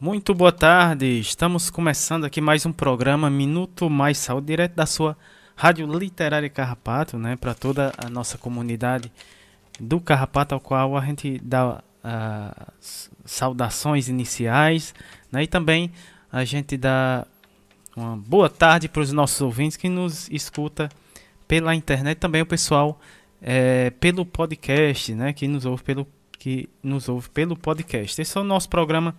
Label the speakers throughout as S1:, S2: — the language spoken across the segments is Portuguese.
S1: Muito boa tarde. Estamos começando aqui mais um programa Minuto Mais Saúde, direto da sua Rádio Literária Carrapato, né, para toda a nossa comunidade do Carrapato, ao qual a gente dá uh, saudações iniciais, né, e também a gente dá uma boa tarde para os nossos ouvintes que nos escuta pela internet, também o pessoal é, pelo podcast, né, que nos ouve pelo que nos ouve pelo podcast. Esse é o nosso programa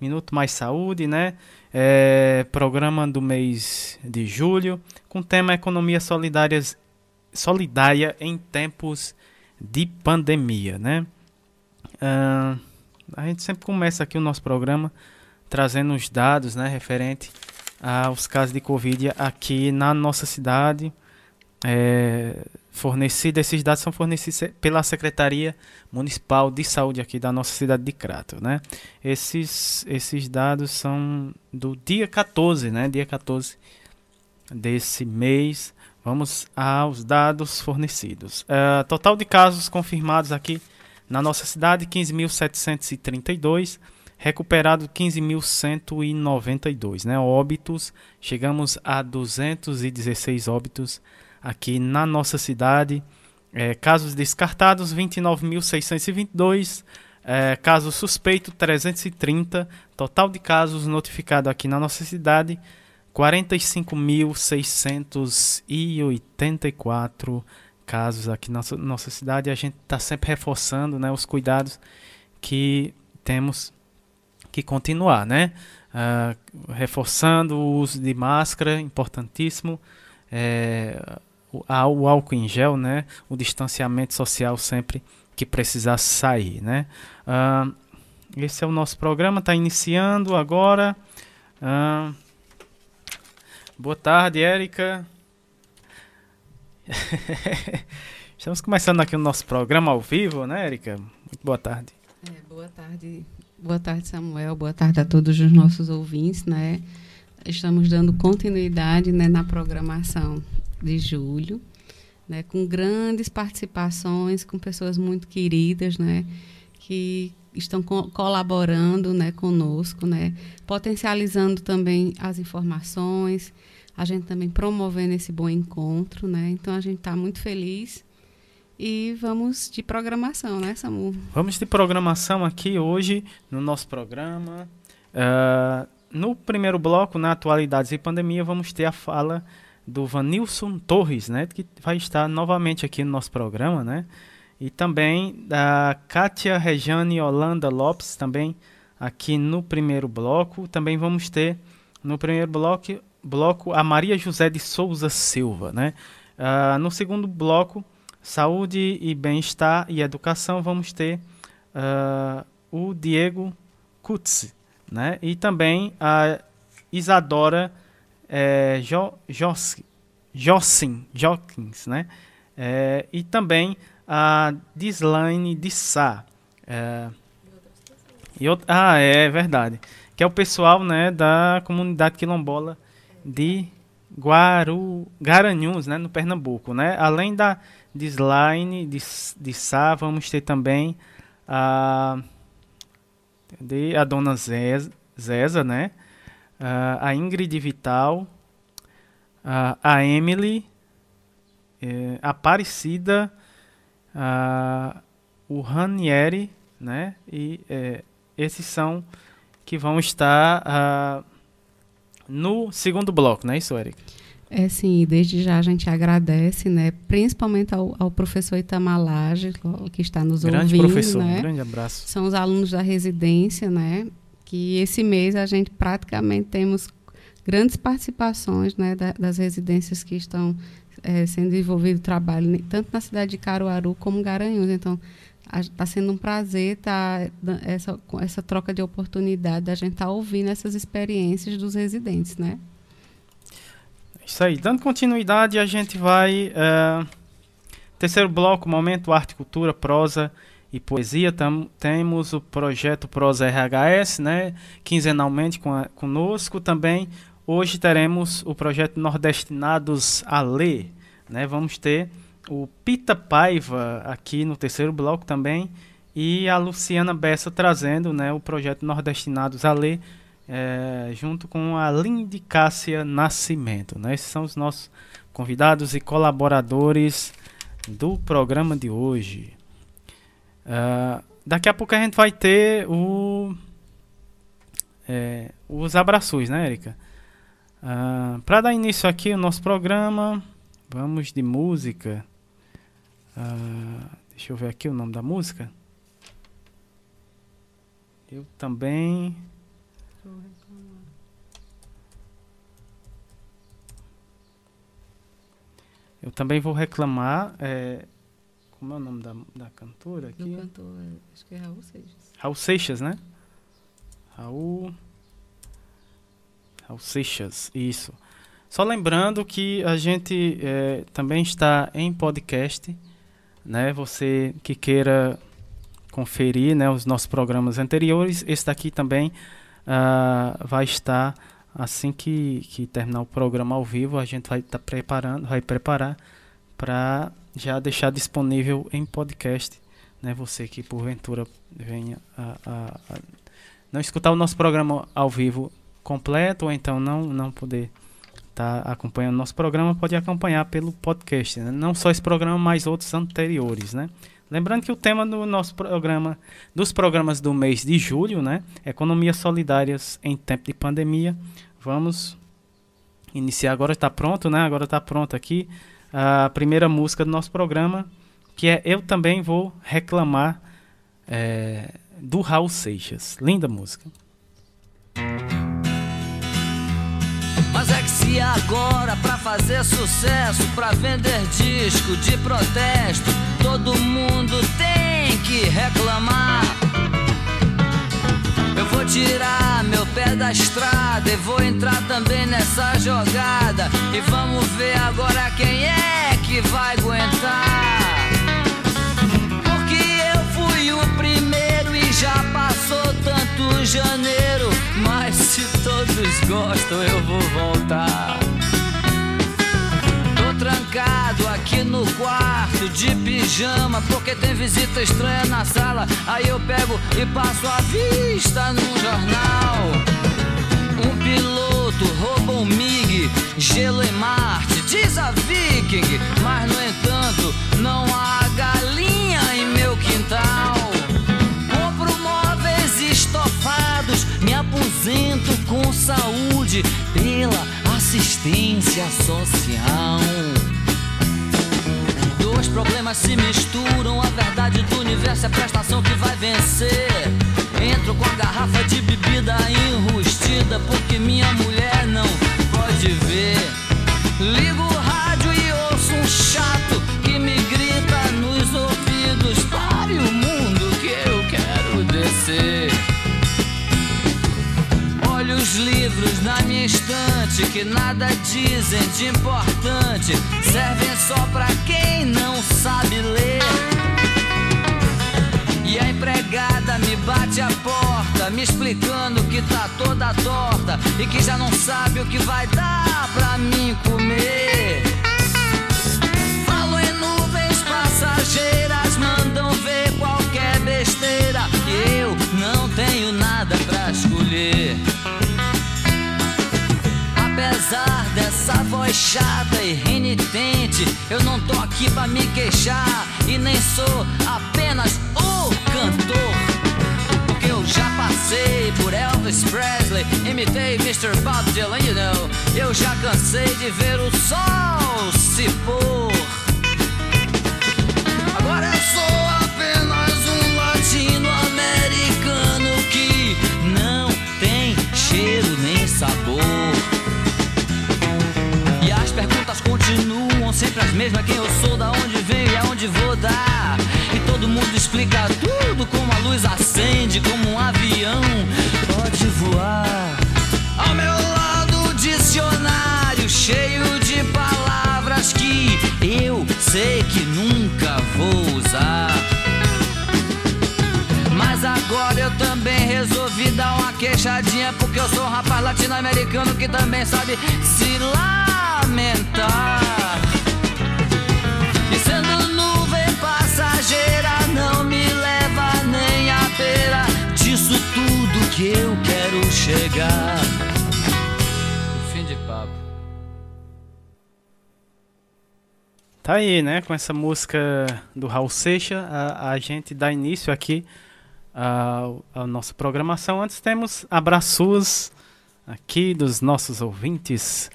S1: Minuto Mais Saúde, né? É, programa do mês de julho, com tema Economia Solidária em Tempos de Pandemia, né? Uh, a gente sempre começa aqui o nosso programa trazendo os dados, né, referente aos casos de Covid aqui na nossa cidade, é, fornecido, esses dados são fornecidos pela Secretaria Municipal de Saúde aqui da nossa cidade de Crato, né? Esses, esses dados são do dia 14, né? Dia 14 desse mês. Vamos aos dados fornecidos. Uh, total de casos confirmados aqui na nossa cidade, 15.732. Recuperado 15.192, né? Óbitos, chegamos a 216 óbitos aqui na nossa cidade. É, casos descartados 29.622, é, caso suspeito 330, total de casos notificados aqui na nossa cidade 45.684 casos aqui na nossa cidade. A gente está sempre reforçando né, os cuidados que temos que continuar, né? Uh, reforçando o uso de máscara, importantíssimo. É, o álcool em gel, né? O distanciamento social sempre que precisar sair, né? Esse é o nosso programa, está iniciando agora. Boa tarde, Érica. Estamos começando aqui o nosso programa ao vivo, né, Érica? Muito boa tarde.
S2: É, boa tarde. Boa tarde, Samuel. Boa tarde a todos os nossos ouvintes, né? Estamos dando continuidade né, na programação de julho, né, com grandes participações, com pessoas muito queridas, né, que estão co colaborando né, conosco, né, potencializando também as informações, a gente também promovendo esse bom encontro. Né, então, a gente está muito feliz. E vamos de programação, né, Samu?
S1: Vamos de programação aqui hoje no nosso programa. Uh, no primeiro bloco, na atualidades e pandemia, vamos ter a fala do Vanilson Torres, né, que vai estar novamente aqui no nosso programa, né? E também da Kátia Rejane Holanda Lopes, também aqui no primeiro bloco. Também vamos ter no primeiro bloco, bloco a Maria José de Souza Silva, né? Uh, no segundo bloco, saúde e bem-estar e educação, vamos ter uh, o Diego Kutz, né? E também a Isadora é, jo, Jossin, Jokins, né? É, e também a Dislaine de Sá. É, e outra, ah, é verdade. Que é o pessoal né, da comunidade quilombola de Guaru, Garanhuns, né, no Pernambuco. Né? Além da Dislaine de, de Sá, vamos ter também a, a dona Zeza, né? Uh, a Ingrid Vital, uh, a Emily, uh, a Aparecida, uh, o Ranieri, né? E uh, esses são que vão estar no segundo bloco, não é isso, Eric?
S2: É sim, desde já a gente agradece, né? Principalmente ao, ao professor Itamalage, que está nos
S1: grande
S2: ouvindo.
S1: Grande professor,
S2: né?
S1: um grande abraço.
S2: São os alunos da residência, né? Que esse mês a gente praticamente temos grandes participações né, da, das residências que estão é, sendo desenvolvido trabalho tanto na cidade de Caruaru como Garanhuns. Então, está sendo um prazer tá, essa, essa troca de oportunidade da gente estar tá ouvindo essas experiências dos residentes, né?
S1: Isso aí. Dando continuidade, a gente vai... Uh, terceiro bloco, momento arte, cultura, prosa e poesia. Tam, temos o projeto Prosa RHS, né, quinzenalmente com a, conosco. Também hoje teremos o projeto Nordestinados a Ler. Né, vamos ter o Pita Paiva aqui no terceiro bloco também e a Luciana Bessa trazendo né, o projeto Nordestinados a Ler é, junto com a Lindy Cássia Nascimento. Né? Esses são os nossos convidados e colaboradores do programa de hoje. Uh, daqui a pouco a gente vai ter o, é, os abraços, né, Erika? Uh, ah, Para dar início aqui ao nosso programa, vamos de música. Uh, deixa eu ver aqui o nome da música. Eu também. Eu também vou reclamar. É, como é o nome da, da cantora aqui?
S2: Do cantor, acho que é Raul Seixas.
S1: Raul Seixas, né? Raul. Raul Seixas, isso. Só lembrando que a gente é, também está em podcast, né? Você que queira conferir né, os nossos programas anteriores, esse daqui também uh, vai estar assim que, que terminar o programa ao vivo, a gente vai estar tá preparando, vai preparar para já deixar disponível em podcast, né? Você que porventura venha a, a, a não escutar o nosso programa ao vivo completo ou então não não poder estar tá acompanhando nosso programa, pode acompanhar pelo podcast, né? não só esse programa, mas outros anteriores, né? Lembrando que o tema do nosso programa, dos programas do mês de julho, né? Economias solidárias em tempo de pandemia. Vamos iniciar agora, está pronto, né? Agora está pronto aqui a primeira música do nosso programa, que é Eu Também Vou Reclamar, é, do Raul Seixas. Linda música.
S3: Mas é que se agora pra fazer sucesso, pra vender disco de protesto, todo mundo tem que reclamar. Vou tirar meu pé da estrada e vou entrar também nessa jogada. E vamos ver agora quem é que vai aguentar. Porque eu fui o primeiro e já passou tanto janeiro. Mas se todos gostam, eu vou voltar. Trancado aqui no quarto de pijama porque tem visita estranha na sala. Aí eu pego e passo a vista no jornal. Um piloto roubou um MiG, gelo em Marte, diz a Viking. Mas no entanto, não há galinha em meu quintal. Compro móveis estofados, me aposento com saúde pela assistência social. Problemas se misturam, a verdade do universo é a prestação que vai vencer. Entro com a garrafa de bebida enrustida, porque minha mulher não pode ver. Ligo livros na minha estante que nada dizem de importante, servem só pra quem não sabe ler. E a empregada me bate a porta, me explicando que tá toda torta e que já não sabe o que vai dar pra mim comer. Chata e renitente, eu não tô aqui pra me queixar e nem sou apenas o cantor. Porque eu já passei por Elvis Presley, imitei Mr. Bob Dylan, you know. Eu já cansei de ver o sol se pôr. Agora eu sou apenas continuam sempre as mesmas: quem eu sou, da onde venho e aonde vou dar. E todo mundo explica tudo como a luz acende, como um avião pode voar. Ao meu lado, o dicionário cheio de palavras que eu sei que nunca vou usar. Mas agora eu também resolvi dar uma queixadinha Porque eu sou um rapaz latino-americano que também sabe se lamentar E sendo nuvem passageira não me leva nem a beira Disso tudo que eu quero chegar. Fim de papo.
S1: Tá aí, né? Com essa música do Raul Seixas, a, a gente dá início aqui à, à nossa programação. Antes temos abraços aqui dos nossos ouvintes.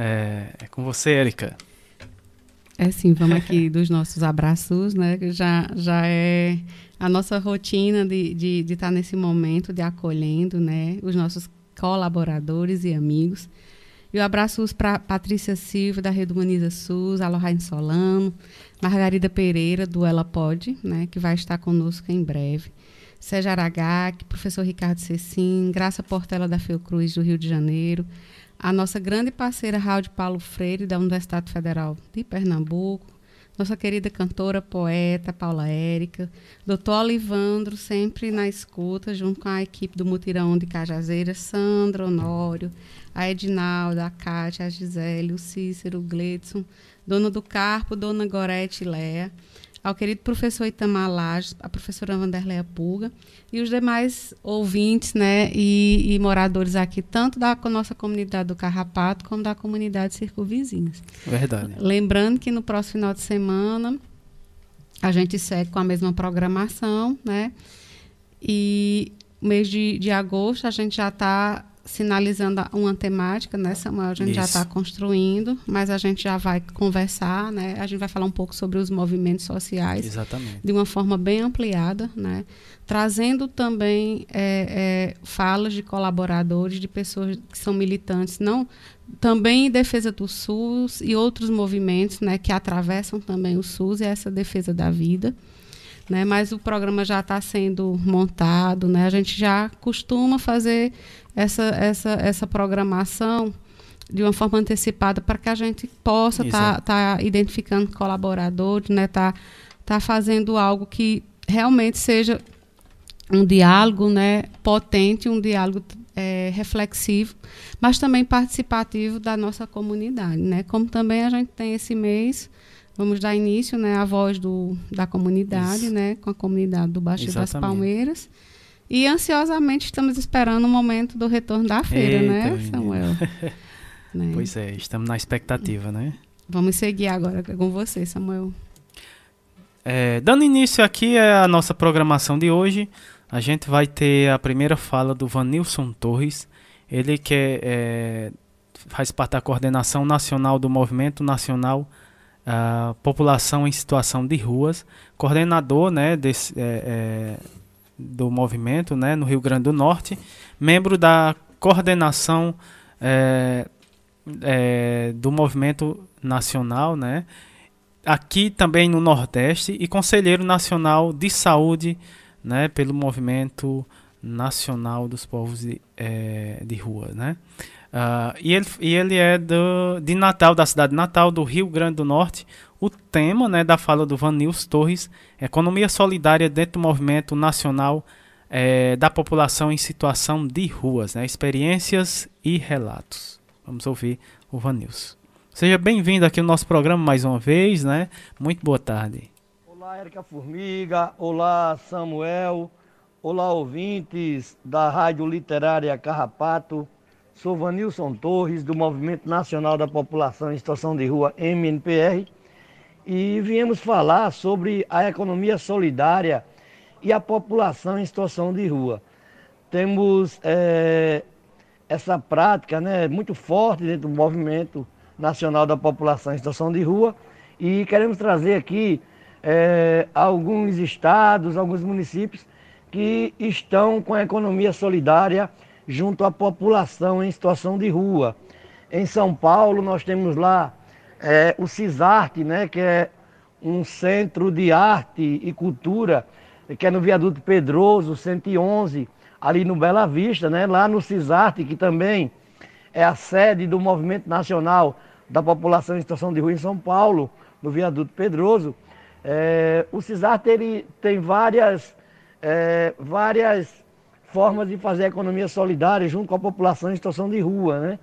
S1: É, é com você, Érica.
S2: É sim, vamos aqui dos nossos abraços, né? Já, já é a nossa rotina de estar de, de tá nesse momento de acolhendo, né? Os nossos colaboradores e amigos. E o abraço para Patrícia Silva, da Rede Humaniza SUS, Alohaine Solano, Margarida Pereira, do Ela Pode, né, que vai estar conosco em breve. Sérgio Aragaki, professor Ricardo Cecim, Graça Portela da Fiocruz, do Rio de Janeiro, a nossa grande parceira Raul Paulo Freire, da Universidade Federal de Pernambuco, nossa querida cantora, poeta Paula Érica, doutor Olivandro, sempre na escuta, junto com a equipe do Mutirão de Cajazeiras, Sandra, Honório, a Edinalda, a Cátia, a Gisele, o Cícero, o Gledson, dona do Carpo, dona Gorete Léa, ao querido professor Itamar Lages, a professora Vanderleia Pulga e os demais ouvintes né, e, e, moradores aqui, tanto da nossa comunidade do Carrapato como da comunidade circunvizinhas.
S1: Verdade.
S2: Lembrando que no próximo final de semana a gente segue com a mesma programação, né? E mês de, de agosto a gente já está sinalizando uma temática, né, Samuel? A gente Isso. já está construindo, mas a gente já vai conversar, né? A gente vai falar um pouco sobre os movimentos sociais.
S1: Exatamente.
S2: De uma forma bem ampliada, né? Trazendo também é, é, falas de colaboradores, de pessoas que são militantes, não também em defesa do SUS e outros movimentos, né? Que atravessam também o SUS e essa defesa da vida. Né, mas o programa já está sendo montado, né? A gente já costuma fazer essa, essa, essa programação de uma forma antecipada para que a gente possa estar tá, tá identificando colaboradores, né? Tá, tá fazendo algo que realmente seja um diálogo, né? Potente, um diálogo é, reflexivo, mas também participativo da nossa comunidade, né? Como também a gente tem esse mês vamos dar início, né, à voz do, da comunidade, Isso. né, com a comunidade do Baixo das Palmeiras. E ansiosamente estamos esperando o momento do retorno da feira, né, Eita, né, Samuel?
S1: né? Pois é, estamos na expectativa, né?
S2: Vamos seguir agora com você, Samuel.
S1: É, dando início aqui à nossa programação de hoje, a gente vai ter a primeira fala do Vanilson Torres. Ele que é, é, faz parte da coordenação nacional do Movimento Nacional uh, População em Situação de Ruas, coordenador né, desse, é, é do movimento né, no Rio Grande do Norte, membro da coordenação é, é, do movimento nacional, né, aqui também no Nordeste, e conselheiro nacional de saúde né, pelo movimento nacional dos povos de, é, de rua. Né. Uh, e, ele, e ele é do, de Natal, da cidade de Natal, do Rio Grande do Norte, o tema né, da fala do Vanils Torres, economia solidária dentro do movimento nacional é, da população em situação de ruas, né, experiências e relatos. Vamos ouvir o Vanils. Seja bem-vindo aqui no nosso programa mais uma vez, né? Muito boa tarde.
S4: Olá, Érica Formiga. Olá, Samuel. Olá, ouvintes da Rádio Literária Carrapato. Sou Vanilson Torres, do Movimento Nacional da População em Situação de Rua, MNPR e viemos falar sobre a economia solidária e a população em situação de rua. Temos é, essa prática né, muito forte dentro do movimento nacional da população em situação de rua e queremos trazer aqui é, alguns estados, alguns municípios que estão com a economia solidária junto à população em situação de rua. Em São Paulo, nós temos lá é, o CISARTE, né, que é um centro de arte e cultura, que é no Viaduto Pedroso, 111, ali no Bela Vista, né, lá no CISARTE, que também é a sede do Movimento Nacional da População em Situação de Rua em São Paulo, no Viaduto Pedroso. É, o CISARTE ele tem várias, é, várias formas de fazer economia solidária junto com a população em situação de rua. Né?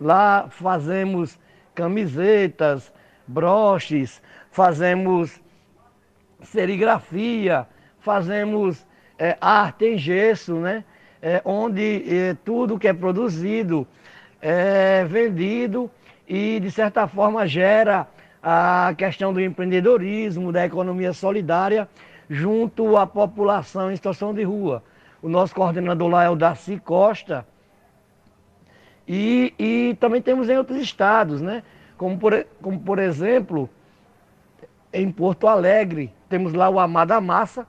S4: Lá fazemos camisetas, broches, fazemos serigrafia, fazemos é, arte em gesso, né? é, onde é, tudo que é produzido é vendido e, de certa forma, gera a questão do empreendedorismo, da economia solidária, junto à população em situação de rua. O nosso coordenador lá é o Darcy Costa. E, e também temos em outros estados, né? Como por, como por exemplo, em Porto Alegre, temos lá o Amada Massa,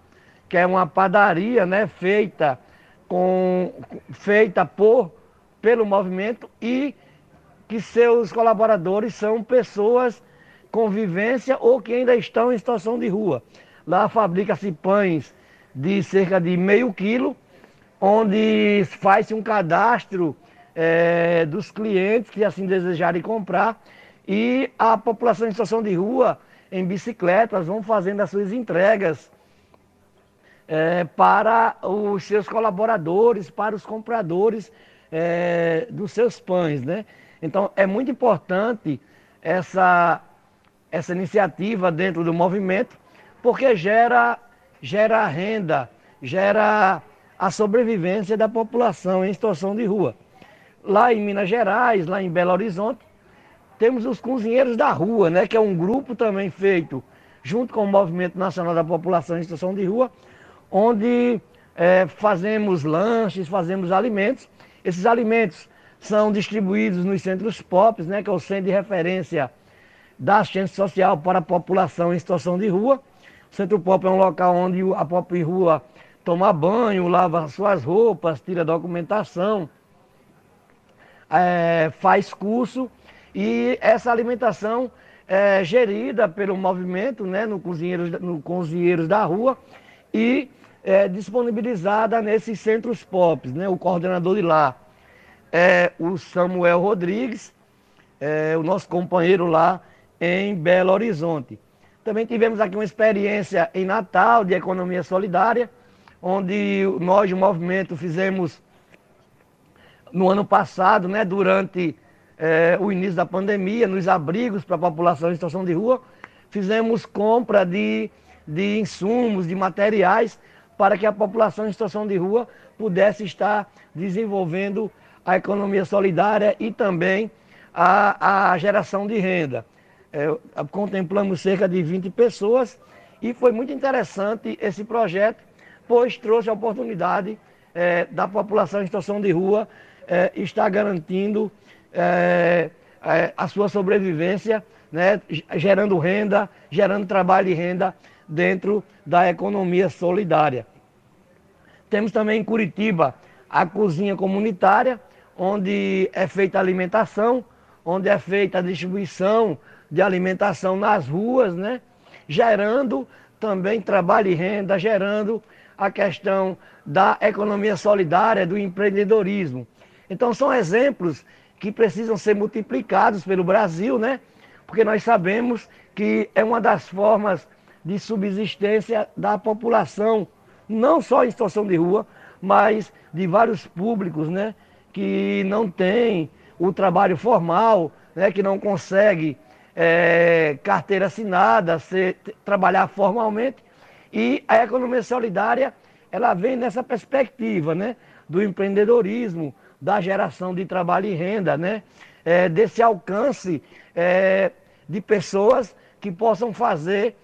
S4: que é uma padaria né, feita, com, feita por, pelo movimento e que seus colaboradores são pessoas com vivência ou que ainda estão em situação de rua. Lá fabrica-se pães de cerca de meio quilo, onde faz-se um cadastro é, dos clientes que assim desejarem comprar e a população em situação de rua, em bicicletas, vão fazendo as suas entregas é, para os seus colaboradores, para os compradores é, dos seus pães, né? Então é muito importante essa, essa iniciativa dentro do movimento, porque gera, gera renda, gera a sobrevivência da população em situação de rua. Lá em Minas Gerais, lá em Belo Horizonte, temos os Cozinheiros da Rua, né, que é um grupo também feito junto com o Movimento Nacional da População em Situação de Rua, onde é, fazemos lanches, fazemos alimentos. Esses alimentos são distribuídos nos centros POPs, né, que é o centro de referência da assistência social para a população em situação de rua. Centro POP é um local onde a pop rua toma banho, lava suas roupas, tira documentação, é, faz curso e essa alimentação é gerida pelo movimento né, no, Cozinheiros, no Cozinheiros da Rua e é, disponibilizada nesses centros POPs. Né? O coordenador de lá é o Samuel Rodrigues, é, o nosso companheiro lá em Belo Horizonte. Também tivemos aqui uma experiência em Natal de economia solidária, onde nós, o movimento, fizemos no ano passado, né, durante é, o início da pandemia, nos abrigos para a população em situação de rua, fizemos compra de, de insumos, de materiais, para que a população em situação de rua pudesse estar desenvolvendo a economia solidária e também a, a geração de renda. É, contemplamos cerca de 20 pessoas e foi muito interessante esse projeto, pois trouxe a oportunidade é, da população em situação de rua é, estar garantindo é, é, a sua sobrevivência, né, gerando renda, gerando trabalho e renda dentro da economia solidária. Temos também em Curitiba a cozinha comunitária, onde é feita a alimentação, onde é feita a distribuição de alimentação nas ruas, né? gerando também trabalho e renda, gerando a questão da economia solidária, do empreendedorismo. Então são exemplos que precisam ser multiplicados pelo Brasil, né? Porque nós sabemos que é uma das formas de subsistência da população, não só em situação de rua, mas de vários públicos, né? que não tem o trabalho formal, né, que não consegue é, carteira assinada, ser, trabalhar formalmente. E a economia solidária, ela vem nessa perspectiva, né, do empreendedorismo, da geração de trabalho e renda, né, é, desse alcance é, de pessoas que possam fazer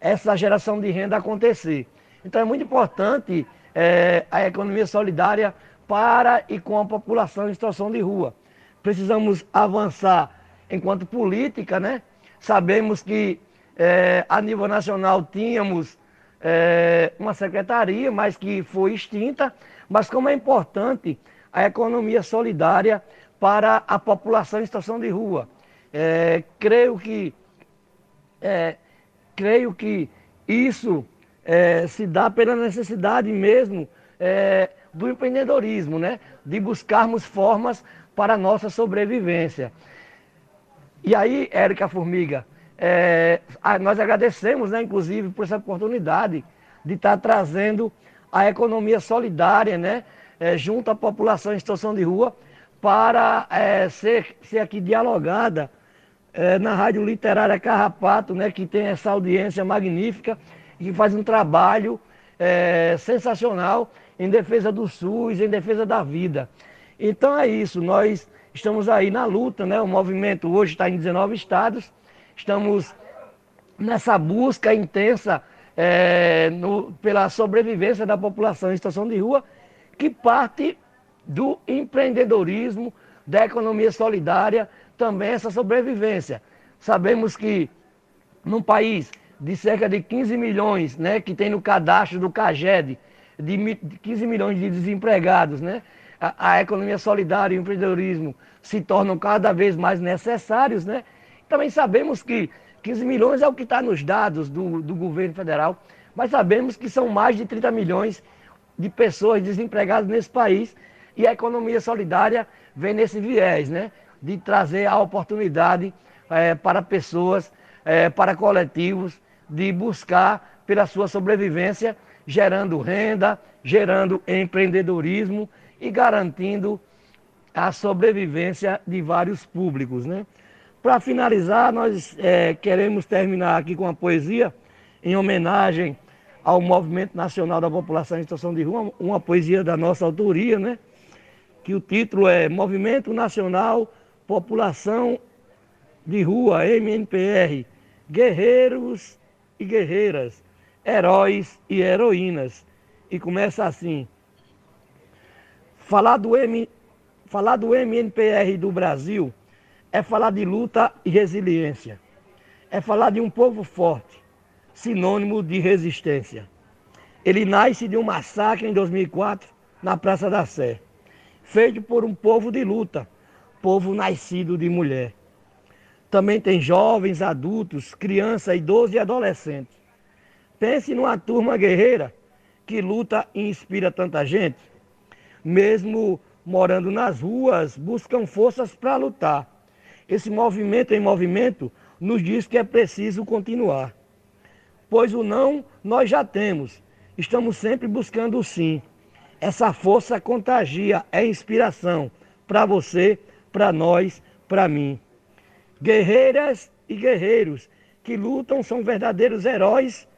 S4: essa geração de renda acontecer. Então é muito importante é, a economia solidária para e com a população em situação de rua. Precisamos avançar enquanto política, né? Sabemos que é, a nível nacional tínhamos é, uma secretaria, mas que foi extinta. Mas como é importante a economia solidária para a população em situação de rua. É, creio que creio que isso se dá pela necessidade mesmo do empreendedorismo, né? de buscarmos formas para a nossa sobrevivência. E aí, Érica Formiga, é, nós agradecemos, né, inclusive, por essa oportunidade de estar trazendo a economia solidária, né, é, junto à população em situação de rua, para é, ser, ser aqui dialogada é, na Rádio Literária Carrapato, né, que tem essa audiência magnífica e que faz um trabalho é, sensacional em defesa do SUS, em defesa da vida. Então é isso, nós estamos aí na luta, né? O movimento hoje está em 19 estados, estamos nessa busca intensa é, no, pela sobrevivência da população em situação de rua, que parte do empreendedorismo, da economia solidária, também essa sobrevivência. Sabemos que num país de cerca de 15 milhões, né, que tem no cadastro do CAGED, de 15 milhões de desempregados, né, a, a economia solidária e o empreendedorismo se tornam cada vez mais necessários, né? Também sabemos que 15 milhões é o que está nos dados do, do governo federal, mas sabemos que são mais de 30 milhões de pessoas desempregadas nesse país e a economia solidária vem nesse viés, né? De trazer a oportunidade é, para pessoas, é, para coletivos, de buscar pela sua sobrevivência, gerando renda, gerando empreendedorismo e garantindo a sobrevivência de vários públicos. Né? Para finalizar, nós é, queremos terminar aqui com a poesia em homenagem ao Movimento Nacional da População em Situação de Rua, uma poesia da nossa autoria, né? que o título é Movimento Nacional População de Rua, MNPR, Guerreiros e Guerreiras, Heróis e Heroínas. E começa assim. Falar do, M, falar do MNPR do Brasil é falar de luta e resiliência. É falar de um povo forte, sinônimo de resistência. Ele nasce de um massacre em 2004 na Praça da Sé, feito por um povo de luta, povo nascido de mulher. Também tem jovens, adultos, crianças, idosos e adolescentes. Pense numa turma guerreira que luta e inspira tanta gente. Mesmo morando nas ruas, buscam forças para lutar. Esse movimento em movimento nos diz que é preciso continuar. Pois o não nós já temos. Estamos sempre buscando o sim. Essa força contagia, é inspiração para você, para nós, para mim. Guerreiras e guerreiros que lutam são verdadeiros heróis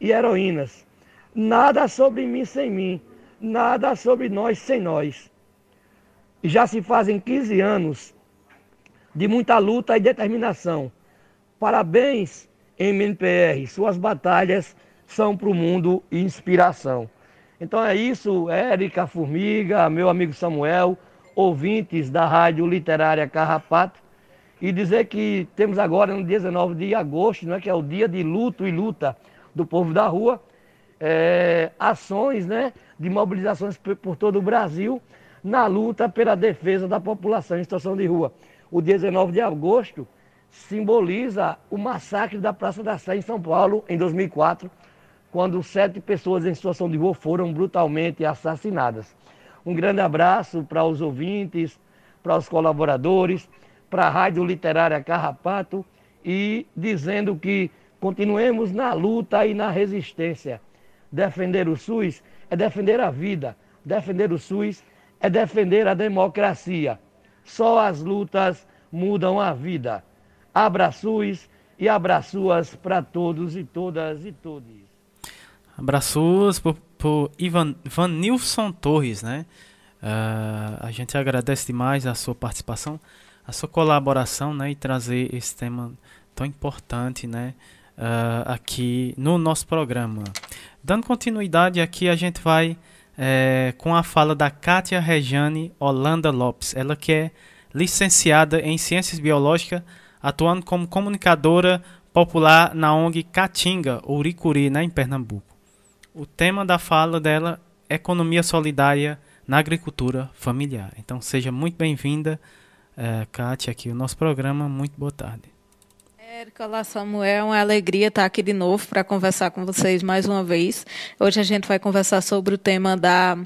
S4: e heroínas. Nada sobre mim sem mim, nada sobre nós sem nós. Já se fazem 15 anos de muita luta e determinação. Parabéns, MNPR, suas batalhas são para o mundo inspiração. Então é isso, Érica Formiga, meu amigo Samuel, ouvintes da Rádio Literária Carrapato e dizer que temos agora, no dia 19 de agosto, né, que é o dia de luto e luta do povo da rua, é, ações né, de mobilizações por todo o Brasil na luta pela defesa da população em situação de rua. O dia 19 de agosto simboliza o massacre da Praça da Sé em São Paulo, em 2004, quando sete pessoas em situação de rua foram brutalmente assassinadas. Um grande abraço para os ouvintes, para os colaboradores, para a Rádio Literária Carrapato e dizendo que continuemos na luta e na resistência. Defender o SUS é defender a vida, defender o SUS é defender a democracia. Só as lutas mudam a vida. Abraços e abraços para todos e todas e todos.
S1: Abraços por, por Ivan, Vanilson Torres, né? Uh, a gente agradece demais a sua participação a sua colaboração né, e trazer esse tema tão importante né, uh, aqui no nosso programa. Dando continuidade aqui, a gente vai é, com a fala da Kátia Rejane Holanda Lopes, ela que é licenciada em Ciências Biológicas, atuando como comunicadora popular na ONG Caatinga, Uricuri, né, em Pernambuco. O tema da fala dela é Economia Solidária na Agricultura Familiar. Então seja muito bem-vinda é, Kátia aqui o nosso programa. Muito boa tarde.
S5: Érica, olá Samuel, é uma alegria estar aqui de novo para conversar com vocês mais uma vez. Hoje a gente vai conversar sobre o tema da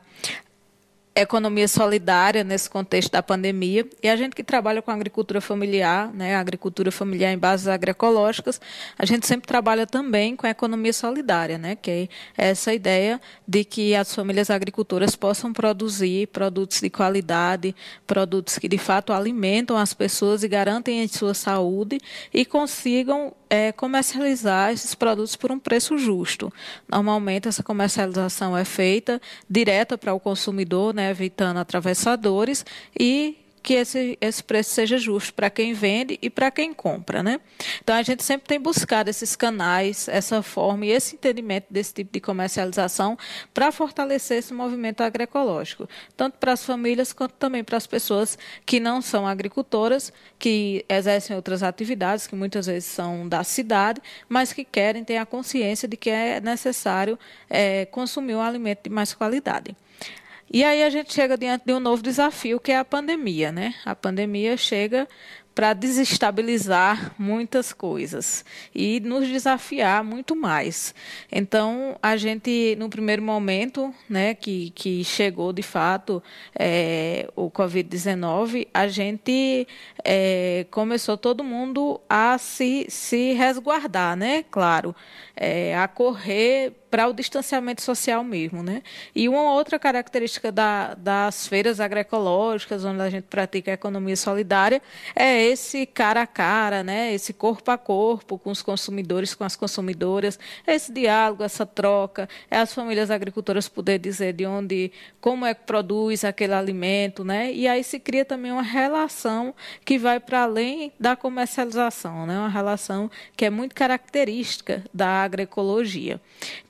S5: economia solidária nesse contexto da pandemia. E a gente que trabalha com agricultura familiar, né, agricultura familiar em bases agroecológicas, a gente sempre trabalha também com a economia solidária, né, que é essa ideia de que as famílias agricultoras possam produzir produtos de qualidade, produtos que de fato alimentam as pessoas e garantem a sua saúde e consigam é, comercializar esses produtos por um preço justo. Normalmente, essa comercialização é feita direta para o consumidor, né, evitando atravessadores e que esse, esse preço seja justo para quem vende e para quem compra. Né? Então, a gente sempre tem buscado esses canais, essa forma e esse entendimento desse tipo de comercialização para fortalecer esse movimento agroecológico, tanto para as famílias quanto também para as pessoas que não são agricultoras, que exercem outras atividades, que muitas vezes são da cidade, mas que querem ter a consciência de que é necessário é, consumir um alimento de mais qualidade. E aí a gente chega diante de um novo desafio, que é a pandemia, né? A pandemia chega para desestabilizar muitas coisas e nos desafiar muito mais. Então, a gente, no primeiro momento, né, que, que chegou de fato é, o Covid-19, a gente é, começou todo mundo a se, se resguardar, né? Claro, é, a correr para o distanciamento social mesmo, né? E uma outra característica da, das feiras agroecológicas, onde a gente pratica a economia solidária, é esse cara a cara, né? Esse corpo a corpo com os consumidores, com as consumidoras, esse diálogo, essa troca, é as famílias agricultoras poder dizer de onde, como é que produz aquele alimento, né? E aí se cria também uma relação que vai para além da comercialização, né? Uma relação que é muito característica da agroecologia.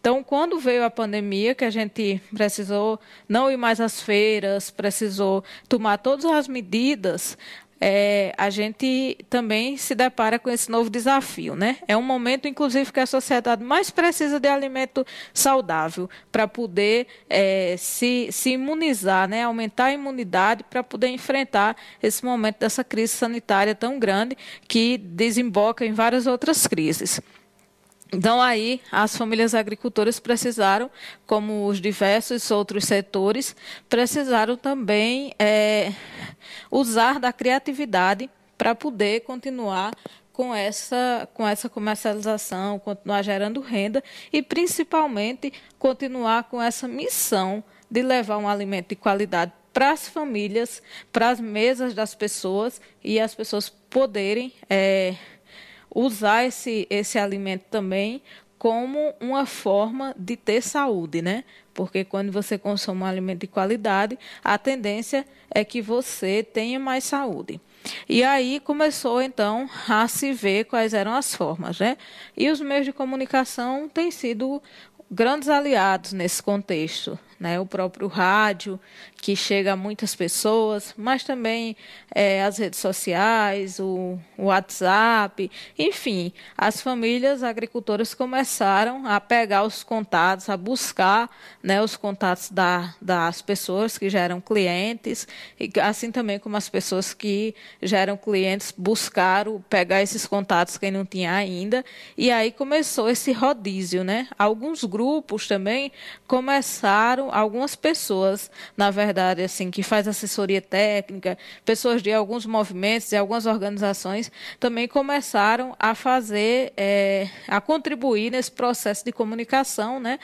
S5: Então quando veio a pandemia, que a gente precisou não ir mais às feiras, precisou tomar todas as medidas, é, a gente também se depara com esse novo desafio. Né? É um momento, inclusive, que a sociedade mais precisa de alimento saudável para poder é, se, se imunizar, né? aumentar a imunidade para poder enfrentar esse momento dessa crise sanitária tão grande que desemboca em várias outras crises. Então, aí, as famílias agricultoras precisaram, como os diversos outros setores, precisaram também é, usar da criatividade para poder continuar com essa, com essa comercialização, continuar gerando renda e, principalmente, continuar com essa missão de levar um alimento de qualidade para as famílias, para as mesas das pessoas e as pessoas poderem. É, usar esse, esse alimento também como uma forma de ter saúde, né? Porque quando você consome um alimento de qualidade, a tendência é que você tenha mais saúde. E aí começou então a se ver quais eram as formas, né? E os meios de comunicação têm sido grandes aliados nesse contexto, né? O próprio rádio, que chega a muitas pessoas, mas também é, as redes sociais, o, o, WhatsApp, enfim, as famílias agricultoras começaram a pegar os contatos, a buscar né, os contatos da, das pessoas que geram clientes, e assim também como as pessoas que geram clientes buscaram pegar esses contatos quem não tinha ainda, e aí começou esse rodízio, né? Alguns grupos também começaram, algumas pessoas, na verdade, verdade, assim, que faz assessoria técnica, pessoas de alguns movimentos e algumas organizações também começaram a fazer, é, a contribuir nesse processo de comunicação, né?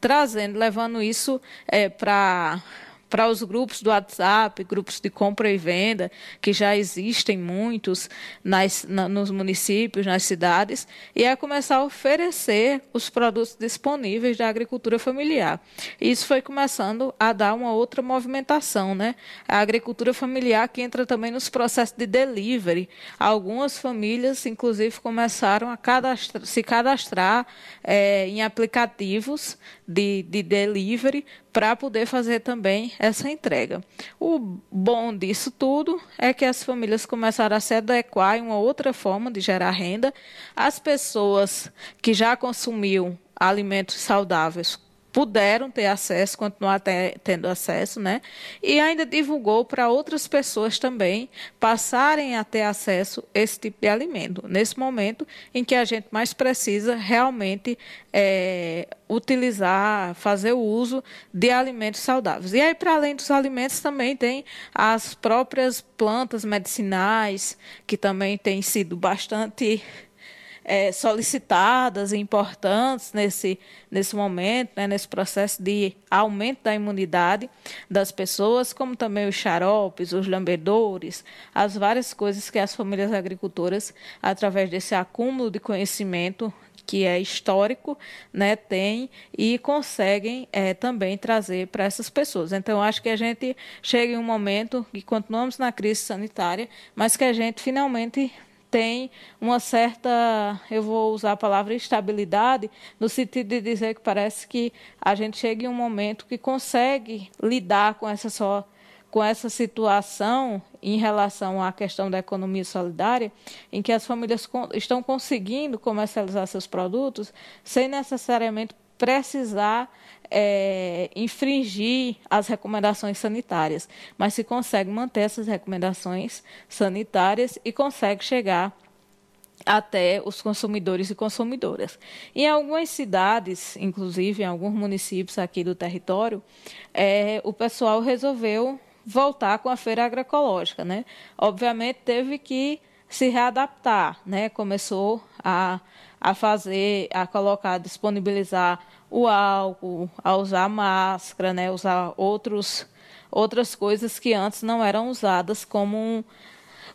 S5: Trazendo, levando isso é, para para os grupos do WhatsApp, grupos de compra e venda, que já existem muitos nas, na, nos municípios, nas cidades, e é começar a oferecer os produtos disponíveis da agricultura familiar. Isso foi começando a dar uma outra movimentação, né? A agricultura familiar que entra também nos processos de delivery. Algumas famílias, inclusive, começaram a cadastra, se cadastrar é, em aplicativos de, de delivery para poder fazer também essa entrega. O bom disso tudo é que as famílias começaram a se adequar em uma outra forma de gerar renda. As pessoas que já consumiam alimentos saudáveis puderam ter acesso, continuar tendo acesso, né? E ainda divulgou para outras pessoas também passarem a ter acesso a esse tipo de alimento, nesse momento em que a gente mais precisa realmente é, utilizar, fazer o uso de alimentos saudáveis. E aí, para além dos alimentos, também tem as próprias plantas medicinais, que também têm sido bastante é, solicitadas e importantes nesse, nesse momento, né, nesse processo de aumento da imunidade das pessoas, como também os xaropes, os lambedores, as várias coisas que as famílias agricultoras, através desse acúmulo de conhecimento, que é histórico, né, tem e conseguem é, também trazer para essas pessoas. Então, acho que a gente chega em um momento que continuamos na crise sanitária, mas que a gente finalmente tem uma certa, eu vou usar a palavra estabilidade, no sentido de dizer que parece que a gente chega em um momento que consegue lidar com essa só com essa situação em relação à questão da economia solidária, em que as famílias estão conseguindo comercializar seus produtos sem necessariamente precisar é, infringir as recomendações sanitárias, mas se consegue manter essas recomendações sanitárias e consegue chegar até os consumidores e consumidoras. Em algumas cidades, inclusive em alguns municípios aqui do território, é, o pessoal resolveu voltar com a feira agroecológica, né? Obviamente teve que se readaptar, né? Começou a, a fazer, a colocar, disponibilizar o álcool, a usar máscara, né? Usar outros, outras coisas que antes não eram usadas como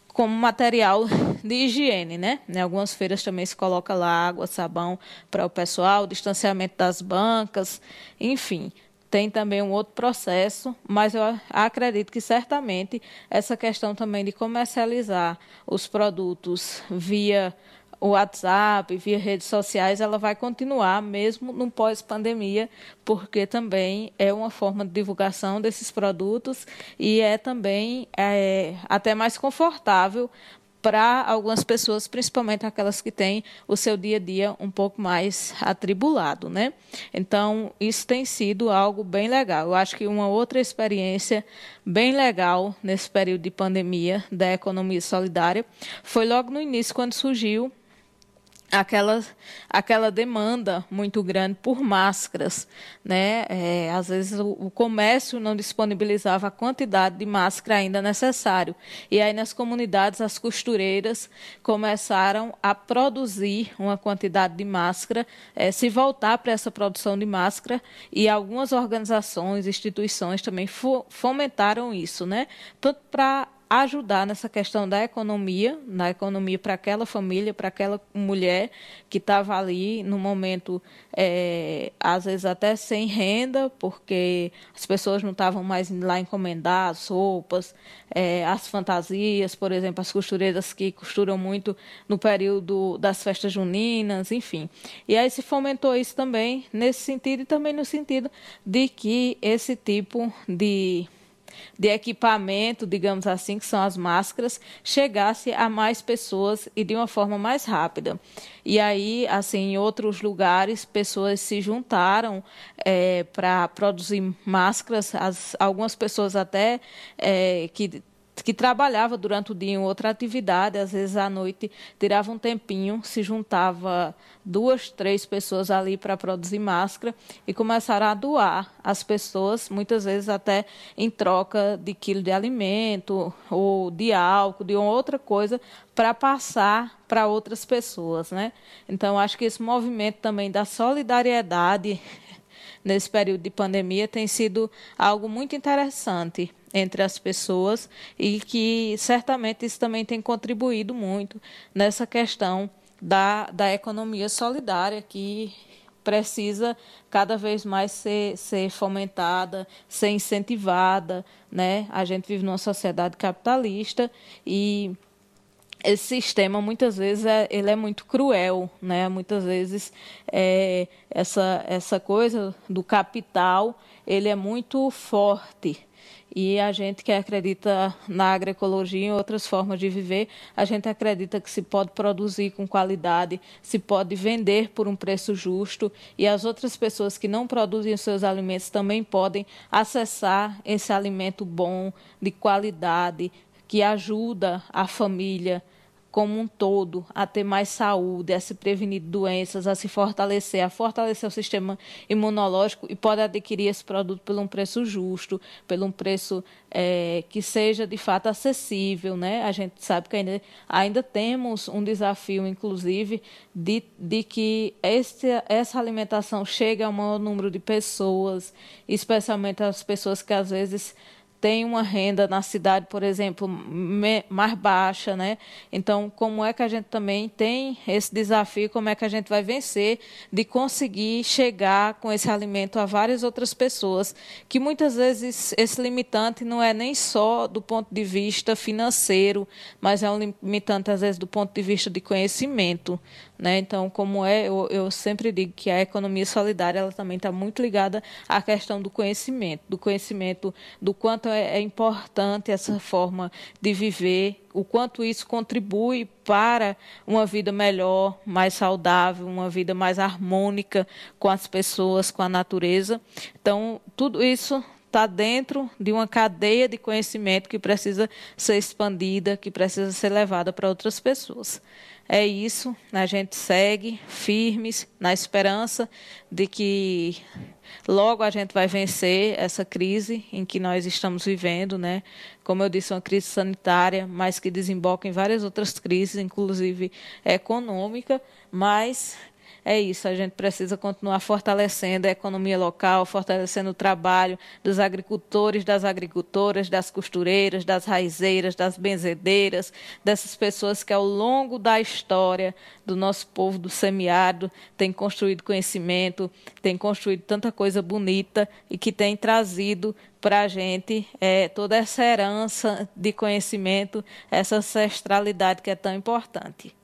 S5: como material de higiene, né? Em algumas feiras também se coloca lá água, sabão para o pessoal, distanciamento das bancas, enfim tem também um outro processo, mas eu acredito que certamente essa questão também de comercializar os produtos via o WhatsApp, via redes sociais, ela vai continuar mesmo no pós-pandemia, porque também é uma forma de divulgação desses produtos e é também é, até mais confortável para algumas pessoas, principalmente aquelas que têm o seu dia a dia um pouco mais atribulado, né? Então, isso tem sido algo bem legal. Eu acho que uma outra experiência bem legal nesse período de pandemia da economia solidária foi logo no início, quando surgiu aquela, aquela demanda muito grande por máscaras. Né? É, às vezes o, o, comércio não disponibilizava a quantidade de máscara ainda necessário. E aí nas comunidades as costureiras começaram a produzir uma quantidade de máscara, é, se voltar para essa produção de máscara e algumas organizações, instituições também fomentaram isso, né? tanto para ajudar nessa questão da economia, na economia para aquela família, para aquela mulher que estava ali no momento, é, às vezes até sem renda, porque as pessoas não estavam mais lá encomendar as roupas, é, as fantasias, por exemplo, as costureiras que costuram muito no período das festas juninas, enfim. E aí se fomentou isso também nesse sentido e também no sentido de que esse tipo de de equipamento, digamos assim, que são as máscaras, chegasse a mais pessoas e de uma forma mais rápida. E aí, assim, em outros lugares, pessoas se juntaram é, para produzir máscaras, as, algumas pessoas até é, que que trabalhava durante o dia em outra atividade, às vezes à noite tirava um tempinho, se juntava duas, três pessoas ali para produzir máscara e começaram a doar às pessoas, muitas vezes até em troca de quilo de alimento ou de álcool, de outra coisa, para passar para outras pessoas, né? Então acho que esse movimento também da solidariedade nesse período de pandemia tem sido algo muito interessante entre as pessoas e que certamente isso também tem contribuído muito nessa questão da, da economia solidária que precisa cada vez mais ser, ser fomentada, ser incentivada, né? A gente vive numa sociedade capitalista e esse sistema muitas vezes é, ele é muito cruel, né? Muitas vezes é, essa essa coisa do capital ele é muito forte e a gente que acredita na agroecologia e outras formas de viver, a gente acredita que se pode produzir com qualidade, se pode vender por um preço justo e as outras pessoas que não produzem os seus alimentos também podem acessar esse alimento bom, de qualidade, que ajuda a família como um todo a ter mais saúde, a se prevenir doenças, a se fortalecer, a fortalecer o sistema imunológico e pode adquirir esse produto por um preço justo, por um preço é, que seja de fato acessível. Né? A gente sabe que ainda, ainda temos um desafio, inclusive, de, de que este, essa alimentação chegue a um maior número de pessoas, especialmente as pessoas que às vezes tem uma renda na cidade, por exemplo, mais baixa, né? Então, como é que a gente também tem esse desafio, como é que a gente vai vencer de conseguir chegar com esse alimento a várias outras pessoas, que muitas vezes esse limitante não é nem só do ponto de vista financeiro, mas é um limitante às vezes do ponto de vista de conhecimento, né? Então, como é, eu, eu sempre digo que a economia solidária ela também está muito ligada à questão do conhecimento, do conhecimento do quanto é, é importante essa forma de viver, o quanto isso contribui para uma vida melhor, mais saudável, uma vida mais harmônica com as pessoas, com a natureza. Então, tudo isso está dentro de uma cadeia de conhecimento que precisa ser expandida, que precisa ser levada para outras pessoas. É isso, a gente segue firmes na esperança de que logo a gente vai vencer essa crise em que nós estamos vivendo, né? Como eu disse, uma crise sanitária, mas que desemboca em várias outras crises, inclusive econômica, mas é isso, a gente precisa continuar fortalecendo a economia local, fortalecendo o trabalho dos agricultores, das agricultoras, das costureiras, das raizeiras, das benzedeiras, dessas pessoas que ao longo da história do nosso povo do semiárido têm construído conhecimento, têm construído tanta coisa bonita e que têm trazido para a gente é, toda essa herança de conhecimento, essa ancestralidade que é tão importante.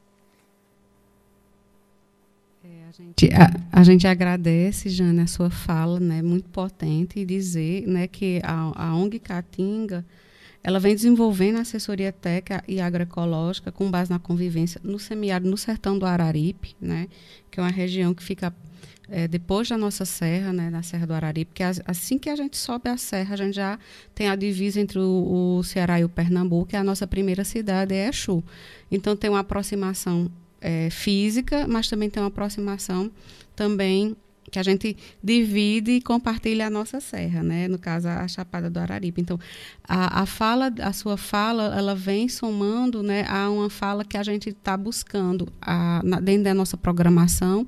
S2: A gente, a, a gente agradece, Jane, a sua fala, né, muito potente, e dizer né, que a, a ONG Caatinga ela vem desenvolvendo assessoria técnica e agroecológica com base na convivência no semiárido, no sertão do Araripe, né, que é uma região que fica é, depois da nossa serra, né, na Serra do Araripe, que assim que a gente sobe a serra, a gente já tem a divisa entre o, o Ceará e o Pernambuco, e a nossa primeira cidade é Exu. Então, tem uma aproximação é, física, mas também tem uma aproximação também que a gente divide e compartilha a nossa serra, né? No caso a Chapada do Araripe. Então, a, a fala, a sua fala, ela vem somando, né, a uma fala que a gente está buscando a, na, dentro da nossa programação,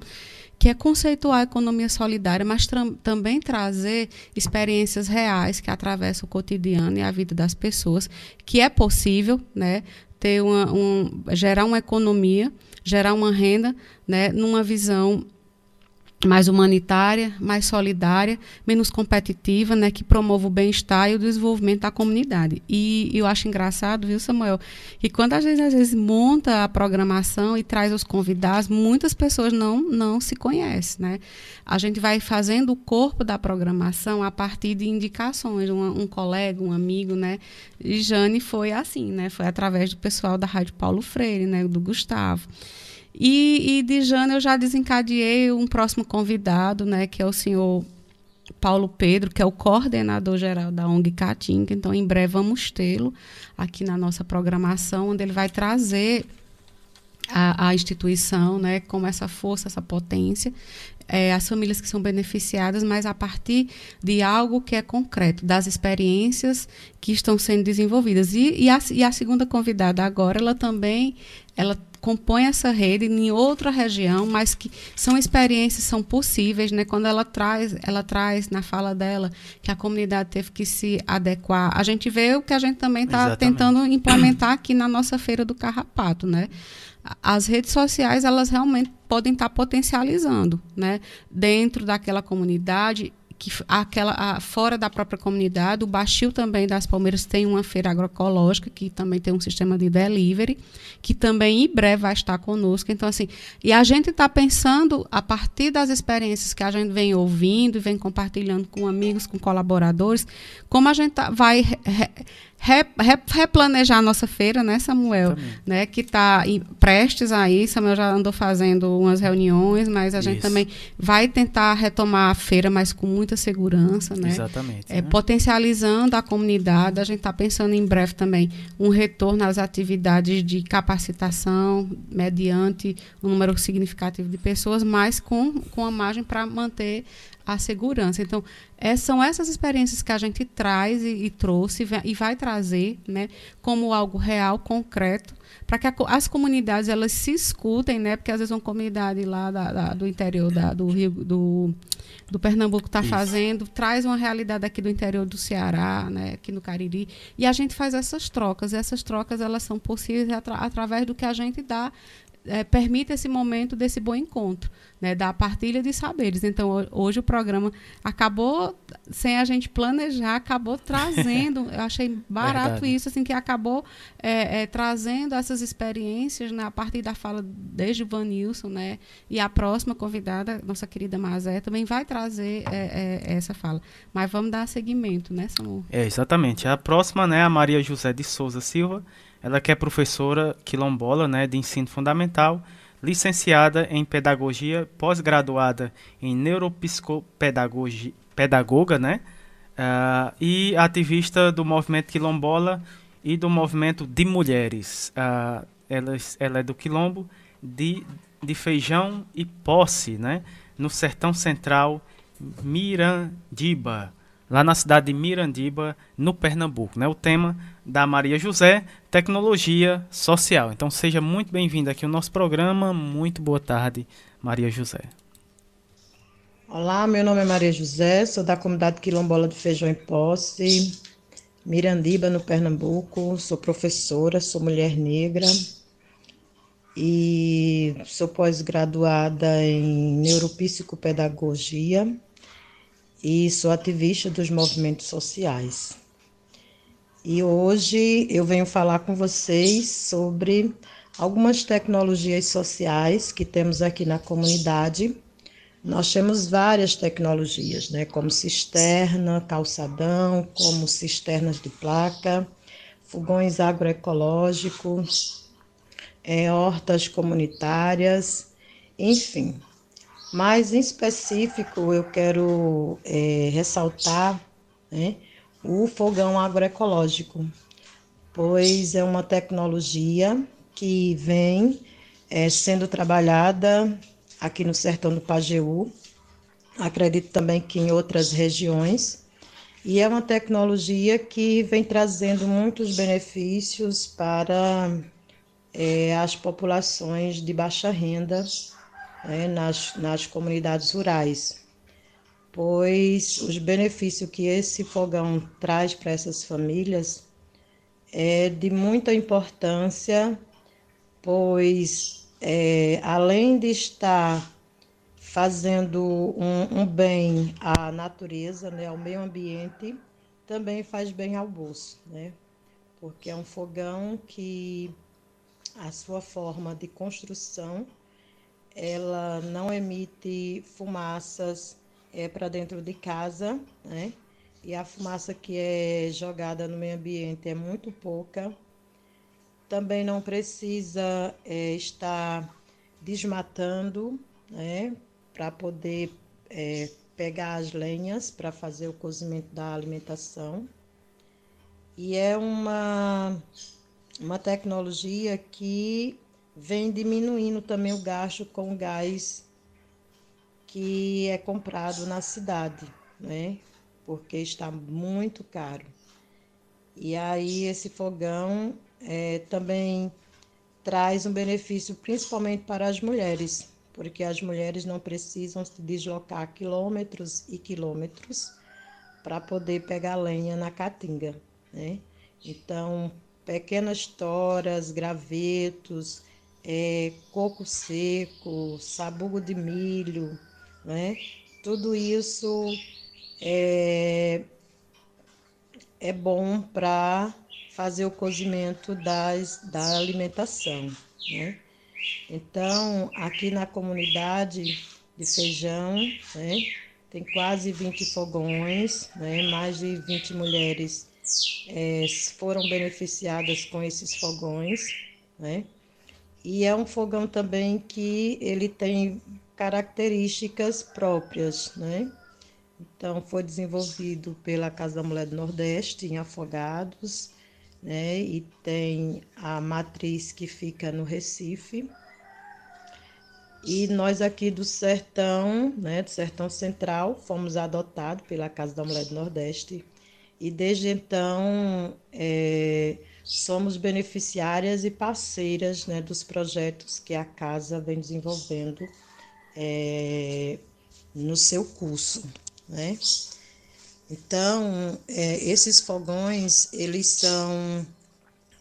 S2: que é conceituar a economia solidária, mas também trazer experiências reais que atravessam o cotidiano e a vida das pessoas, que é possível, né, ter uma, um, gerar uma economia gerar uma renda né, numa visão mais humanitária, mais solidária, menos competitiva, né, que promova o bem-estar e o desenvolvimento da comunidade. E, eu acho engraçado, viu, Samuel, que quando a gente às vezes monta a programação e traz os convidados, muitas pessoas não não se conhecem, né? A gente vai fazendo o corpo da programação a partir de indicações, um, um colega, um amigo, né? E Jane foi assim, né? Foi através do pessoal da Rádio Paulo Freire, né, do Gustavo. E, e de Jana eu já desencadeei um próximo convidado, né, que é o senhor Paulo Pedro, que é o coordenador geral da ONG Caatinga. Então, em breve vamos tê-lo aqui na nossa programação, onde ele vai trazer a, a instituição, né, como essa força, essa potência, é, as famílias que são beneficiadas, mas a partir de algo que é concreto, das experiências que estão sendo desenvolvidas. E, e, a, e a segunda convidada agora, ela também ela compõe essa rede em outra região, mas que são experiências são possíveis, né? Quando ela traz, ela traz na fala dela que a comunidade teve que se adequar. A gente vê o que a gente também está tentando implementar aqui na nossa feira do Carrapato, né? as redes sociais elas realmente podem estar potencializando, né, dentro daquela comunidade que aquela a, fora da própria comunidade, o Baixio também das Palmeiras tem uma feira agroecológica que também tem um sistema de delivery, que também em breve vai estar conosco. Então assim, e a gente está pensando a partir das experiências que a gente vem ouvindo e vem compartilhando com amigos, com colaboradores, como a gente tá, vai re, replanejar a nossa feira, né, Samuel? Também. Né, que está prestes aí. Samuel já andou fazendo umas reuniões, mas a Isso. gente também vai tentar retomar a feira, mas com muita segurança, né?
S1: Exatamente.
S2: É, né? Potencializando a comunidade. A gente está pensando em breve também um retorno às atividades de capacitação, mediante um número significativo de pessoas, mas com, com a margem para manter a segurança. Então, é, são essas experiências que a gente traz e, e trouxe e vai trazer né, como algo real, concreto, para que a, as comunidades elas se escutem, né? Porque às vezes uma comunidade lá da, da, do interior da, do Rio do, do Pernambuco está fazendo, traz uma realidade aqui do interior do Ceará, né, aqui no Cariri, e a gente faz essas trocas. E essas trocas elas são possíveis atra através do que a gente dá é, permite esse momento desse bom encontro, né, da partilha de saberes. Então, hoje o programa acabou, sem a gente planejar, acabou trazendo, eu achei barato Verdade. isso, assim, que acabou é, é, trazendo essas experiências né, a partir da fala desde o Vanilson, né, e a próxima convidada, nossa querida Mazé, também vai trazer é, é, essa fala. Mas vamos dar seguimento, né, Samu?
S1: É, exatamente. A próxima, né, a Maria José de Souza Silva, ela que é professora quilombola né, de ensino fundamental, licenciada em pedagogia, pós-graduada em neuropsicopedagogia, pedagoga, né? Uh, e ativista do movimento quilombola e do movimento de mulheres. Uh, ela, ela é do quilombo de, de Feijão e Posse, né? No sertão central Mirandiba lá na cidade de Mirandiba, no Pernambuco. Né? O tema da Maria José, tecnologia social. Então seja muito bem-vinda aqui ao nosso programa. Muito boa tarde, Maria José.
S6: Olá, meu nome é Maria José, sou da comunidade quilombola de Feijão em Posse, Mirandiba, no Pernambuco. Sou professora, sou mulher negra e sou pós-graduada em neuropsicopedagogia e sou ativista dos movimentos sociais. E hoje eu venho falar com vocês sobre algumas tecnologias sociais que temos aqui na comunidade. Nós temos várias tecnologias, né, como cisterna, calçadão, como cisternas de placa, fogões agroecológicos, é, hortas comunitárias, enfim, mas, em específico, eu quero é, ressaltar né, o fogão agroecológico, pois é uma tecnologia que vem é, sendo trabalhada aqui no sertão do Pajeú, acredito também que em outras regiões, e é uma tecnologia que vem trazendo muitos benefícios para é, as populações de baixa renda né, nas, nas comunidades rurais, pois os benefícios que esse fogão traz para essas famílias é de muita importância, pois é, além de estar fazendo um, um, bem à natureza, né, ao meio ambiente, também faz bem ao bolso, né? Porque é um fogão que a sua forma de construção ela não emite fumaças é, para dentro de casa, né? E a fumaça que é jogada no meio ambiente é muito pouca. Também não precisa é, estar desmatando, né? Para poder é, pegar as lenhas para fazer o cozimento da alimentação. E é uma, uma tecnologia que vem diminuindo também o gasto com gás que é comprado na cidade, né? Porque está muito caro. E aí esse fogão é, também traz um benefício principalmente para as mulheres, porque as mulheres não precisam se deslocar quilômetros e quilômetros para poder pegar lenha na caatinga, né? Então, pequenas toras, gravetos, é, coco seco, sabugo de milho, né? Tudo isso é, é bom para fazer o cozimento das, da alimentação, né? Então, aqui na comunidade de feijão, né, tem quase 20 fogões, né, mais de 20 mulheres é, foram beneficiadas com esses fogões, né? E é um fogão também que ele tem características próprias, né? Então, foi desenvolvido pela Casa da Mulher do Nordeste, em Afogados, né? E tem a matriz que fica no Recife. E nós aqui do Sertão, né, do Sertão Central, fomos adotados pela Casa da Mulher do Nordeste. E desde então, é, somos beneficiárias e parceiras né, dos projetos que a casa vem desenvolvendo é, no seu curso. Né? Então, é, esses fogões, eles são,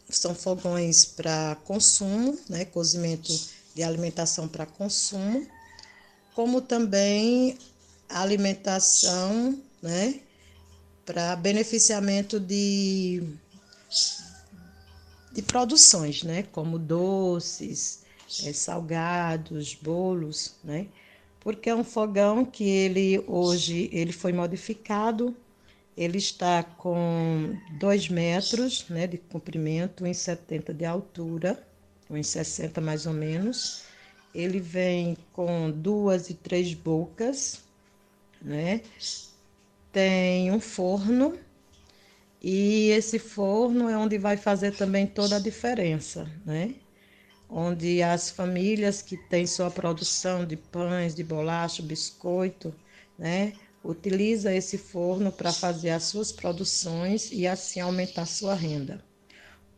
S6: são fogões para consumo, né, cozimento de alimentação para consumo, como também alimentação né, para beneficiamento de de produções, né? Como doces, é, salgados, bolos, né? Porque é um fogão que ele hoje ele foi modificado, ele está com 2 metros né, de comprimento, 1,70 de altura, 1,60 mais ou menos. Ele vem com duas e três bocas, né? Tem um forno e esse forno é onde vai fazer também toda a diferença, né? Onde as famílias que têm sua produção de pães, de bolacha, biscoito, né? Utiliza esse forno para fazer as suas produções e assim aumentar sua renda.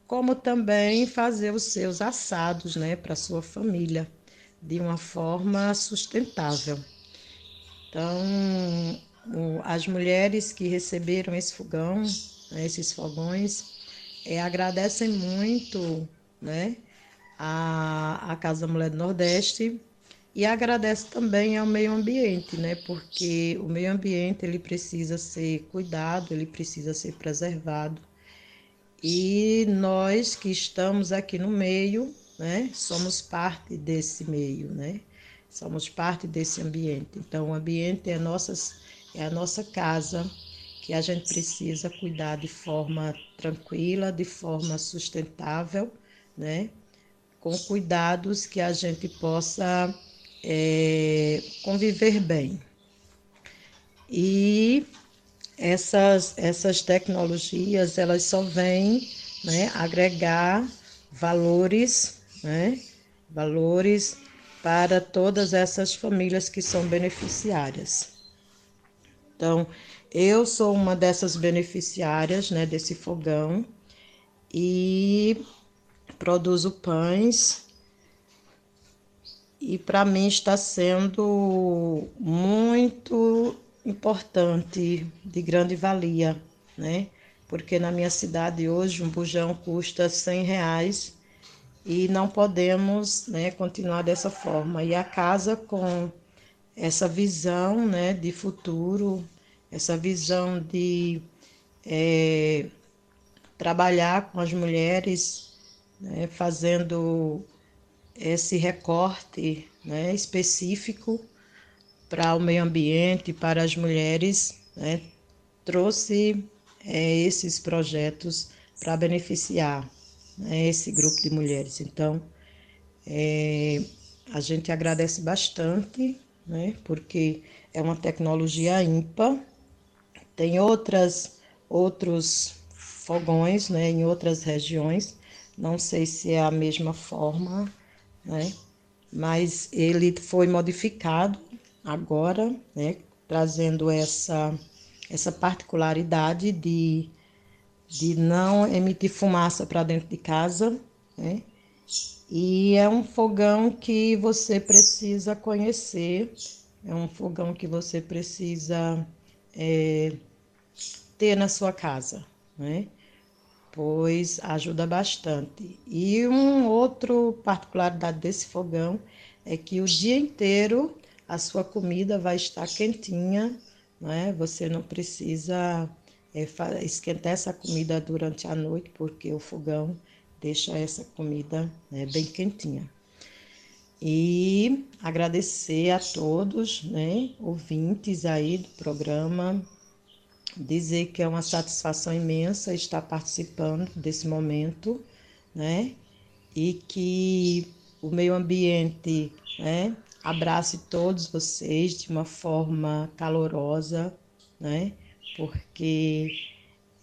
S6: Como também fazer os seus assados, né, para sua família, de uma forma sustentável. Então, as mulheres que receberam esse fogão né, esses fogões, é, agradecem muito né, a, a Casa da Mulher do Nordeste e agradece também ao meio ambiente, né, porque o meio ambiente ele precisa ser cuidado, ele precisa ser preservado. E nós que estamos aqui no meio, né, somos parte desse meio, né? Somos parte desse ambiente. Então, o ambiente é, nossas, é a nossa casa, que a gente precisa cuidar de forma tranquila, de forma sustentável, né? Com cuidados que a gente possa é, conviver bem. E essas, essas tecnologias, elas só vêm né, agregar valores, né? Valores para todas essas famílias que são beneficiárias. Então, eu sou uma dessas beneficiárias né, desse fogão e produzo pães. E para mim está sendo muito importante, de grande valia, né? Porque na minha cidade hoje um bujão custa 100 reais e não podemos né, continuar dessa forma. E a casa com essa visão né, de futuro, essa visão de é, trabalhar com as mulheres, né, fazendo esse recorte né, específico para o meio ambiente, para as mulheres, né, trouxe é, esses projetos para beneficiar né, esse grupo de mulheres. Então, é, a gente agradece bastante, né, porque é uma tecnologia ímpar tem outras, outros fogões né, em outras regiões, não sei se é a mesma forma, né, mas ele foi modificado agora, né, trazendo essa, essa particularidade de, de não emitir fumaça para dentro de casa, né, e é um fogão que você precisa conhecer, é um fogão que você precisa é, ter na sua casa, né? pois ajuda bastante. E um outro particularidade desse fogão é que o dia inteiro a sua comida vai estar quentinha, né? Você não precisa é, esquentar essa comida durante a noite, porque o fogão deixa essa comida né, bem quentinha. E agradecer a todos, né, ouvintes aí do programa, dizer que é uma satisfação imensa estar participando desse momento, né? E que o meio ambiente, né, abrace todos vocês de uma forma calorosa, né? Porque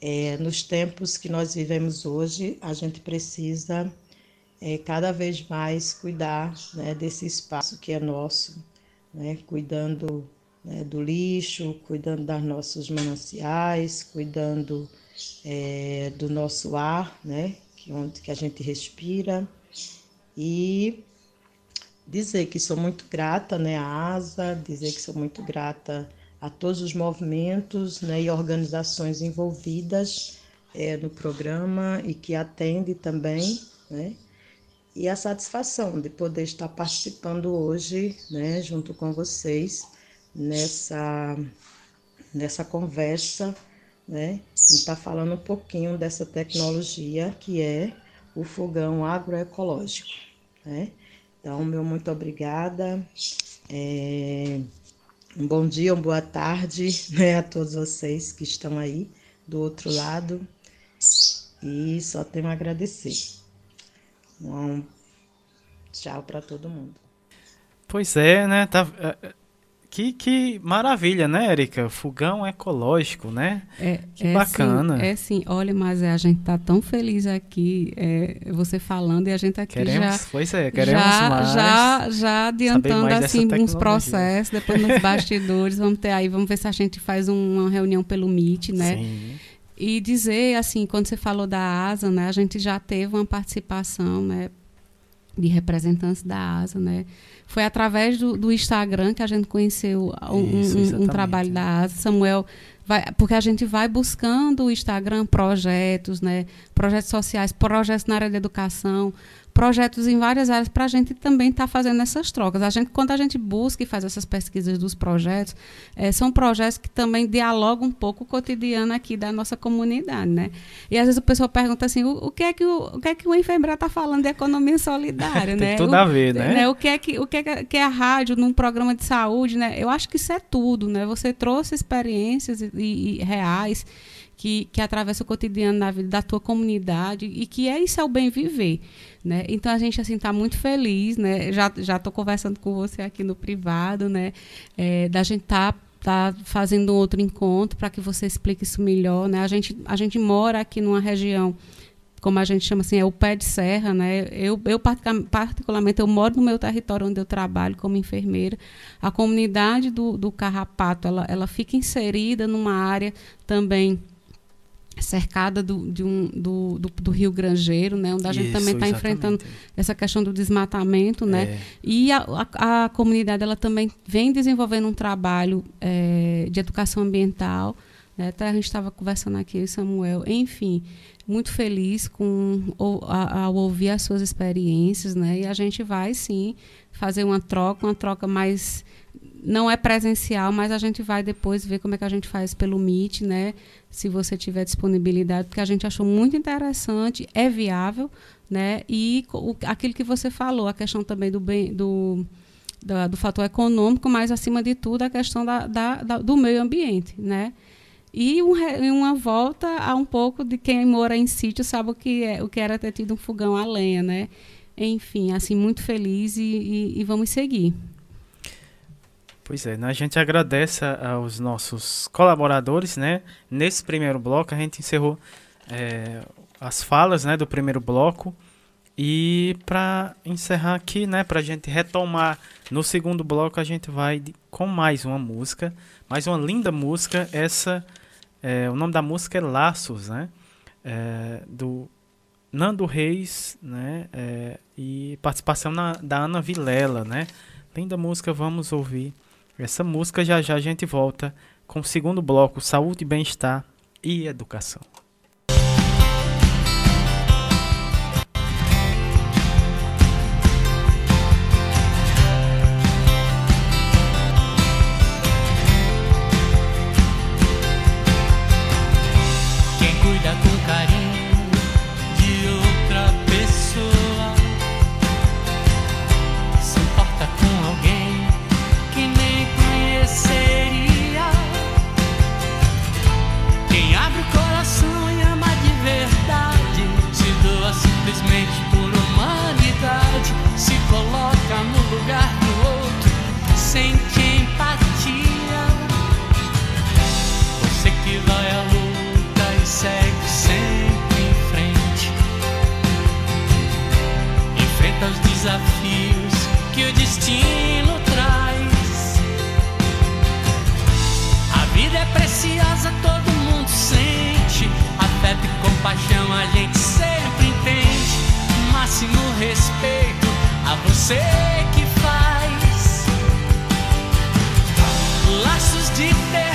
S6: é, nos tempos que nós vivemos hoje, a gente precisa é, cada vez mais cuidar né, desse espaço que é nosso, né, cuidando né, do lixo, cuidando das nossos mananciais, cuidando é, do nosso ar, né, que, onde que a gente respira, e dizer que sou muito grata né, à ASA, dizer que sou muito grata a todos os movimentos né, e organizações envolvidas é, no programa e que atende também, né? E a satisfação de poder estar participando hoje, né, junto com vocês, nessa, nessa conversa, né, e estar falando um pouquinho dessa tecnologia que é o fogão agroecológico, né? Então, meu muito obrigada. É... Um bom dia, uma boa tarde né, a todos vocês que estão aí do outro lado. E só tenho a agradecer. Um tchau para todo mundo.
S1: Pois é, né? Tá, é, que, que maravilha, né, Erika? Fogão ecológico, né?
S2: É,
S1: que
S2: é
S1: bacana.
S2: Sim, é sim, olha, mas a gente tá tão feliz aqui, é, você falando e a gente aqui
S1: queremos,
S2: já...
S1: Pois é, queremos
S2: já,
S1: mais.
S2: Já, já adiantando, assim, uns processos, depois nos bastidores, vamos ter aí, vamos ver se a gente faz uma reunião pelo Meet, né? Sim. E dizer, assim, quando você falou da ASA, né, a gente já teve uma participação, né, de representantes da ASA, né? Foi através do, do Instagram que a gente conheceu um, Isso, um, um trabalho da ASA. Samuel vai, porque a gente vai buscando o Instagram projetos, né? Projetos sociais, projetos na área da educação, projetos em várias áreas para a gente também estar tá fazendo essas trocas. A gente, quando a gente busca e faz essas pesquisas dos projetos, é, são projetos que também dialogam um pouco o cotidiano aqui da nossa comunidade, né? E às vezes o pessoal pergunta assim, o, o que é que o, o que é que o enfermeiro está falando de economia solidária,
S1: Tem
S2: né?
S1: tudo
S2: o,
S1: a ver, né?
S2: né? O que é que o que é que é a rádio num programa de saúde, né? Eu acho que isso é tudo, né? Você trouxe experiências e, e reais que, que atravessa o cotidiano da vida da tua comunidade e que é isso é o bem viver, né? Então a gente assim está muito feliz, né? Já já estou conversando com você aqui no privado, né? É, da gente tá tá fazendo outro encontro para que você explique isso melhor, né? A gente a gente mora aqui numa região como a gente chama assim, é o pé de serra, né? Eu, eu particularmente, eu moro no meu território onde eu trabalho como enfermeira. A comunidade do, do Carrapato, ela, ela fica inserida numa área também cercada do, de um, do, do, do, Rio Grangeiro, né, onde a gente Isso, também está enfrentando essa questão do desmatamento, né, é. e a, a, a, comunidade ela também vem desenvolvendo um trabalho é, de educação ambiental, né, até a gente estava conversando aqui, Samuel, enfim, muito feliz com ou, a, ao ouvir as suas experiências, né, e a gente vai sim fazer uma troca, uma troca mais não é presencial, mas a gente vai depois ver como é que a gente faz pelo Meet, né? Se você tiver disponibilidade, porque a gente achou muito interessante, é viável, né? E o, aquilo que você falou, a questão também do bem, do, da, do fator econômico, mas acima de tudo a questão da, da, da do meio ambiente, né? E um, uma volta a um pouco de quem mora em sítio sabe o que é, o que era ter tido um fogão a lenha, né? Enfim, assim muito feliz e, e, e vamos seguir.
S1: Pois é, né? a gente agradece aos nossos colaboradores, né? Nesse primeiro bloco a gente encerrou é, as falas, né, do primeiro bloco e para encerrar aqui, né, para a gente retomar no segundo bloco a gente vai com mais uma música, mais uma linda música. Essa, é, o nome da música é Laços, né? É, do Nando Reis, né? É, e participação na, da Ana Vilela, né? Linda música, vamos ouvir. Essa música já já a gente volta com o segundo bloco, saúde, bem-estar e educação.
S7: Desafios que o destino traz. A vida é preciosa, todo mundo sente. Afeto e compaixão a gente sempre entende. Máximo respeito a você que faz. Laços de ternura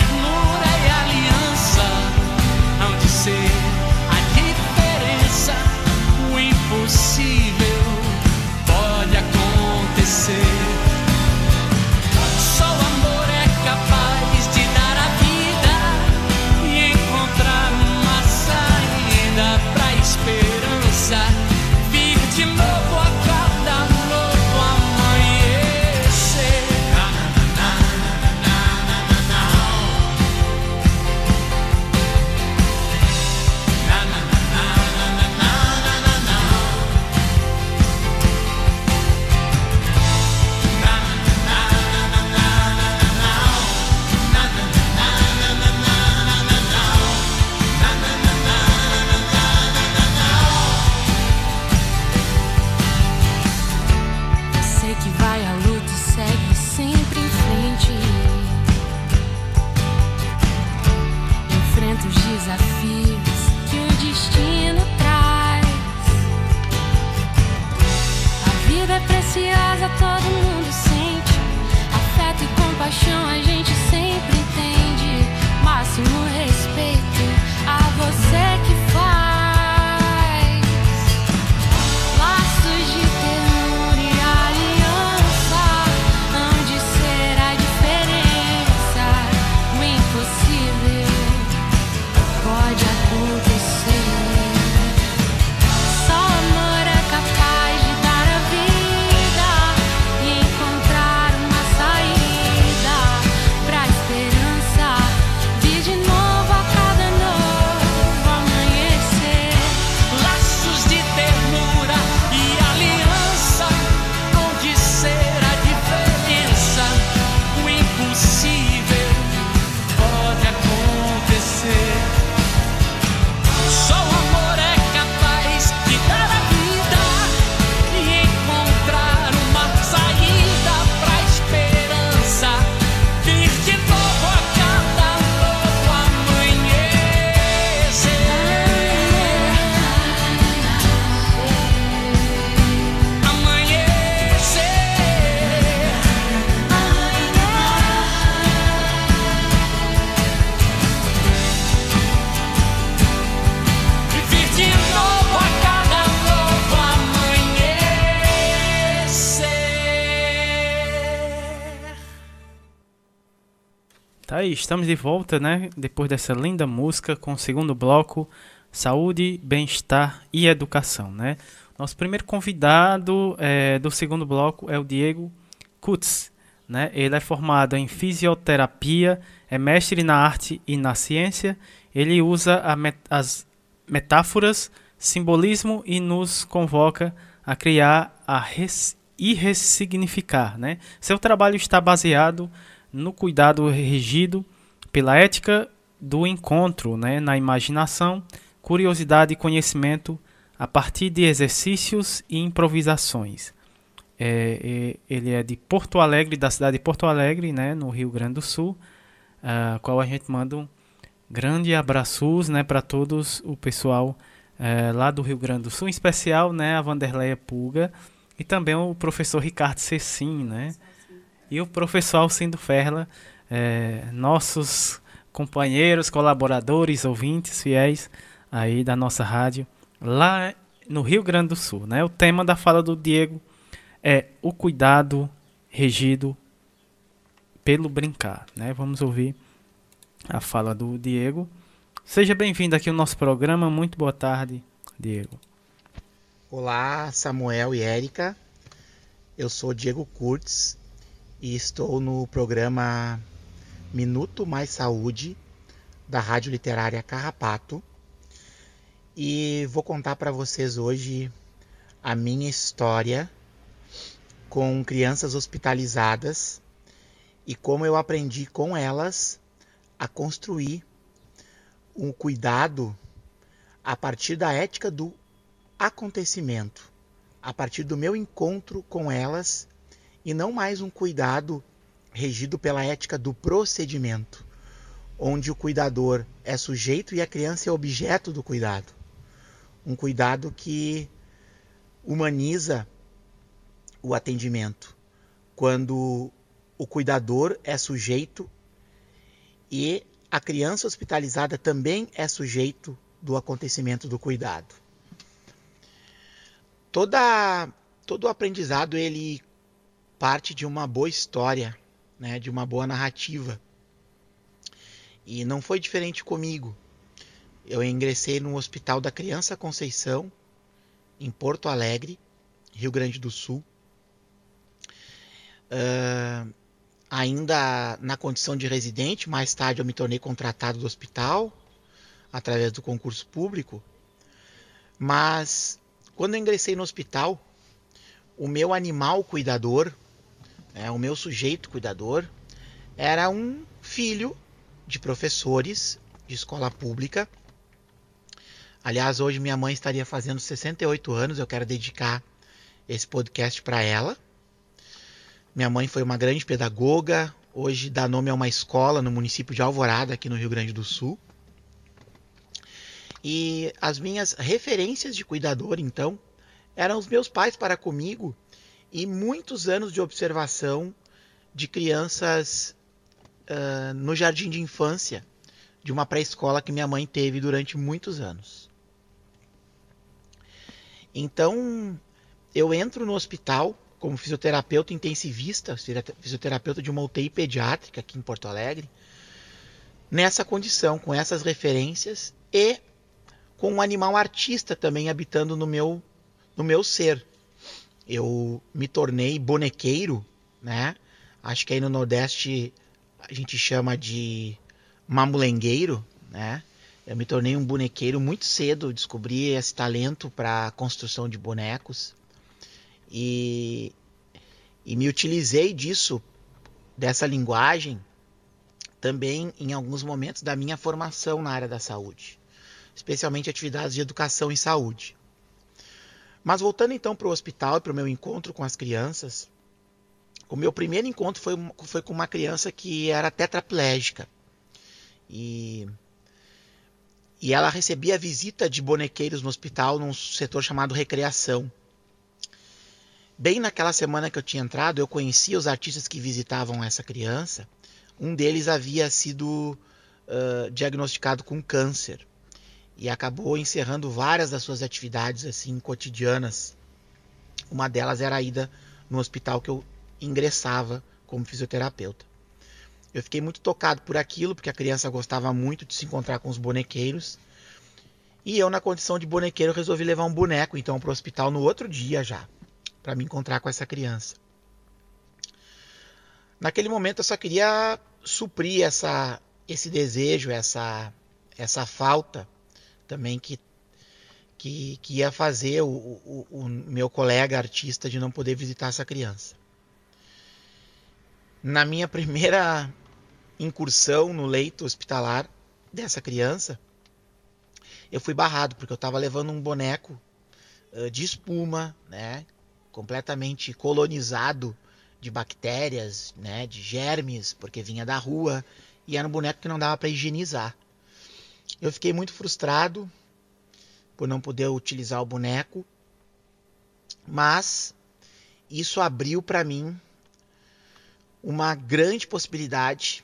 S1: estamos de volta, né? Depois dessa linda música com o segundo bloco, saúde, bem-estar e educação, né? Nosso primeiro convidado é, do segundo bloco é o Diego Kutz, né? Ele é formado em fisioterapia, é mestre na arte e na ciência. Ele usa met- as metáforas, simbolismo e nos convoca a criar a res- e ressignificar, né? Seu trabalho está baseado no cuidado regido pela ética do encontro, né, na imaginação, curiosidade e conhecimento a partir de exercícios e improvisações. É, é, ele é de Porto Alegre, da cidade de Porto Alegre, né, no Rio Grande do Sul, a qual a gente manda um grande abraços, né, para todos o pessoal eh, lá do Rio Grande do Sul, em especial, né, a Vanderleia Pulga e também o professor Ricardo Cecim, né, e o professor Alcindo Ferla, eh, nossos companheiros, colaboradores, ouvintes, fiéis aí da nossa rádio, lá no Rio Grande do Sul, né? O tema da fala do Diego é o cuidado regido pelo brincar, né? Vamos ouvir a fala do Diego. Seja bem-vindo aqui ao nosso programa. Muito boa tarde, Diego.
S8: Olá, Samuel e Érica. Eu sou Diego Kurtz e estou no programa Minuto Mais Saúde da Rádio Literária Carrapato. E vou contar para vocês hoje a minha história com crianças hospitalizadas e como eu aprendi com elas a construir um cuidado a partir da ética do acontecimento, a partir do meu encontro com elas e não mais um cuidado regido pela ética do procedimento, onde o cuidador é sujeito e a criança é objeto do cuidado. Um cuidado que humaniza o atendimento, quando o cuidador é sujeito e a criança hospitalizada também é sujeito do acontecimento do cuidado. Toda, todo o aprendizado ele parte de uma boa história, né, de uma boa narrativa. E não foi diferente comigo. Eu ingressei no Hospital da Criança Conceição, em Porto Alegre, Rio Grande do Sul. Uh, ainda na condição de residente, mais tarde eu me tornei contratado do hospital, através do concurso público. Mas quando eu ingressei no hospital, o meu animal cuidador, né, o meu sujeito cuidador, era um filho de professores de escola pública. Aliás, hoje minha mãe estaria fazendo 68 anos, eu quero dedicar esse podcast para ela. Minha mãe foi uma grande pedagoga, hoje dá nome a uma escola no município de Alvorada, aqui no Rio Grande do Sul. E as minhas referências de cuidador, então, eram os meus pais para comigo e muitos anos de observação de crianças uh, no jardim de infância de uma pré-escola que minha mãe teve durante muitos anos. Então, eu entro no hospital como fisioterapeuta intensivista, fisioterapeuta de uma UTI pediátrica aqui em Porto Alegre, nessa condição, com essas referências e com um animal artista também habitando no meu no meu ser. Eu me tornei bonequeiro, né? Acho que aí no Nordeste a gente chama de mamulengueiro, né? Eu me tornei um bonequeiro muito cedo, descobri esse talento para construção de bonecos e, e me utilizei disso, dessa linguagem, também em alguns momentos da minha formação na área da saúde especialmente atividades de educação e saúde. Mas voltando então para o hospital e para o meu encontro com as crianças, o meu primeiro encontro foi, foi com uma criança que era tetraplégica. E, e ela recebia visita de bonequeiros no hospital, num setor chamado recreação. Bem naquela semana que eu tinha entrado, eu conhecia os artistas que visitavam essa criança. Um deles havia sido uh, diagnosticado com câncer e acabou encerrando várias das suas atividades assim cotidianas. Uma delas era a ida no hospital que eu ingressava como fisioterapeuta. Eu fiquei muito tocado por aquilo, porque a criança gostava muito de se encontrar com os bonequeiros. E eu, na condição de bonequeiro, resolvi levar um boneco então para o hospital no outro dia já, para me encontrar com essa criança. Naquele momento eu só queria suprir essa, esse desejo, essa, essa falta também que, que, que ia fazer o, o, o meu colega artista de não poder visitar essa criança. Na minha primeira incursão no leito hospitalar dessa criança, eu fui barrado porque eu estava levando um boneco uh, de espuma, né, completamente colonizado de bactérias, né, de germes, porque vinha da rua e era um boneco que não dava para higienizar. Eu fiquei muito frustrado por não poder utilizar o boneco, mas isso abriu para mim uma grande possibilidade.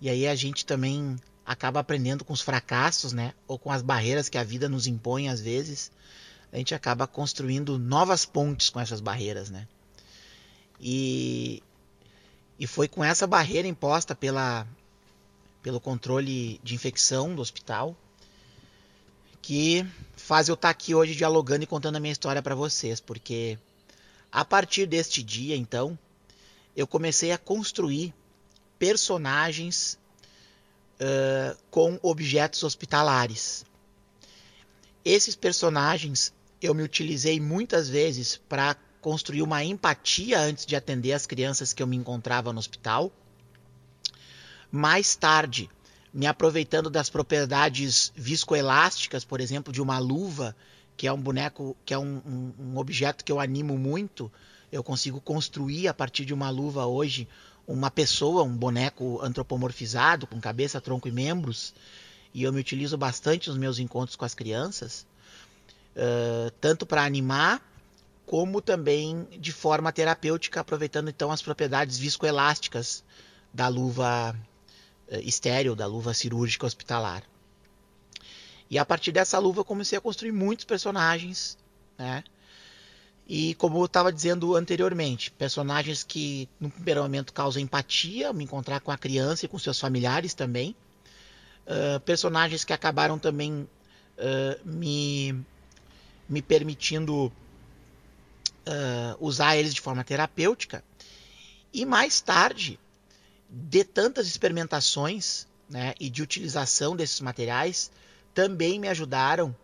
S8: E aí a gente também acaba aprendendo com os fracassos, né? Ou com as barreiras que a vida nos impõe às vezes. A gente acaba construindo novas pontes com essas barreiras, né? E, e foi com essa barreira imposta pela pelo controle de infecção do hospital, que faz eu estar aqui hoje dialogando e contando a minha história para vocês, porque a partir deste dia, então, eu comecei a construir personagens uh, com objetos hospitalares. Esses personagens eu me utilizei muitas vezes para construir uma empatia antes de atender as crianças que eu me encontrava no hospital mais tarde, me aproveitando das propriedades viscoelásticas, por exemplo, de uma luva que é um boneco, que é um, um, um objeto que eu animo muito. Eu consigo construir a partir de uma luva hoje uma pessoa, um boneco antropomorfizado, com cabeça, tronco e membros. E eu me utilizo bastante nos meus encontros com as crianças, uh, tanto para animar, como também de forma terapêutica, aproveitando então as propriedades viscoelásticas da luva estéreo, da luva cirúrgica hospitalar. E a partir dessa luva eu comecei a construir muitos personagens, né? E como eu estava dizendo anteriormente, personagens que no primeiro momento causam empatia, me encontrar com a criança e com seus familiares também. Uh, personagens que acabaram também uh, me, me permitindo uh, usar eles de forma terapêutica. E mais tarde, de tantas experimentações né, e de utilização desses materiais, também me ajudaram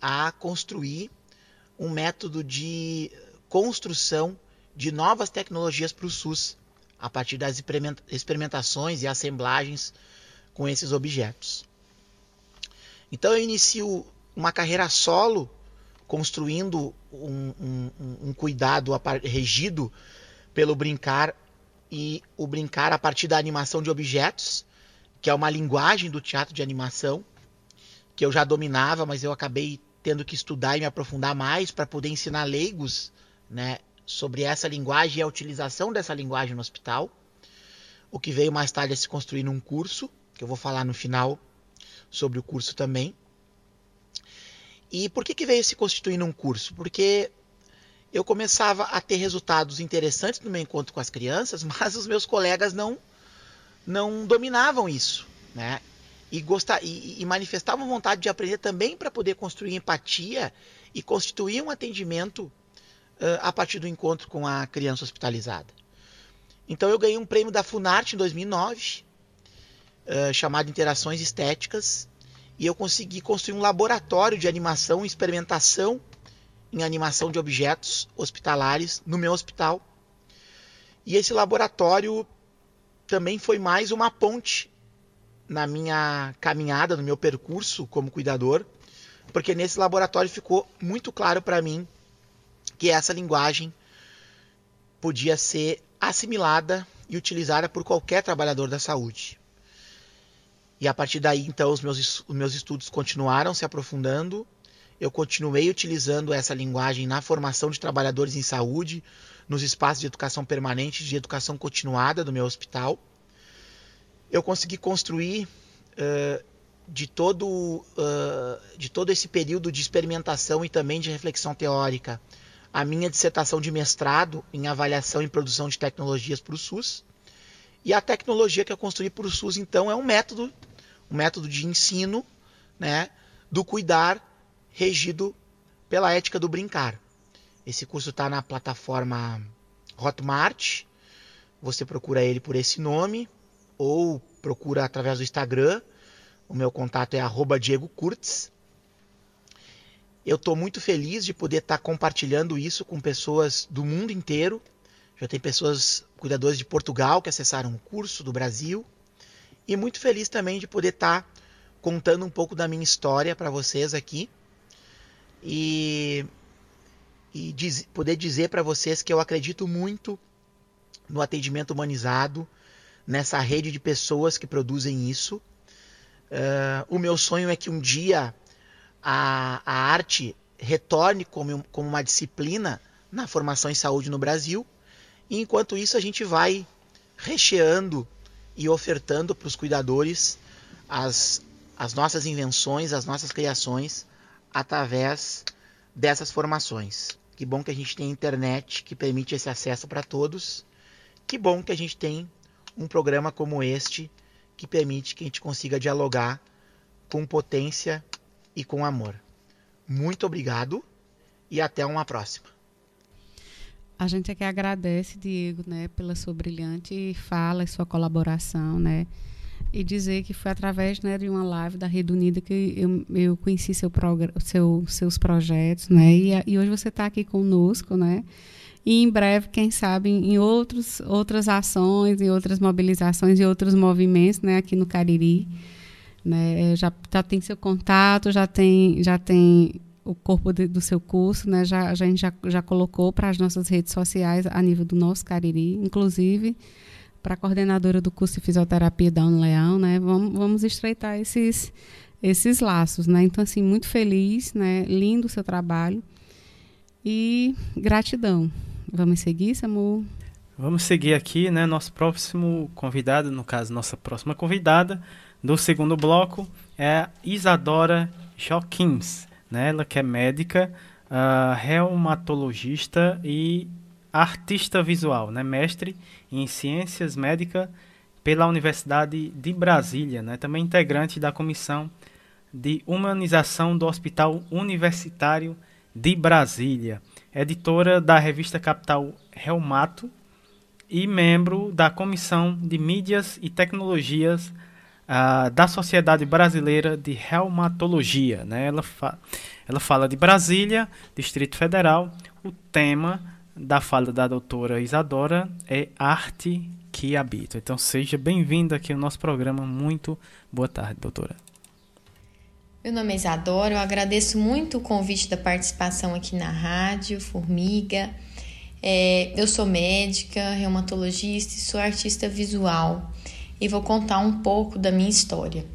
S8: a construir um método de construção de novas tecnologias para o SUS, a partir das experimentações e assemblagens com esses objetos. Então eu inicio uma carreira solo, construindo um, um, um cuidado regido pelo brincar e o brincar a partir da animação de objetos, que é uma linguagem do teatro de animação, que eu já dominava, mas eu acabei tendo que estudar e me aprofundar mais para poder ensinar leigos né, sobre essa linguagem e a utilização dessa linguagem no hospital. O que veio mais tarde a se construir num curso, que eu vou falar no final sobre o curso também. E por que, que veio se constituir num curso? Porque eu começava a ter resultados interessantes no meu encontro com as crianças, mas os meus colegas não não dominavam isso, né? e, gostar, e, e manifestavam vontade de aprender também para poder construir empatia e constituir um atendimento uh, a partir do encontro com a criança hospitalizada. Então eu ganhei um prêmio da Funarte em 2009, uh, chamado Interações Estéticas, e eu consegui construir um laboratório de animação e experimentação em animação de objetos hospitalares no meu hospital. E esse laboratório também foi mais uma ponte na minha caminhada, no meu percurso como cuidador, porque nesse laboratório ficou muito claro para mim que essa linguagem podia ser assimilada e utilizada por qualquer trabalhador da saúde. E a partir daí, então, os meus, os meus estudos continuaram se aprofundando. Eu continuei utilizando essa linguagem na formação de trabalhadores em saúde, nos espaços de educação permanente, de educação continuada do meu hospital. Eu consegui construir uh, de todo uh, de todo esse período de experimentação e também de reflexão teórica a minha dissertação de mestrado em avaliação e produção de tecnologias para o SUS. E a tecnologia que eu construí para o SUS então é um método um método de ensino né do cuidar regido pela ética do brincar esse curso está na plataforma Hotmart você procura ele por esse nome ou procura através do Instagram. O meu contato é Diego Kurtz. Eu estou muito feliz de poder estar tá compartilhando isso com pessoas do mundo inteiro. Já tem pessoas, cuidadores de Portugal, que acessaram o curso, do Brasil. E muito feliz também de poder estar tá contando um pouco da minha história para vocês aqui. E, e diz, poder dizer para vocês que eu acredito muito no atendimento humanizado, nessa rede de pessoas que produzem isso. Uh, o meu sonho é que um dia a, a arte retorne como, como uma disciplina na formação em saúde no Brasil. E enquanto isso, a gente vai recheando e ofertando para os cuidadores as, as nossas invenções, as nossas criações através dessas formações. Que bom que a gente tem internet que permite esse acesso para todos. Que bom que a gente tem um programa como este que permite que a gente consiga dialogar com potência e com amor. Muito obrigado e até uma próxima.
S2: A gente aqui agradece, Diego, né, pela sua brilhante fala e sua colaboração, né? E dizer que foi através né, de uma live da Rede Unida que eu, eu conheci seu, seu, seus projetos, né? E, e hoje você está aqui conosco, né? e em breve, quem sabe, em outros, outras ações, em outras mobilizações e outros movimentos né, aqui no Cariri. Né, já, já tem seu contato, já tem, já tem o corpo de, do seu curso, né? Já, a gente já, já colocou para as nossas redes sociais a nível do nosso Cariri, inclusive para a coordenadora do curso de fisioterapia da Unileão, né? Vamos, vamos estreitar esses, esses laços, né? Então, assim, muito feliz, né? Lindo o seu trabalho e gratidão. Vamos seguir, Samu?
S1: Vamos seguir aqui, né? Nosso próximo convidado, no caso, nossa próxima convidada do segundo bloco é Isadora Joaquims, né? Ela que é médica, uh, reumatologista e artista visual, né? Mestre em ciências médicas pela Universidade de Brasília, né? Também integrante da comissão de humanização do Hospital Universitário de Brasília, editora da revista Capital Reumato e membro da Comissão de Mídias e Tecnologias uh, da Sociedade Brasileira de Reumatologia. Né? Ela, fa ela fala de Brasília, Distrito Federal. O tema da fala da doutora Isadora é Arte que Habita. Então seja bem-vinda aqui ao nosso programa. Muito boa tarde, doutora.
S9: Meu nome é Isadora, eu agradeço muito o convite da participação aqui na rádio Formiga. É, eu sou médica, reumatologista e sou artista visual e vou contar um pouco da minha história.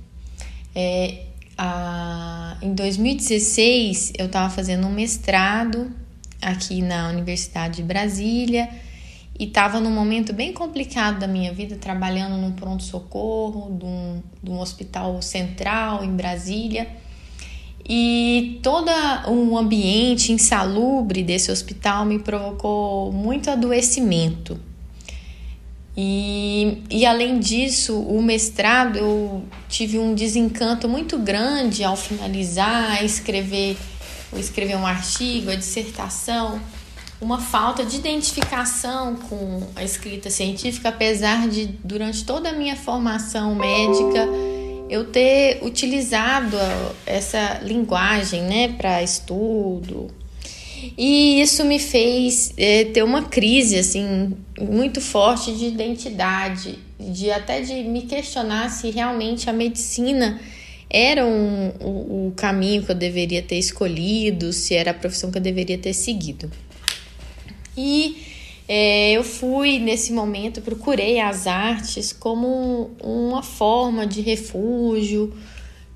S9: É, a, em 2016 eu estava fazendo um mestrado aqui na Universidade de Brasília e estava num momento bem complicado da minha vida, trabalhando num pronto-socorro de, um, de um hospital central em Brasília. E todo um ambiente insalubre desse hospital me provocou muito adoecimento. E, e além disso, o mestrado eu tive um desencanto muito grande ao finalizar, escrever, escrever um artigo, a dissertação uma falta de identificação com a escrita científica, apesar de, durante toda a minha formação médica, eu ter utilizado essa linguagem né, para estudo. E isso me fez é, ter uma crise assim muito forte de identidade, de até de me questionar se realmente a medicina era um, o, o caminho que eu deveria ter escolhido, se era a profissão que eu deveria ter seguido. E é, eu fui nesse momento, procurei as artes como uma forma de refúgio,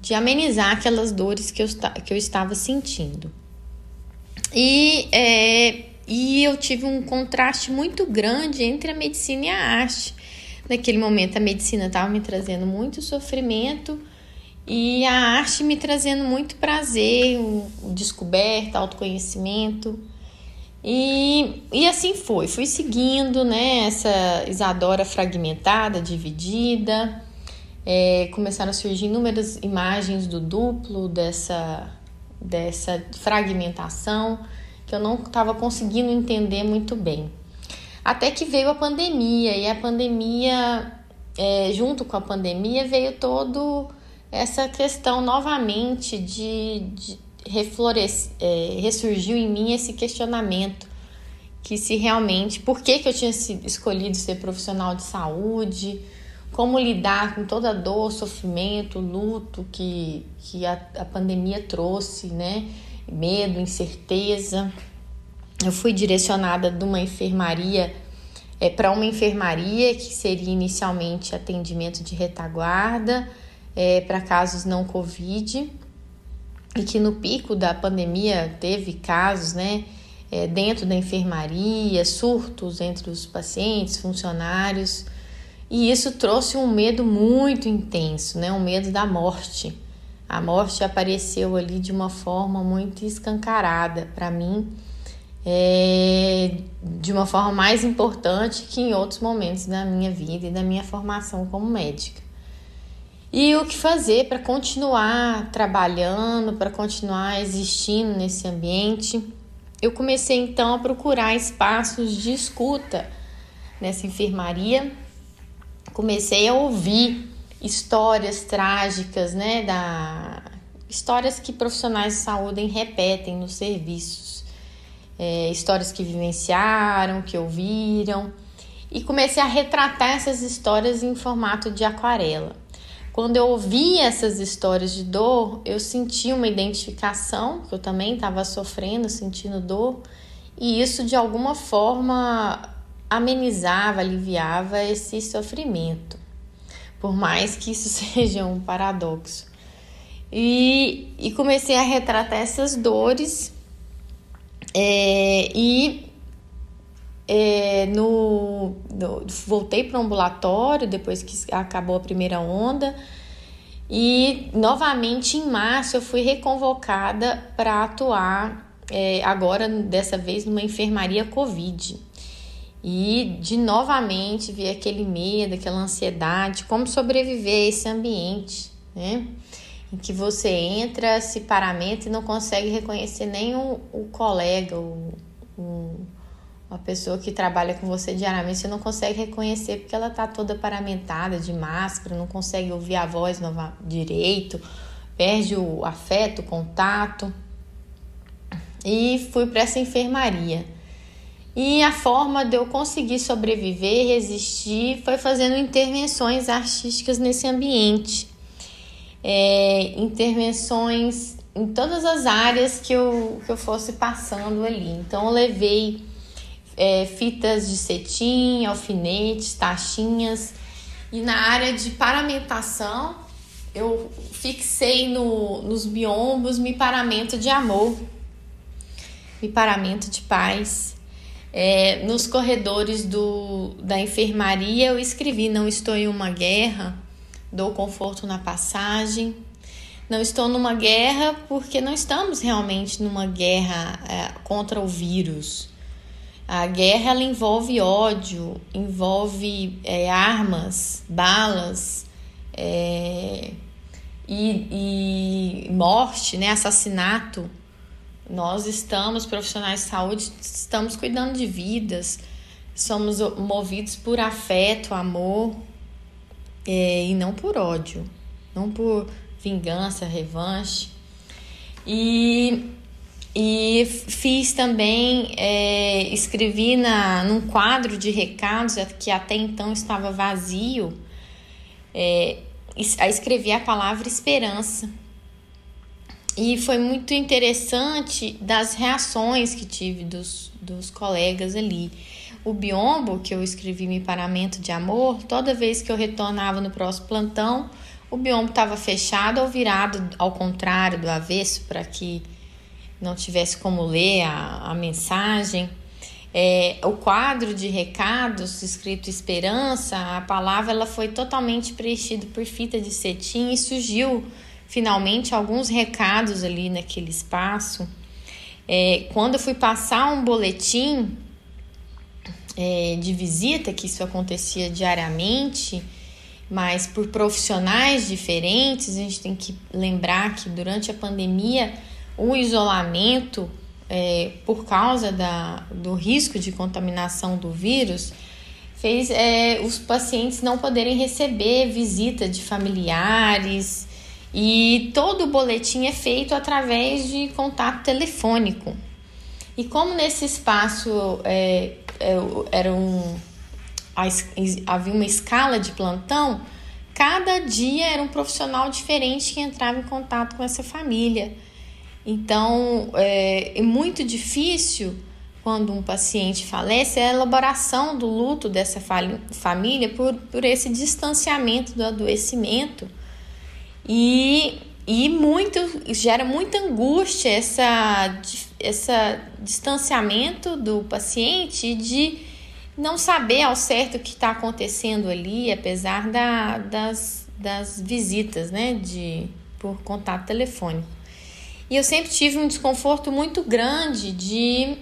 S9: de amenizar aquelas dores que eu, que eu estava sentindo. E, é, e eu tive um contraste muito grande entre a medicina e a arte. Naquele momento, a medicina estava me trazendo muito sofrimento e a arte me trazendo muito prazer, descoberta, autoconhecimento. E, e assim foi, fui seguindo né, essa Isadora fragmentada, dividida. É, começaram a surgir inúmeras imagens do duplo dessa, dessa fragmentação que eu não estava conseguindo entender muito bem. Até que veio a pandemia, e a pandemia, é, junto com a pandemia, veio todo essa questão novamente de, de é, ressurgiu em mim esse questionamento que se realmente por que, que eu tinha escolhido ser profissional de saúde, como lidar com toda a dor, sofrimento, luto que, que a, a pandemia trouxe, né? Medo, incerteza. Eu fui direcionada de uma enfermaria é, para uma enfermaria que seria inicialmente atendimento de retaguarda é, para casos não Covid e que no pico da pandemia teve casos, né, é, dentro da enfermaria, surtos entre os pacientes, funcionários, e isso trouxe um medo muito intenso, né, um medo da morte. A morte apareceu ali de uma forma muito escancarada para mim, é, de uma forma mais importante que em outros momentos da minha vida e da minha formação como médica. E o que fazer para continuar trabalhando, para continuar existindo nesse ambiente? Eu comecei então a procurar espaços de escuta nessa enfermaria. Comecei a ouvir histórias trágicas, né, da histórias que profissionais de saúde repetem nos serviços, é, histórias que vivenciaram, que ouviram, e comecei a retratar essas histórias em formato de aquarela. Quando eu ouvi essas histórias de dor, eu senti uma identificação, que eu também estava sofrendo, sentindo dor, e isso de alguma forma amenizava, aliviava esse sofrimento, por mais que isso seja um paradoxo. E, e comecei a retratar essas dores é, e é, no, no, voltei para o ambulatório depois que acabou a primeira onda e novamente em março eu fui reconvocada para atuar é, agora dessa vez numa enfermaria Covid. E de novamente ver aquele medo, aquela ansiedade, como sobreviver a esse ambiente, né? Em que você entra, se paramenta e não consegue reconhecer nem o, o colega, o, o, uma pessoa que trabalha com você diariamente, você não consegue reconhecer porque ela está toda paramentada, de máscara, não consegue ouvir a voz direito, perde o afeto, o contato e fui para essa enfermaria. E a forma de eu conseguir sobreviver, resistir, foi fazendo intervenções artísticas nesse ambiente. É, intervenções em todas as áreas que eu, que eu fosse passando ali. Então, eu levei é, fitas de cetim, alfinetes, taxinhas. E na área de paramentação, eu fixei no, nos biombos me paramento de amor e paramento de paz. É, nos corredores do, da enfermaria eu escrevi: Não estou em uma guerra, dou conforto na passagem. Não estou numa guerra porque não estamos realmente numa guerra é, contra o vírus. A guerra ela envolve ódio, envolve é, armas, balas é, e, e morte, né, assassinato. Nós estamos, profissionais de saúde, estamos cuidando de vidas, somos movidos por afeto, amor é, e não por ódio, não por vingança, revanche. E, e fiz também, é, escrevi na, num quadro de recados que até então estava vazio, é, escrevi a palavra esperança e foi muito interessante das reações que tive dos, dos colegas ali. O biombo, que eu escrevi Me Paramento de Amor, toda vez que eu retornava no próximo plantão, o biombo estava fechado ou virado ao contrário, do avesso, para que não tivesse como ler a, a mensagem. É, o quadro de recados escrito Esperança, a palavra ela foi totalmente preenchida por fita de cetim e surgiu finalmente alguns recados ali naquele espaço. É, quando eu fui passar um boletim é, de visita, que isso acontecia diariamente, mas por profissionais diferentes, a gente tem que lembrar que durante a pandemia o isolamento é, por causa da, do risco de contaminação do vírus fez é, os pacientes não poderem receber visita de familiares, e todo o boletim é feito através de contato telefônico. E como nesse espaço é, é, era um, havia uma escala de plantão, cada dia era um profissional diferente que entrava em contato com essa família. Então é, é muito difícil quando um paciente falece a elaboração do luto dessa família por, por esse distanciamento do adoecimento e, e muito gera muita angústia essa, essa distanciamento do paciente de não saber ao certo o que está acontecendo ali, apesar da, das, das visitas né, de, por contato telefônico. E eu sempre tive um desconforto muito grande de,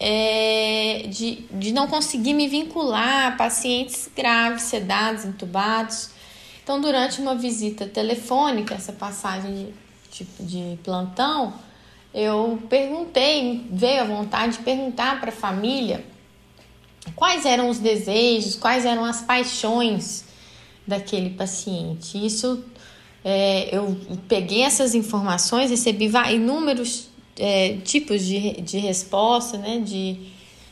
S9: é, de, de não conseguir me vincular a pacientes graves, sedados, entubados. Então, durante uma visita telefônica, essa passagem de, de, de plantão, eu perguntei, veio a vontade de perguntar para a família quais eram os desejos, quais eram as paixões daquele paciente. Isso é, eu peguei essas informações, recebi inúmeros é, tipos de, de resposta, né, de,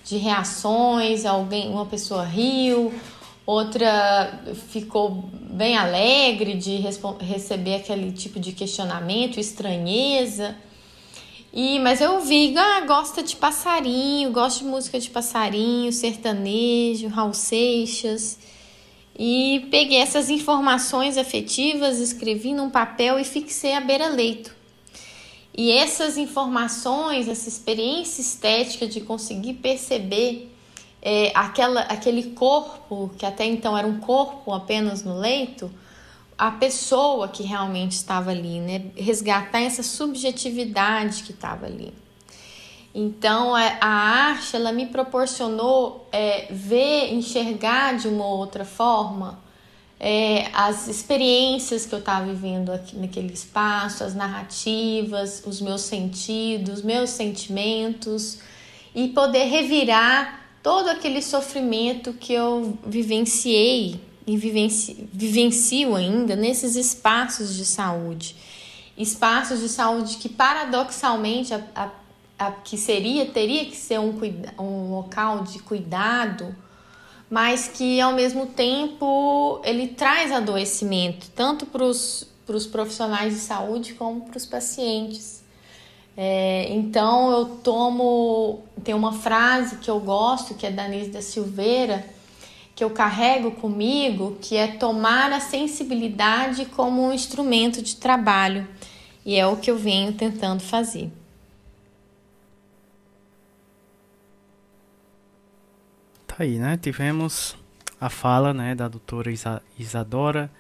S9: de reações. Alguém, uma pessoa riu, outra ficou bem alegre de receber aquele tipo de questionamento, estranheza. E, mas eu vi, ah, gosta de passarinho, gosta de música de passarinho, sertanejo, Raul Seixas. E peguei essas informações afetivas, escrevi num papel e fixei à beira-leito. E essas informações, essa experiência estética de conseguir perceber é, aquela, aquele corpo, que até então era um corpo apenas no leito, a pessoa que realmente estava ali, né? Resgatar essa subjetividade que estava ali. Então é, a arte ela me proporcionou é, ver, enxergar de uma outra forma é, as experiências que eu estava vivendo aqui naquele espaço, as narrativas, os meus sentidos, meus sentimentos e poder revirar todo aquele sofrimento que eu vivenciei e vivencio, vivencio ainda nesses espaços de saúde. Espaços de saúde que paradoxalmente a, a que seria teria que ser um, um local de cuidado, mas que ao mesmo tempo ele traz adoecimento tanto para os profissionais de saúde como para os pacientes. É, então eu tomo tem uma frase que eu gosto que é da Nise da Silveira que eu carrego comigo que é tomar a sensibilidade como um instrumento de trabalho e é o que eu venho tentando fazer.
S1: Tá aí, né? Tivemos a fala, né, da doutora Isa Isadora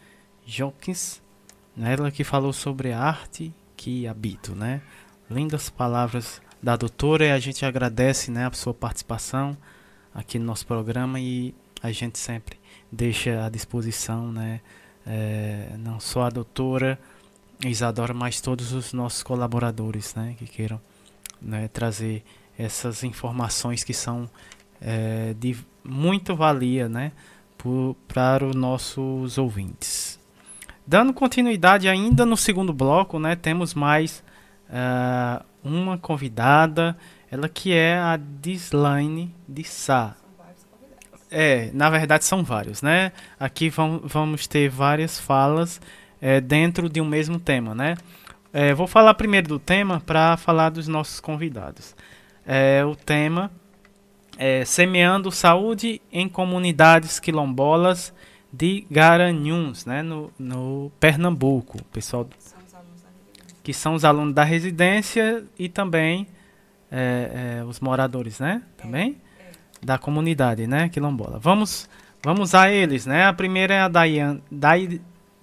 S1: Jokins, né, ela que falou sobre a arte que habito, né? Lindas palavras da doutora e a gente agradece, né, a sua participação aqui no nosso programa e a gente sempre deixa à disposição, né, é, não só a doutora Isadora, mas todos os nossos colaboradores, né, que queiram né, trazer essas informações que são é, de muito valia né, para os nossos ouvintes. Dando continuidade ainda no segundo bloco, né, temos mais uh, uma convidada, ela que é a Dislaine de Sá. É, na verdade são vários, né? Aqui vamos, vamos ter várias falas é, dentro de um mesmo tema, né? É, vou falar primeiro do tema para falar dos nossos convidados. É, o tema é, semeando saúde em comunidades quilombolas de Garanhuns, né, no, no Pernambuco, pessoal que são os alunos da residência e também é, é, os moradores, né, também da comunidade, né, quilombola. Vamos, vamos a eles, né. A primeira é a Dayan, Day,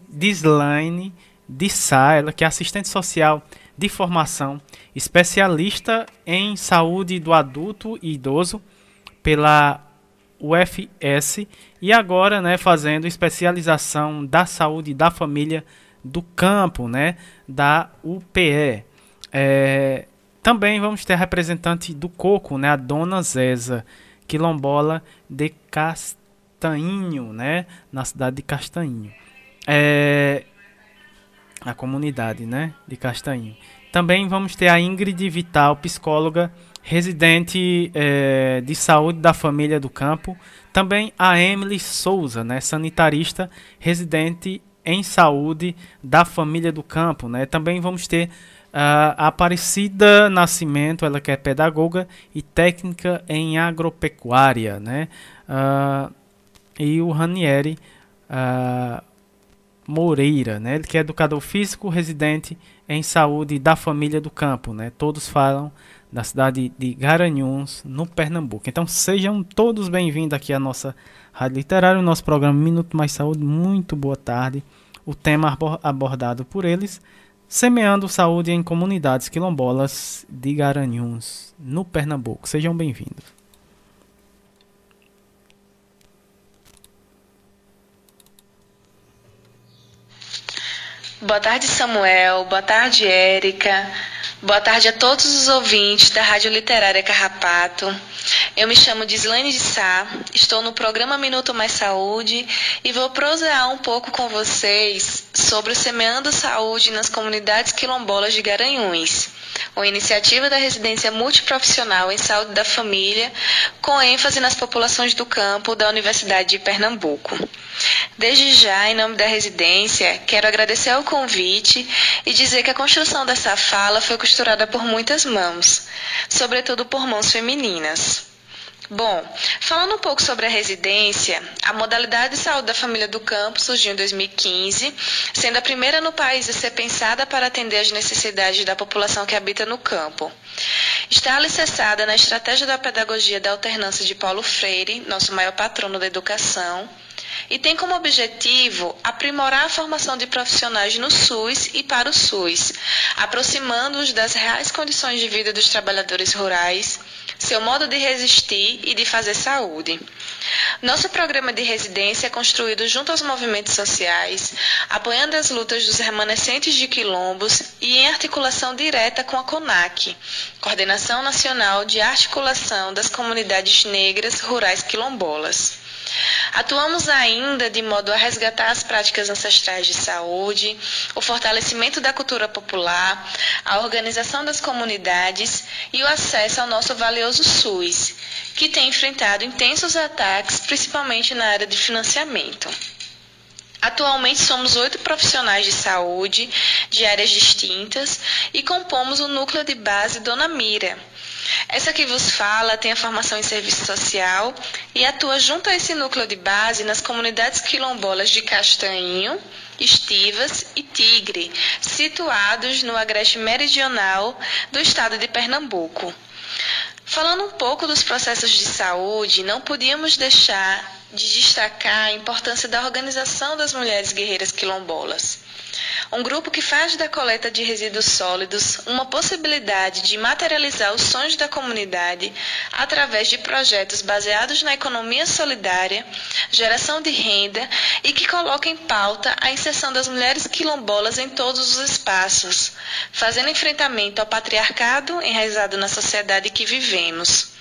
S1: Dislaine de Sá, ela que é assistente social de formação, especialista em saúde do adulto e idoso pela UFS e agora, né, fazendo especialização da saúde da família do campo, né, da UPE. É, também vamos ter representante do coco, né, a dona Zeza, quilombola de Castanho, né, na cidade de Castanho. É, a comunidade, né, de Castanho. Também vamos ter a Ingrid Vital, psicóloga residente é, de saúde da família do campo. Também a Emily Souza, né, sanitarista, residente em saúde da família do campo. Né. Também vamos ter uh, a Aparecida Nascimento, ela que é pedagoga e técnica em agropecuária. Né. Uh, e o Ranieri uh, Moreira, né, que é educador físico, residente em saúde da família do campo. Né. Todos falam da cidade de Garanhuns, no Pernambuco. Então sejam todos bem-vindos aqui à nossa Rádio Literária, o nosso programa Minuto Mais Saúde. Muito boa tarde. O tema abordado por eles, semeando saúde em comunidades quilombolas de Garanhuns, no Pernambuco. Sejam bem-vindos.
S10: Boa tarde, Samuel. Boa tarde, Érica. Boa tarde a todos os ouvintes da Rádio Literária Carrapato. Eu me chamo Dislane de Sá, estou no programa Minuto Mais Saúde e vou prosear um pouco com vocês sobre o Semeando Saúde nas comunidades quilombolas de Garanhuns. Uma iniciativa da residência multiprofissional em saúde da família, com ênfase nas populações do campo da Universidade de Pernambuco. Desde já, em nome da residência, quero agradecer ao convite e dizer que a construção dessa fala foi costurada por muitas mãos, sobretudo por mãos femininas. Bom, falando um pouco sobre a residência, a modalidade de saúde da família do campo surgiu em 2015, sendo a primeira no país a ser pensada para atender às necessidades da população que habita no campo. Está alicerçada na estratégia da pedagogia da alternância de Paulo Freire, nosso maior patrono da educação, e tem como objetivo aprimorar a formação de profissionais no SUS e para o SUS, aproximando-os das reais condições de vida dos trabalhadores rurais seu modo de resistir e de fazer saúde. Nosso programa de residência é construído junto aos movimentos sociais, apoiando as lutas dos remanescentes de quilombos e em articulação direta com a CONAC, Coordenação Nacional de Articulação das Comunidades Negras Rurais Quilombolas. Atuamos ainda de modo a resgatar as práticas ancestrais de saúde, o fortalecimento da cultura popular, a organização das comunidades e o acesso ao nosso valioso SUS, que tem enfrentado intensos ataques, principalmente na área de financiamento. Atualmente somos oito profissionais de saúde de áreas distintas e compomos o núcleo de base Dona Mira, essa que vos fala tem a formação em serviço social e atua junto a esse núcleo de base nas comunidades quilombolas de Castanho, Estivas e Tigre, situados no agreste meridional do estado de Pernambuco. Falando um pouco dos processos de saúde, não podíamos deixar de destacar a importância da organização das mulheres guerreiras quilombolas um grupo que faz da coleta de resíduos sólidos uma possibilidade de materializar os sonhos da comunidade através de projetos baseados na economia solidária, geração de renda e que coloca em pauta a inserção das mulheres quilombolas em todos os espaços, fazendo enfrentamento ao patriarcado enraizado na sociedade que vivemos.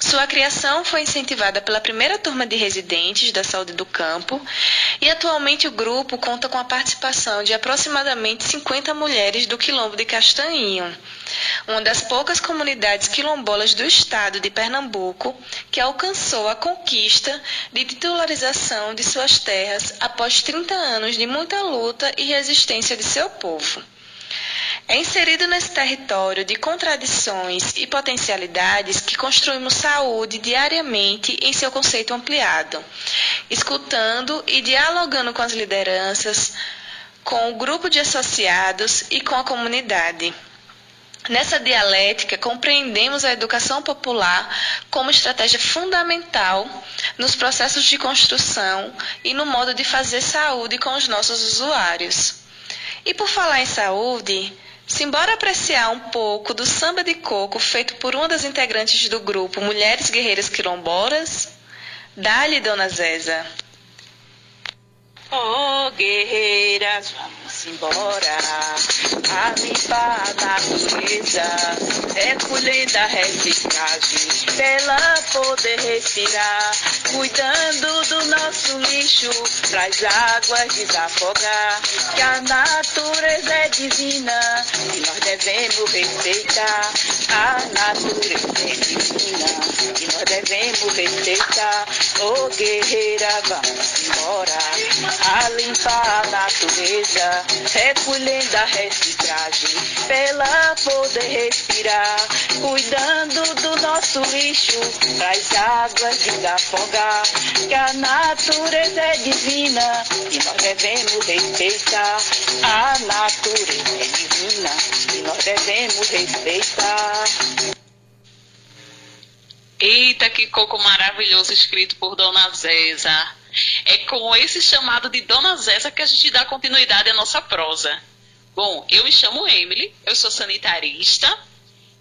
S10: Sua criação foi incentivada pela primeira turma de residentes da saúde do campo e atualmente o grupo conta com a participação de aproximadamente 50 mulheres do Quilombo de Castanhinho, uma das poucas comunidades quilombolas do estado de Pernambuco que alcançou a conquista de titularização de suas terras após 30 anos de muita luta e resistência de seu povo. É inserido nesse território de contradições e potencialidades que construímos saúde diariamente em seu conceito ampliado, escutando e dialogando com as lideranças, com o grupo de associados e com a comunidade. Nessa dialética, compreendemos a educação popular como estratégia fundamental nos processos de construção e no modo de fazer saúde com os nossos usuários. E por falar em saúde, Simbora apreciar um pouco do samba de coco feito por uma das integrantes do grupo Mulheres Guerreiras Quilombolas? Dá-lhe, Dona Zéza.
S11: Oh, guerreiras, vamos embora. A limpar a natureza, recolhendo a reciclagem, pela poder respirar, cuidando do nosso lixo, traz águas desafogar, que a natureza é divina. E nós devemos respeitar. A natureza é divina. E nós devemos respeitar. Oh, guerreira, vamos embora. A limpar a natureza, recolhendo a reciclagem, pela poder respirar, cuidando do nosso lixo, traz águas desafogar, que a natureza é divina e nós devemos respeitar. A natureza é divina e nós devemos respeitar.
S12: Eita, que coco maravilhoso escrito por Dona Zéza. É com esse chamado de Dona Zéza que a gente dá continuidade à nossa prosa. Bom, eu me chamo Emily, eu sou sanitarista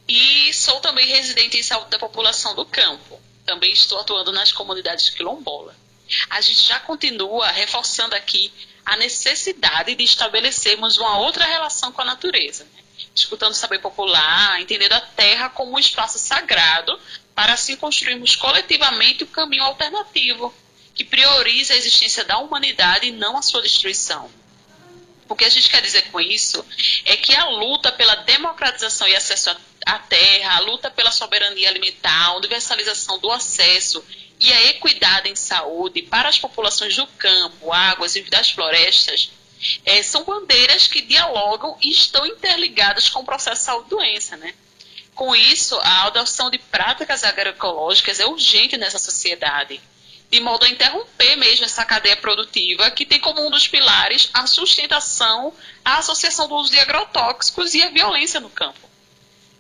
S12: e sou também residente em saúde da população do campo. Também estou atuando nas comunidades quilombola. A gente já continua reforçando aqui a necessidade de estabelecermos uma outra relação com a natureza. Né? Escutando o saber popular, entendendo a terra como um espaço sagrado, para assim construirmos coletivamente o caminho alternativo que prioriza a existência da humanidade e não a sua destruição. O que a gente quer dizer com isso é que a luta pela democratização e acesso à terra, a luta pela soberania alimentar, a universalização do acesso e a equidade em saúde para as populações do campo, águas e das florestas é, são bandeiras que dialogam e estão interligadas com o processo de saúde-doença, né? Com isso, a adoção de práticas agroecológicas é urgente nessa sociedade, de modo a interromper mesmo essa cadeia produtiva que tem como um dos pilares a sustentação, a associação do uso de agrotóxicos e a violência no campo.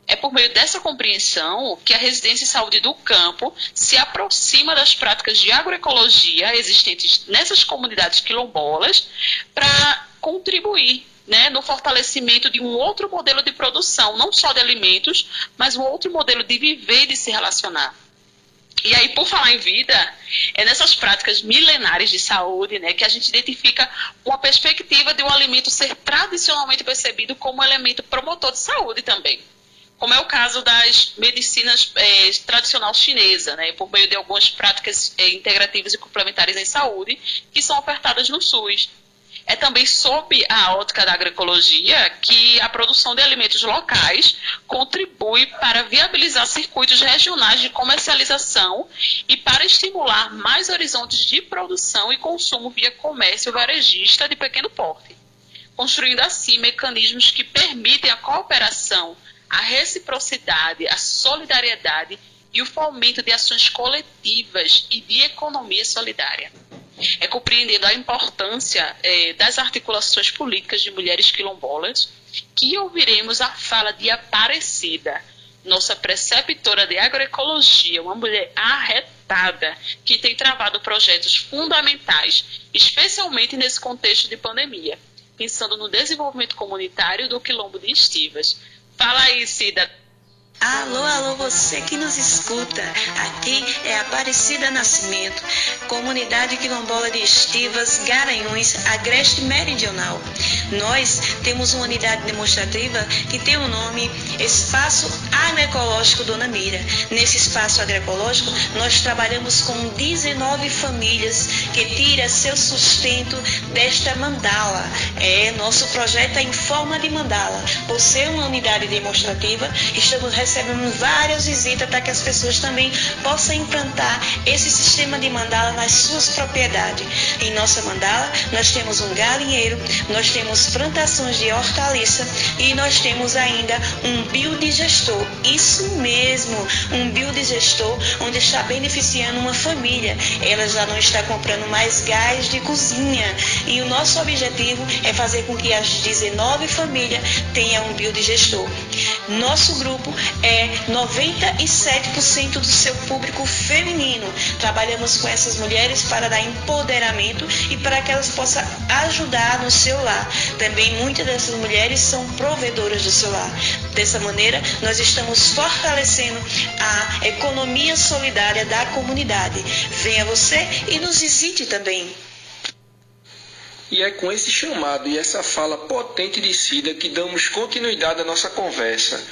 S12: É por meio dessa compreensão que a residência em saúde do campo se aproxima das práticas de agroecologia existentes nessas comunidades quilombolas para contribuir né, no fortalecimento de um outro modelo de produção, não só de alimentos, mas um outro modelo de viver e de se relacionar. E aí, por falar em vida, é nessas práticas milenares de saúde né, que a gente identifica uma perspectiva de um alimento ser tradicionalmente percebido como elemento promotor de saúde também como é o caso das medicinas é, tradicional chinesa, né, por meio de algumas práticas é, integrativas e complementares em saúde, que são ofertadas no SUS. É também sob a ótica da agroecologia que a produção de alimentos locais contribui para viabilizar circuitos regionais de comercialização e para estimular mais horizontes de produção e consumo via comércio varejista de pequeno porte, construindo assim mecanismos que permitem a cooperação a reciprocidade, a solidariedade e o fomento de ações coletivas e de economia solidária. É compreendendo a importância é, das articulações políticas de mulheres quilombolas que ouviremos a fala de Aparecida, nossa preceptora de agroecologia, uma mulher arretada que tem travado projetos fundamentais, especialmente nesse contexto de pandemia, pensando no desenvolvimento comunitário do quilombo de Estivas, Fala aí, Cida.
S13: Alô, alô, você que nos escuta. Aqui é Aparecida Nascimento, comunidade quilombola de Estivas, Garanhuns, Agreste Meridional. Nós temos uma unidade demonstrativa que tem o nome Espaço Agroecológico Dona Mira. Nesse espaço agroecológico, nós trabalhamos com 19 famílias que tiram seu sustento desta mandala. É, nosso projeto é em forma de mandala. Por ser uma unidade demonstrativa, estamos recebemos várias visitas para que as pessoas também possam implantar esse sistema de mandala nas suas propriedades. Em nossa mandala, nós temos um galinheiro, nós temos plantações de hortaliça e nós temos ainda um biodigestor. Isso mesmo, um biodigestor onde está beneficiando uma família. Ela já não está comprando mais gás de cozinha. E o nosso objetivo é fazer com que as 19 famílias tenham um biodigestor. Nosso grupo é 97% do seu público feminino. Trabalhamos com essas mulheres para dar empoderamento e para que elas possam ajudar no seu lar. Também muitas dessas mulheres são provedoras do seu lar. Dessa maneira, nós estamos fortalecendo a economia solidária da comunidade. Venha você e nos visite também.
S14: E é com esse chamado e essa fala potente de Cida que damos continuidade à nossa conversa.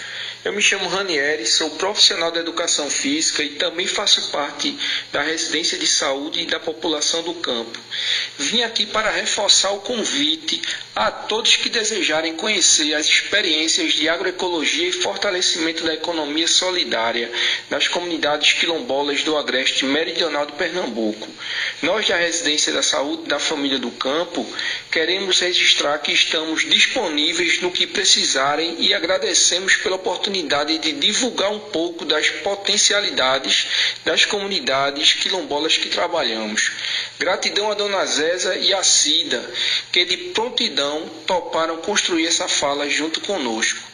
S14: Eu me chamo Ranieri, sou profissional da educação física e também faço parte da residência de saúde da população do campo. Vim aqui para reforçar o convite a todos que desejarem conhecer as experiências de agroecologia e fortalecimento da economia solidária nas comunidades quilombolas do agreste meridional de Pernambuco. Nós da Residência da Saúde da Família do Campo queremos registrar que estamos disponíveis no que precisarem e agradecemos pela oportunidade oportunidade de divulgar um pouco das potencialidades das comunidades quilombolas que trabalhamos. Gratidão a Dona Zéza e a Cida, que de prontidão toparam construir essa fala junto conosco.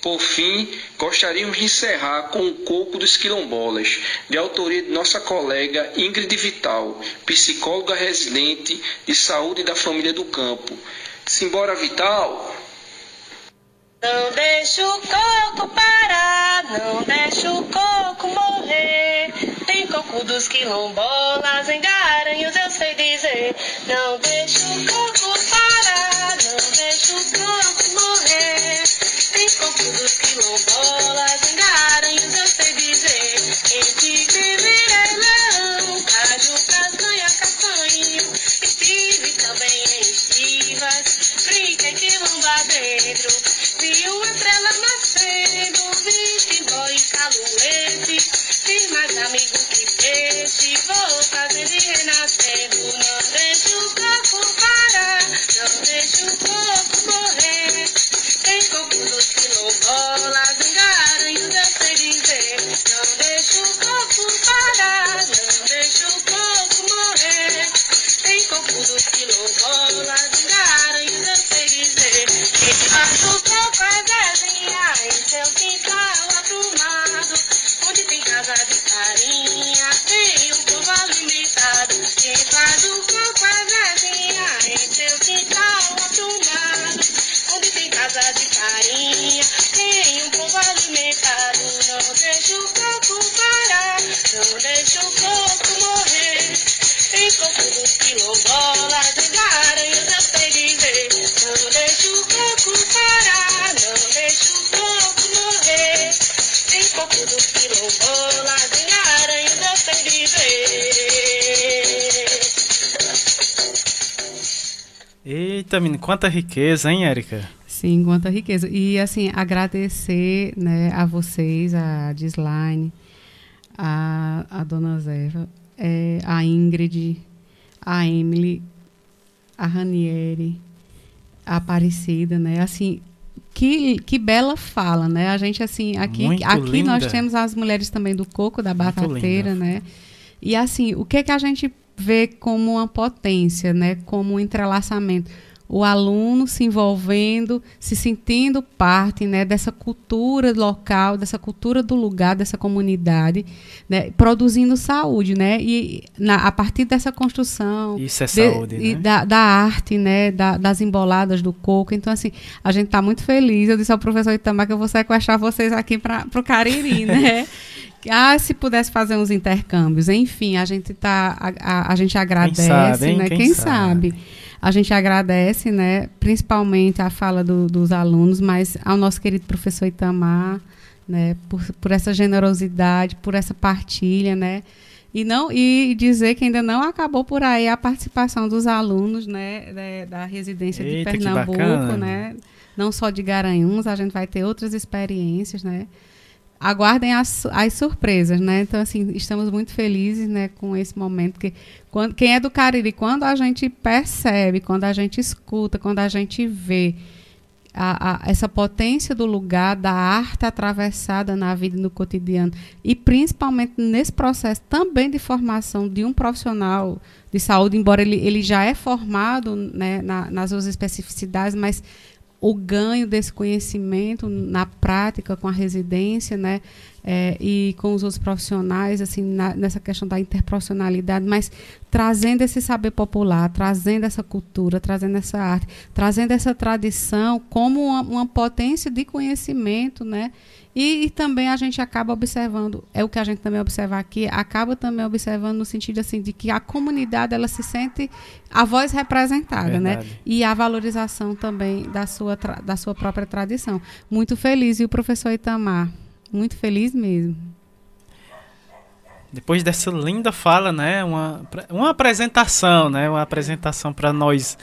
S14: Por fim, gostaríamos de encerrar com o Coco dos Quilombolas, de autoria de nossa colega Ingrid Vital, psicóloga residente de saúde da família do campo. Simbora, Vital!
S15: Não deixa o coco parar, não deixa o coco morrer. Tem coco dos quilombolas em Garanhuns, eu sei dizer. Não deixa o coco parar, não deixa o coco
S1: Eita, quanta riqueza, hein, Érica?
S2: Sim, quanta riqueza. E, assim, agradecer né, a vocês, a Dislaine, a, a Dona Zeva, é, a Ingrid, a Emily, a Ranieri, a Aparecida, né? Assim, que, que bela fala, né? A gente, assim, aqui,
S1: Muito
S2: aqui nós temos as mulheres também do coco, da batateira, né? E, assim, o que, que a gente vê como uma potência, né? Como um entrelaçamento? O aluno se envolvendo, se sentindo parte né, dessa cultura local, dessa cultura do lugar, dessa comunidade, né, produzindo saúde, né? E na, a partir dessa construção
S1: Isso é
S2: de-
S1: saúde,
S2: e
S1: né?
S2: da, da arte, né, da- das emboladas do coco. Então, assim, a gente está muito feliz. Eu disse ao professor Itamar que eu vou sequestrar vocês aqui para o Cariri, né? Ah, se pudesse fazer uns intercâmbios. Enfim, a gente tá, a, a- a gente agradece,
S1: sabe, hein?
S2: né?
S1: Quem
S2: Quem,
S1: sabe?
S2: sabe. A gente agradece, né, principalmente a fala do- dos alunos, mas ao nosso querido professor Itamar, né, por, por essa generosidade, por essa partilha, né, e não e dizer que ainda não acabou por aí a participação dos alunos, né, da, da residência
S1: Eita,
S2: de Pernambuco, né, não só de Garanhuns, a gente vai ter outras experiências, né, aguardem as, as surpresas, né? Então, assim, estamos muito felizes, né, com esse momento que quando, quem é do Cariri, quando a gente percebe, quando a gente escuta, quando a gente vê a, a- essa potência do lugar, da arte atravessada na vida e no cotidiano, e principalmente nesse processo também de formação de um profissional de saúde, embora ele, ele já é formado né, na- nas suas especificidades, mas o ganho desse conhecimento na prática com a residência, né, é, e com os outros profissionais, assim, na- nessa questão da interprofissionalidade, mas trazendo esse saber popular, trazendo essa cultura, trazendo essa arte, trazendo essa tradição como uma, uma potência de conhecimento, né, e, e também a gente acaba observando, é o que a gente também observa aqui, acaba também observando no sentido assim de que a comunidade ela se sente a voz representada, né? E a valorização também da sua, da sua própria tradição. Muito feliz. E o professor Itamar? Muito feliz mesmo.
S1: Depois dessa linda fala, né, uma, uma apresentação, né, uma apresentação para nós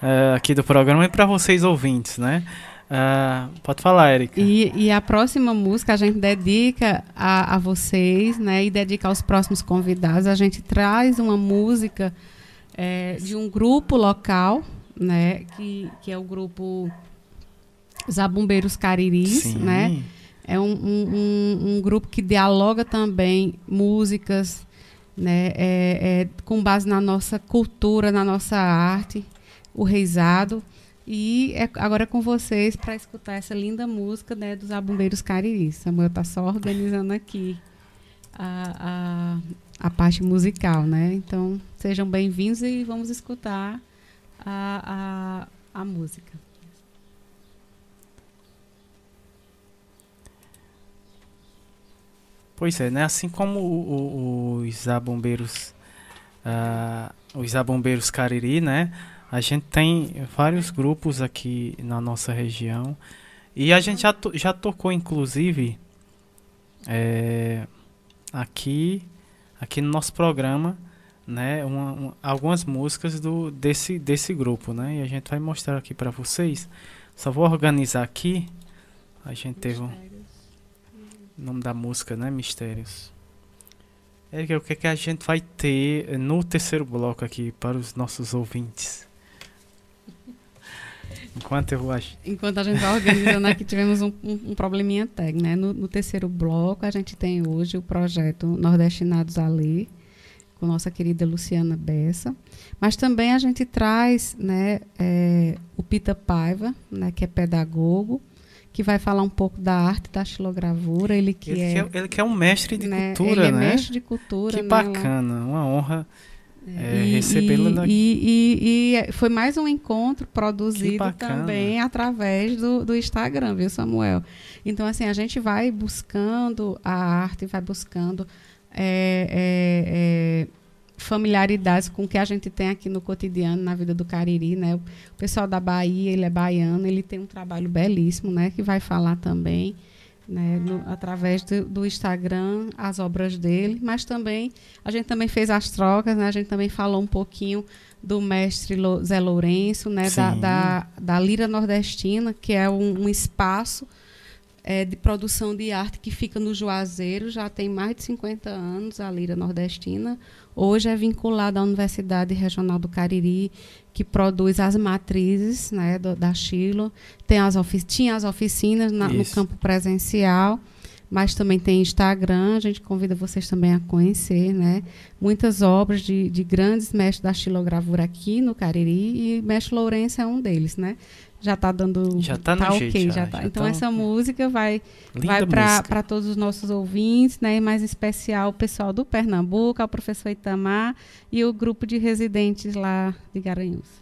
S1: eh, aqui do programa e para vocês ouvintes, né? Ah, pode falar, Erika.
S2: E, e a próxima música a gente dedica a, a vocês, né? E dedica aos próximos convidados. A gente traz uma música eh, de um grupo local, né? Que, que é o grupo Zabumbeiros Cariris,
S1: Sim.
S2: né? É um, um, um- um grupo que dialoga também músicas, né? É, é, com base na nossa cultura, na nossa arte, o reizado. E é, agora com vocês para escutar essa linda música né, dos Abumbeiros Cariris. Samuel está só organizando aqui a, a, a parte musical, né? Então, sejam bem-vindos e vamos escutar a, a, a música.
S1: Pois é, né? Assim como o- o- os zabombeiros, ah, os zabombeiros Cariri, né? A gente tem vários grupos aqui na nossa região e a gente já, to- já tocou, inclusive, é, aqui, aqui no nosso programa, né? uma- um- algumas músicas do, desse, desse grupo, né? E a gente vai mostrar aqui para vocês. Só vou organizar aqui. A gente teve um, o nome da música, né? Mistérios. Érica, o que, é que a gente vai ter no terceiro bloco aqui para os nossos ouvintes? Enquanto eu acho.
S16: Enquanto a gente vai organizando aqui, tivemos um, um, um probleminha técnico. Né? No, no, terceiro bloco, a gente tem hoje o projeto Nordestinados a Ler, com nossa querida Luciana Bessa. Mas também a gente traz né, é, o Pita Paiva, né, que é pedagogo, que vai falar um pouco da arte da xilogravura. Ele que,
S1: ele
S16: é,
S1: que é, ele que é um mestre de
S16: né,
S1: cultura,
S16: ele
S1: né?
S16: é mestre de cultura.
S1: Que
S16: né,
S1: bacana, uma honra é,
S16: e,
S1: recebê-la
S16: e, e, e, foi mais um encontro produzido também através do, do Instagram, viu, Samuel? Então, assim, a gente vai buscando a arte, vai buscando é, é, é, familiaridades com o que a gente tem aqui no cotidiano, na vida do Cariri, né? O pessoal da Bahia, ele é baiano, ele tem um trabalho belíssimo, né? Que vai falar também né, no, através do, do, Instagram as obras dele, mas também a gente também fez as trocas, né, a gente também falou um pouquinho do mestre Zé Lourenço, né, da, da, da, Lira Nordestina, que é um, um espaço é, de produção de arte que fica no Juazeiro, já tem mais de 50 anos, a Lira Nordestina. Hoje é vinculada à Universidade Regional do Cariri, que produz as matrizes né, do, da Chilo. Tem as tinha as oficinas na, no campo presencial, mas também tem Instagram. A gente convida vocês também a conhecer. Né? Muitas obras de, de grandes mestres da xilogravura aqui no Cariri, e mestre Lourenço é um deles. Né? Já está dando
S1: já tá,
S16: tá ok
S1: jeito,
S16: já,
S1: já
S16: tá.
S1: já
S16: então
S1: tá...
S16: essa música vai vai para todos os nossos ouvintes né? E mais especial o pessoal do Pernambuco o professor Itamar e o grupo de residentes lá de Garanhuns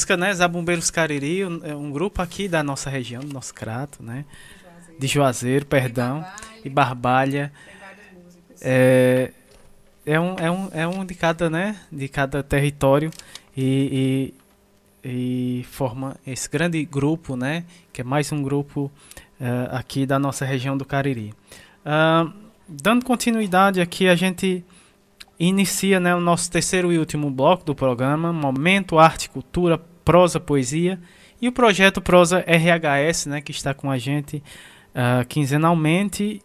S1: música, né? Zabumbeiros Cariri, um, é um grupo aqui da nossa região, do nosso crato, né? De Juazeiro, perdão, e Barbalha. É, é, um, é, um, é um de cada, né? De cada território e, e, e forma esse grande grupo, né? Que é mais um grupo uh, aqui da nossa região do Cariri. Uh, dando continuidade aqui, a gente inicia né, o nosso terceiro e último bloco do programa, Momento Arte, Cultura, Prosa, Poesia, e o projeto Prosa RHS, né, que está com a gente uh, quinzenalmente,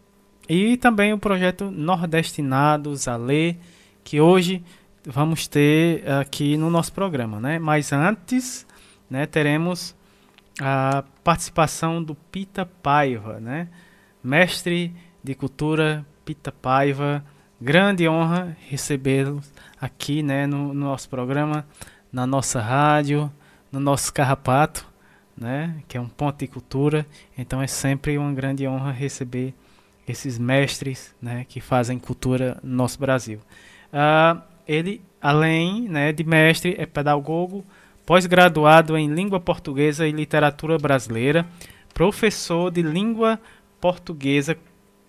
S1: e também o projeto Nordestinados a Ler, que hoje vamos ter aqui no nosso programa. Né? Mas antes, né, teremos a participação do Pita Paiva, né? mestre de cultura Pita Paiva, grande honra recebê-los aqui né, no, no, nosso programa, na nossa rádio, no nosso carrapato, né, que é um ponto de cultura. Então é sempre uma grande honra receber esses mestres né, que fazem cultura no nosso Brasil. Uh, ele, além né, de mestre, é pedagogo, pós-graduado em língua portuguesa e literatura brasileira, professor de língua portuguesa,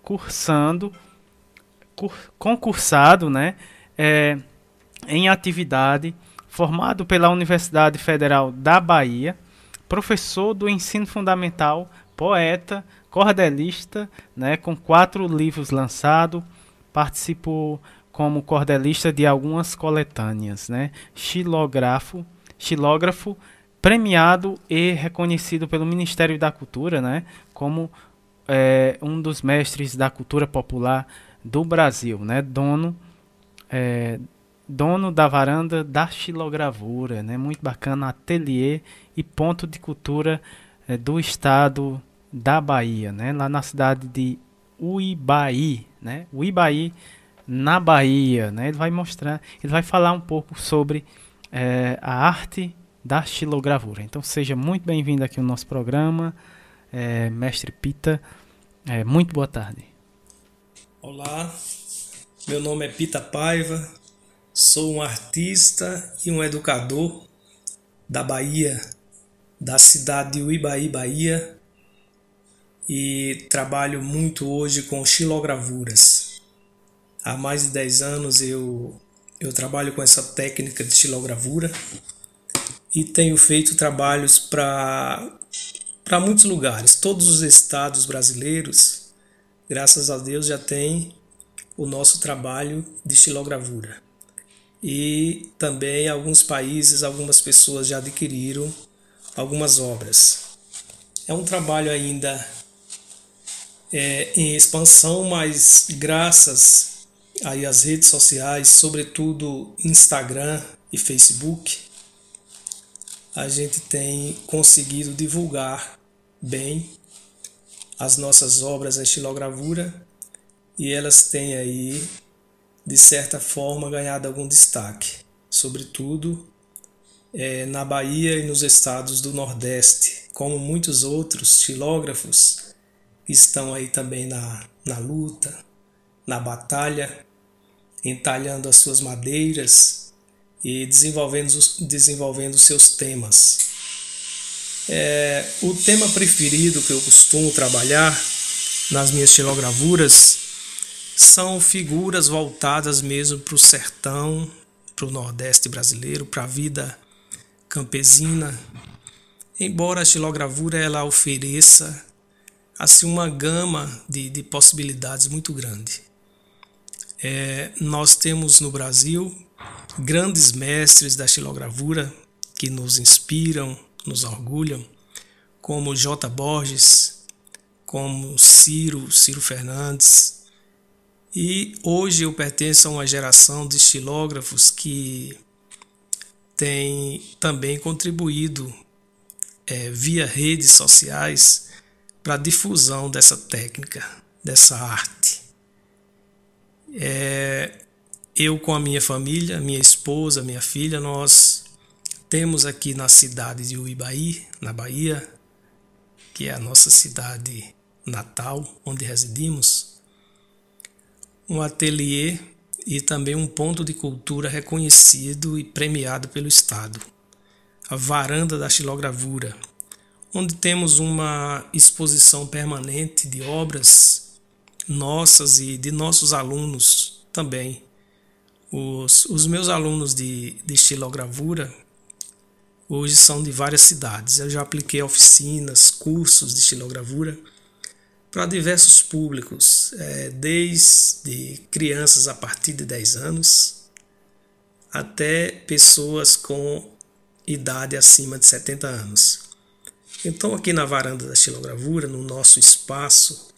S1: cursando concursado né, é, em atividade, formado pela Universidade Federal da Bahia, professor do ensino fundamental, poeta, cordelista, né, com quatro livros lançados, participou como cordelista de algumas coletâneas, né, xilógrafo, xilógrafo premiado e reconhecido pelo Ministério da Cultura, né, como é, um dos mestres da cultura popular do Brasil, né? Dono, é, dono da varanda da xilogravura, né? Muito bacana, ateliê e ponto de cultura é, do estado da Bahia, né? Lá na cidade de Uibaí, né? Uibaí, na Bahia, né? Ele vai mostrar, ele vai falar um pouco sobre é, a arte da xilogravura. Então seja muito bem-vindo aqui no nosso programa, é, mestre Pita. Muito boa tarde.
S17: Olá, meu nome é Pita Paiva, sou um artista e um educador da Bahia, da cidade de Uibaí, Bahia, e trabalho muito hoje com xilogravuras. Há mais de 10 anos eu, eu trabalho com essa técnica de xilogravura e tenho feito trabalhos para muitos lugares, todos os estados brasileiros graças a Deus já tem o nosso trabalho de estilogravura. E também alguns países, algumas pessoas já adquiriram algumas obras. É um trabalho ainda é, em expansão, mas graças aí às redes sociais, sobretudo Instagram e Facebook, a gente tem conseguido divulgar bem as nossas obras em estilogravura e elas têm aí, de certa forma, ganhado algum destaque, sobretudo é, na Bahia e nos estados do Nordeste, como muitos outros estilógrafos que estão aí também na, na luta, na batalha, entalhando as suas madeiras e desenvolvendo, desenvolvendo seus temas. É, o tema preferido que eu costumo trabalhar nas minhas xilogravuras são figuras voltadas mesmo para o sertão, para o Nordeste brasileiro, para a vida campesina. Embora a xilogravura ela ofereça assim uma gama de, de possibilidades muito grande. É, nós temos no Brasil grandes mestres da xilogravura que nos inspiram, nos orgulham, como J. Borges, como Ciro, Ciro Fernandes. E hoje eu pertenço a uma geração de estilógrafos que tem também contribuído é, via redes sociais para a difusão dessa técnica, dessa arte. É, eu com a minha família, minha esposa, minha filha, nós temos aqui na cidade de Uibaí, na Bahia, que é a nossa cidade natal, onde residimos, um ateliê e também um ponto de cultura reconhecido e premiado pelo Estado. A Varanda da Xilogravura, onde temos uma exposição permanente de obras nossas e de nossos alunos também. Os, os meus alunos de, de estilogravura hoje são de várias cidades. Eu já apliquei oficinas, cursos de estilogravura para diversos públicos, é, desde crianças a partir de 10 anos até pessoas com idade acima de 70 anos. Então, aqui na varanda da estilogravura, no nosso espaço,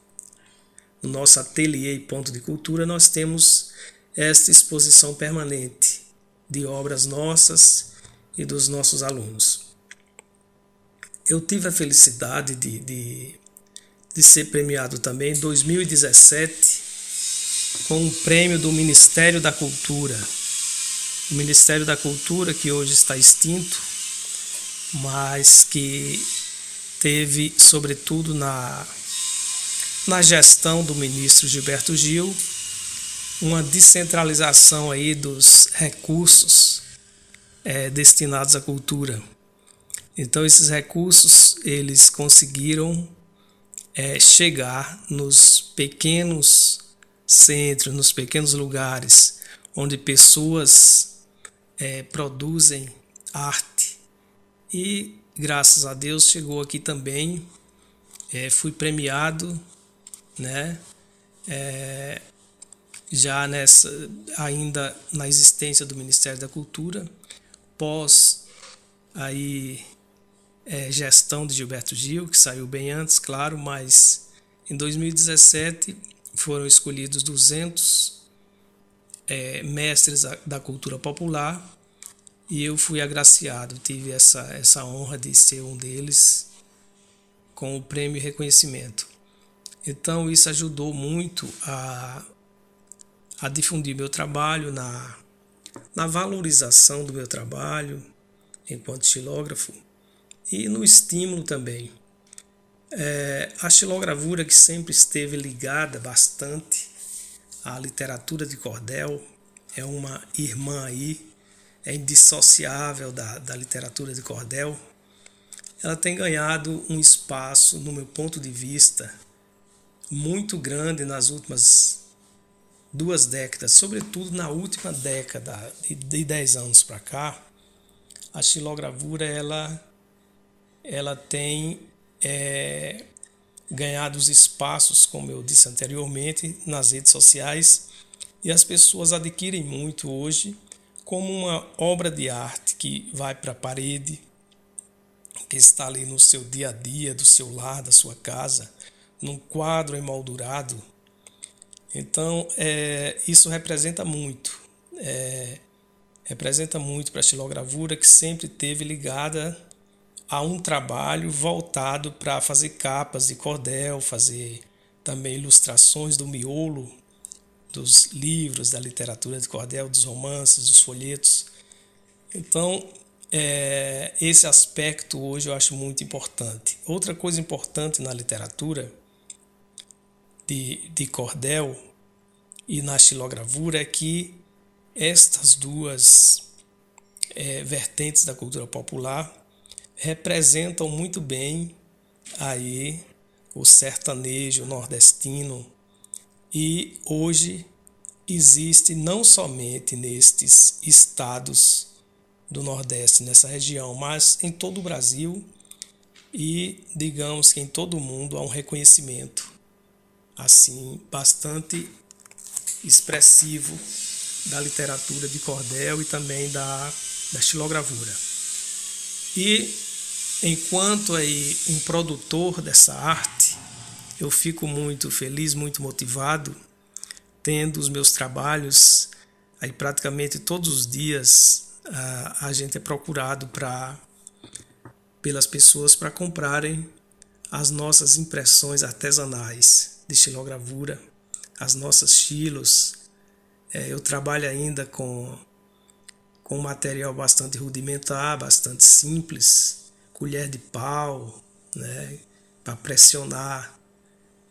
S17: no nosso ateliê e ponto de cultura, nós temos esta exposição permanente de obras nossas e dos nossos alunos. Eu tive a felicidade de, de, de ser premiado também em 2017 com um prêmio do Ministério da Cultura. O Ministério da Cultura, que hoje está extinto, mas que teve, sobretudo na, na gestão do ministro Gilberto Gil, uma descentralização aí dos recursos é, destinados à cultura. Então esses recursos eles conseguiram é, chegar nos pequenos centros, nos pequenos lugares onde pessoas é, produzem arte e graças a Deus chegou aqui também. É, fui premiado, né? É, já nessa ainda na existência do Ministério da Cultura, pós aí é, gestão de Gilberto Gil, que saiu bem antes, claro, mas em 2017 foram escolhidos 200 é, mestres da cultura popular e eu fui agraciado, tive essa, essa honra de ser um deles com o prêmio e reconhecimento. Então isso ajudou muito a, a difundir meu trabalho, na, na valorização do meu trabalho enquanto estilógrafo e no estímulo também. É, a estilogravura que sempre esteve ligada bastante à literatura de cordel, é uma irmã aí é indissociável da, da literatura de cordel, ela tem ganhado um espaço, no meu ponto de vista, muito grande nas últimas duas décadas, sobretudo na última década, de 10 anos para cá, a xilogravura ela, ela tem é, ganhado os espaços, como eu disse anteriormente, nas redes sociais e as pessoas adquirem muito hoje como uma obra de arte que vai para a parede, que está ali no seu dia a dia, do seu lar, da sua casa, num quadro emoldurado. Então, é, isso representa muito. É, representa muito para a estilogravura, que sempre teve ligada a um trabalho voltado para fazer capas de cordel, fazer também ilustrações do miolo dos livros, da literatura de cordel, dos romances, dos folhetos. Então, é, esse aspecto hoje eu acho muito importante. Outra coisa importante na literatura de, de cordel e na estilogravura é que estas duas é, vertentes da cultura popular representam muito bem aí o sertanejo nordestino e hoje existe não somente nestes estados do Nordeste, nessa região, mas em todo o Brasil e digamos que em todo o mundo há um reconhecimento assim bastante expressivo da literatura de cordel e também da, da estilogravura. E enquanto aí um produtor dessa arte, eu fico muito feliz, muito motivado, tendo os meus trabalhos aí praticamente todos os dias a, a gente é procurado para pelas pessoas para comprarem as nossas impressões artesanais de estilogravura, as nossas estilos. É, eu trabalho ainda com, com material bastante rudimentar, bastante simples, colher de pau, né, para pressionar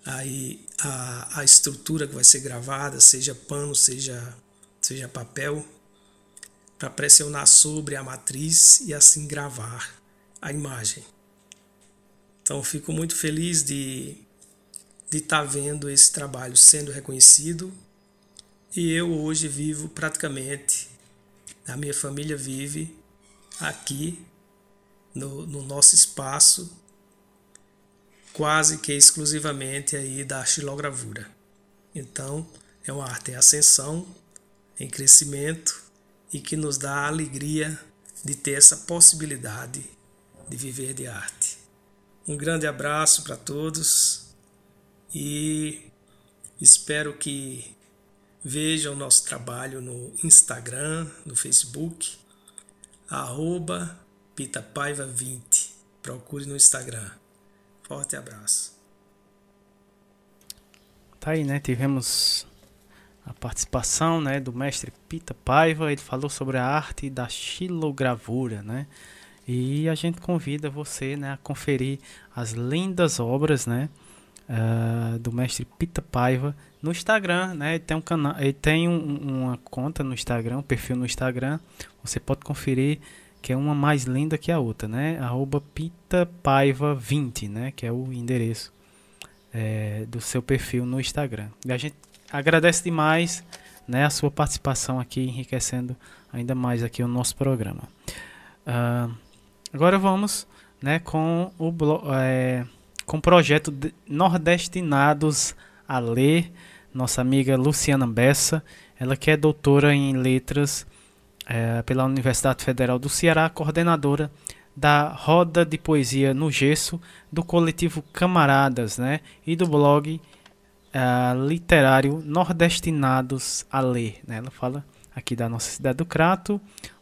S17: aí a, a estrutura que vai ser gravada, seja pano, seja seja papel, para pressionar sobre a matriz e assim gravar a imagem. Então fico muito feliz de de estar tá vendo esse trabalho sendo reconhecido e eu hoje vivo praticamente, a minha família vive aqui no, no nosso espaço quase que exclusivamente aí da xilogravura. Então, é uma arte em ascensão, em crescimento e que nos dá a alegria de ter essa possibilidade de viver de arte. Um grande abraço para todos e espero que vejam nosso trabalho no Instagram, no Facebook, arroba pitapaiva20. Procure no Instagram. Forte abraço.
S1: Tá aí, né? Tivemos a participação, né, do mestre Pita Paiva. Ele falou sobre a arte da xilogravura, né? E a gente convida você, né, a conferir as lindas obras, né, uh, do mestre Pita Paiva no Instagram, né? Ele tem um canal, ele tem um, uma conta no Instagram, um perfil no Instagram. Você pode conferir que é uma mais linda que a outra, né? Arroba pitapaiva20, né? Que é o endereço é, do seu perfil no Instagram. E a gente agradece demais né, a sua participação aqui, enriquecendo ainda mais aqui o nosso programa. Uh, agora vamos né, com o é, com o projeto Nordestinados a Ler, nossa amiga Luciana Bessa, ela que é doutora em letras é, pela Universidade Federal do Ceará, coordenadora da Roda de Poesia no Gesso, do coletivo Camaradas, né? E do blog uh, literário Nordestinados a Ler, né? Ela fala aqui da nossa cidade do Crato.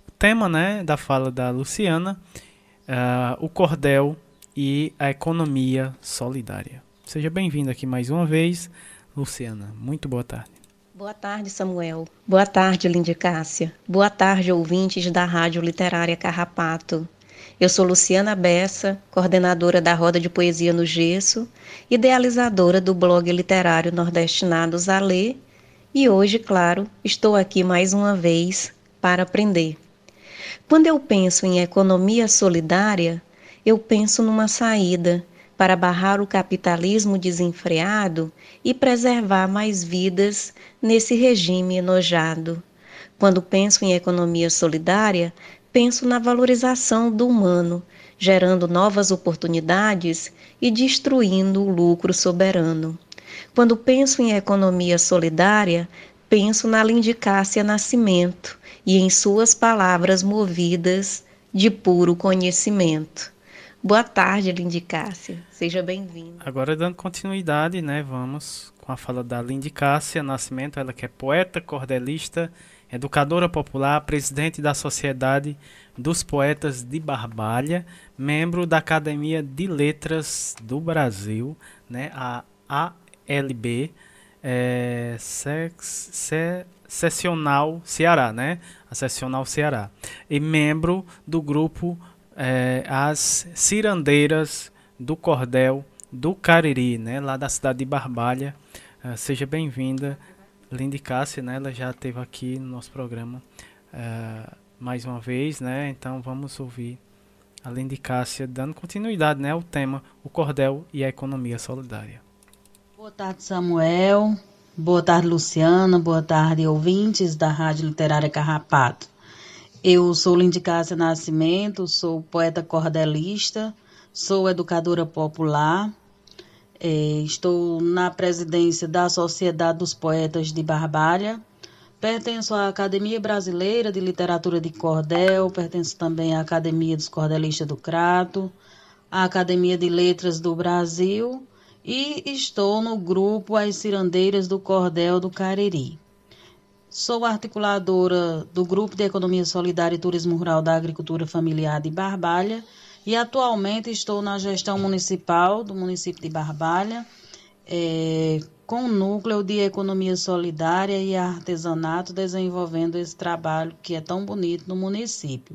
S1: O tema, né, da fala da Luciana, uh, o cordel e a economia solidária. Seja bem-vindo aqui mais uma vez, Luciana. Muito boa tarde.
S18: Boa tarde, Samuel. Boa tarde, Lindy Cássia. Boa tarde, ouvintes da Rádio Literária Carrapato. Eu sou Luciana Bessa, coordenadora da Roda de Poesia no Gesso, idealizadora do blog literário Nordestinados a Ler, e hoje, claro, estou aqui mais uma vez para aprender. Quando eu penso em economia solidária, eu penso numa saída para barrar o capitalismo desenfreado e preservar mais vidas nesse regime enojado. Quando penso em economia solidária, penso na valorização do humano, gerando novas oportunidades e destruindo o lucro soberano. Quando penso em economia solidária, penso na Lindicácia Nascimento e em suas palavras movidas de puro conhecimento. Boa tarde, Lindy Cássia. Seja bem-vinda.
S1: Agora, dando continuidade, né, vamos com a fala da Lindy Cássia Nascimento, ela que é poeta, cordelista, educadora popular, presidente da Sociedade dos Poetas de Barbalha, membro da Academia de Letras do Brasil, né, a ALB, é, sex, se, Sessional Ceará, né, a Sessional Ceará, e membro do grupo é, as cirandeiras do Cordel do Cariri, né, lá da cidade de Barbalha. Uh, seja bem-vinda, Lindy Cássia, né, ela já esteve aqui no nosso programa uh, mais uma vez, né, então vamos ouvir a Lindy Cássia dando continuidade né, ao tema o Cordel e a Economia Solidária.
S19: Boa tarde, Samuel. Boa tarde, Luciana. Boa tarde, ouvintes da Rádio Literária Carrapato. Eu sou Lindy Cássia Nascimento, sou poeta cordelista, sou educadora popular, é, estou na presidência da Sociedade dos Poetas de Barbalha, pertenço à Academia Brasileira de Literatura de Cordel, pertenço também à Academia dos Cordelistas do Crato, à Academia de Letras do Brasil e estou no grupo As Cirandeiras do Cordel do Cariri. Sou articuladora do Grupo de Economia Solidária e Turismo Rural da Agricultura Familiar de Barbalha e atualmente estou na gestão municipal do município de Barbalha, é, com o núcleo de economia solidária e artesanato, desenvolvendo esse trabalho que é tão bonito no município.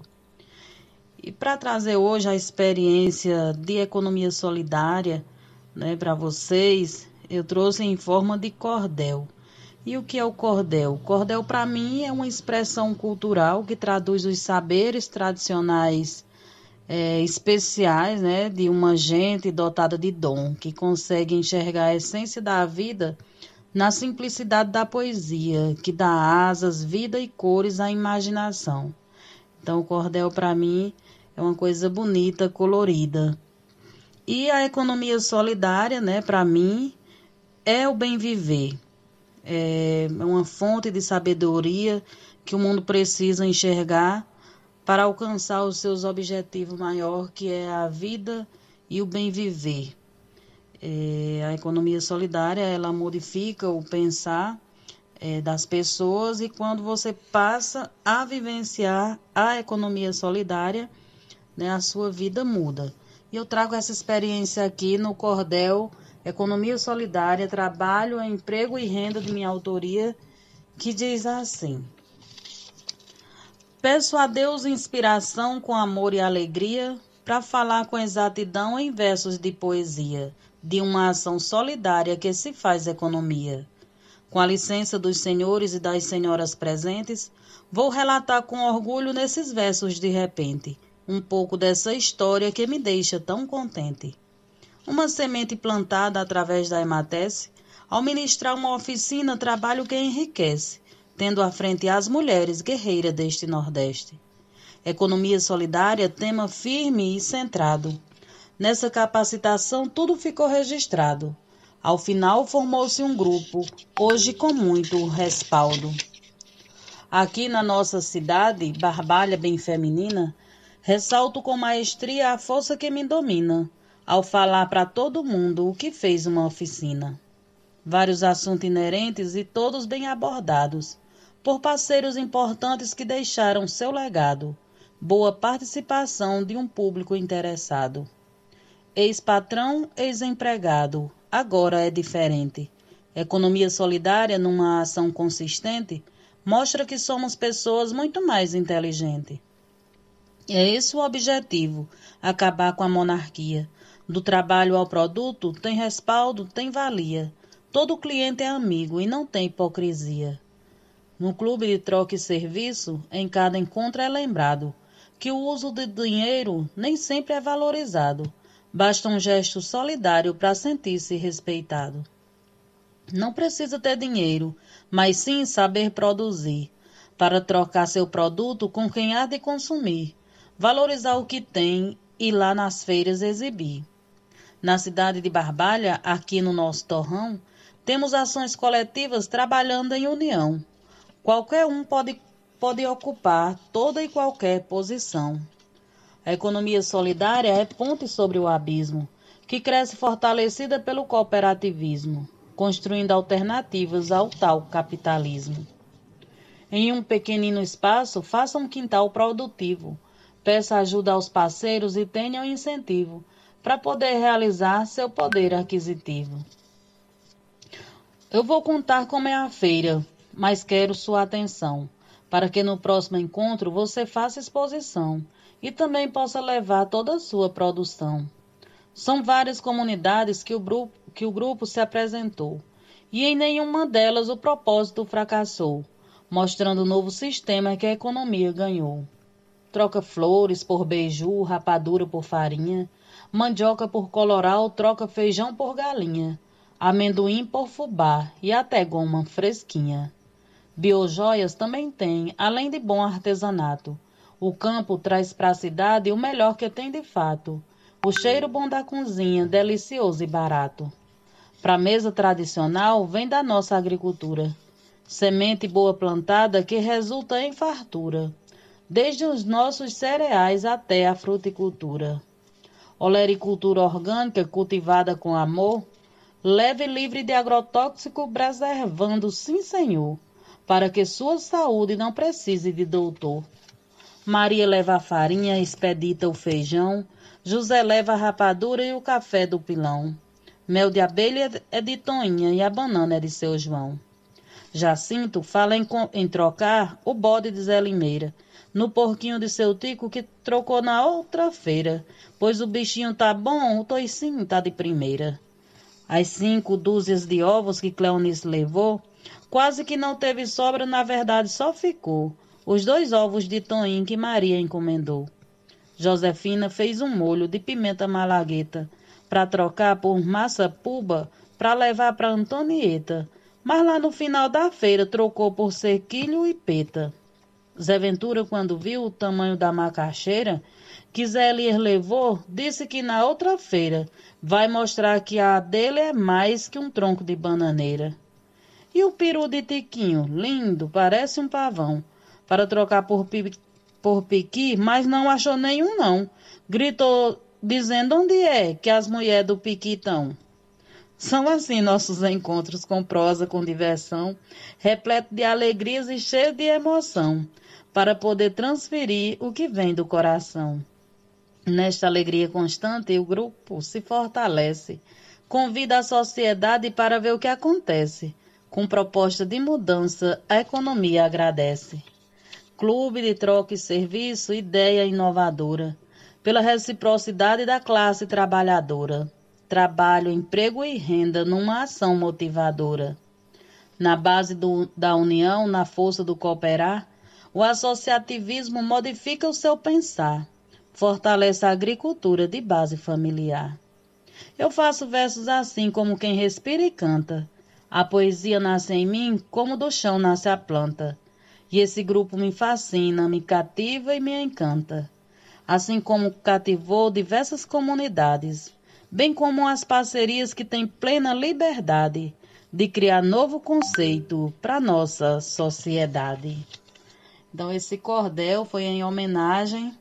S19: E para trazer hoje a experiência de economia solidária né, para vocês, eu trouxe em forma de cordel E o que é o cordel? O cordel, para mim, é uma expressão cultural que traduz os saberes tradicionais é, especiais né, de uma gente dotada de dom, que consegue enxergar a essência da vida na simplicidade da poesia, que dá asas, vida e cores à imaginação. Então, o cordel, para mim, é uma coisa bonita, colorida. E a economia solidária, né, para mim, é o bem viver. É uma fonte de sabedoria que o mundo precisa enxergar para alcançar os seus objetivos maior, que é a vida e o bem viver. É, a economia solidária ela modifica o pensar é, das pessoas e quando você passa a vivenciar a economia solidária, né, a sua vida muda. E eu trago essa experiência aqui no Cordel Economia Solidária, Trabalho, Emprego e Renda de minha autoria, que diz assim: Peço a Deus inspiração com amor e alegria para falar com exatidão em versos de poesia de uma ação solidária que se faz economia. Com a licença dos senhores e das senhoras presentes, vou relatar com orgulho nesses versos de repente um pouco dessa história que me deixa tão contente. Uma semente plantada através da Ematece, ao ministrar uma oficina, trabalho que enriquece, tendo à frente as mulheres guerreiras deste Nordeste. Economia solidária, tema firme e centrado, Nessa capacitação, tudo ficou registrado. Ao final, formou-se um grupo, hoje com muito respaldo. Aqui na nossa cidade, Barbalha bem feminina, ressalto com maestria a força que me domina, ao falar para todo mundo o que fez uma oficina. Vários assuntos inerentes e todos bem abordados, por parceiros importantes que deixaram seu legado, boa participação de um público interessado. Ex-patrão, ex-empregado, agora é diferente. Economia solidária, numa ação consistente, mostra que somos pessoas muito mais inteligentes. É esse o objetivo: acabar com a monarquia. Do trabalho ao produto, tem respaldo, tem valia. Todo cliente é amigo e não tem hipocrisia. No clube de troca e serviço, em cada encontro é lembrado que o uso de dinheiro nem sempre é valorizado Basta um gesto solidário para sentir-se respeitado. Não precisa ter dinheiro, mas sim saber produzir, para trocar seu produto com quem há de consumir, valorizar o que tem e lá nas feiras exibir. Na cidade de Barbalha, aqui no nosso torrão, temos ações coletivas trabalhando em união. Qualquer um pode, pode ocupar toda e qualquer posição. A economia solidária é ponte sobre o abismo, que cresce fortalecida pelo cooperativismo, construindo alternativas ao tal capitalismo. Em um pequenino espaço, faça um quintal produtivo, peça ajuda aos parceiros e tenha um incentivo para poder realizar seu poder aquisitivo. Eu vou contar como é a feira, mas quero sua atenção, para que no próximo encontro você faça exposição e também possa levar toda a sua produção. São várias comunidades que o, grupo, que o grupo se apresentou, e em nenhuma delas o propósito fracassou, mostrando o novo sistema que a economia ganhou. Troca flores por beiju, rapadura por farinha, mandioca por coloral, troca feijão por galinha, amendoim por fubá e até goma fresquinha. Biojoias também tem, além de bom artesanato. O campo traz para a cidade o melhor que tem de fato. O cheiro bom da cozinha, delicioso e barato. Para mesa tradicional, vem da nossa agricultura. Semente boa plantada que resulta em fartura. Desde os nossos cereais até a fruticultura. Olericultura orgânica cultivada com amor, leve livre de agrotóxico, preservando, sim senhor, para que sua saúde não precise de doutor. Maria leva a farinha, expedita o feijão, José leva a rapadura e o café do pilão. Mel de abelha é de Toinha e a banana é de seu João. Jacinto fala em, em trocar o bode de Zé Limeira, no porquinho de seu tico que trocou na outra feira, pois o bichinho tá bom, o toicinho tá de primeira. As cinco dúzias de ovos que Cleonice levou, Quase que não teve sobra, na verdade só ficou os dois ovos de toim que Maria encomendou. Josefina fez um molho de pimenta malagueta para trocar por massa puba para levar para Antonieta, mas lá no final da feira trocou por cerquilho e peta. Zé Ventura, quando viu o tamanho da macaxeira que Zé Elias levou, disse que na outra feira vai mostrar que a dele é mais que um tronco de bananeira. E o peru de Tiquinho, lindo, parece um pavão, para trocar por, pi, por piqui, mas não achou nenhum não. Gritou dizendo onde é que as mulheres do piqui estão. São assim nossos encontros com prosa, com diversão, repleto de alegrias e cheio de emoção, para poder transferir o que vem do coração. Nesta alegria constante, o grupo se fortalece, convida a sociedade para ver o que acontece. Com proposta de mudança, a economia agradece. Clube de troca e serviço, ideia inovadora, pela reciprocidade da classe trabalhadora. Trabalho, emprego e renda numa ação motivadora. Na base do, da união, na força do cooperar, o associativismo modifica o seu pensar fortalece a agricultura de base familiar. Eu faço versos assim como quem respira e canta. A poesia nasce em mim como do chão nasce a planta. E esse grupo me fascina, me cativa e me encanta. Assim como cativou diversas comunidades, bem como as parcerias que têm plena liberdade de criar novo conceito para nossa sociedade. Então esse cordel foi em homenagem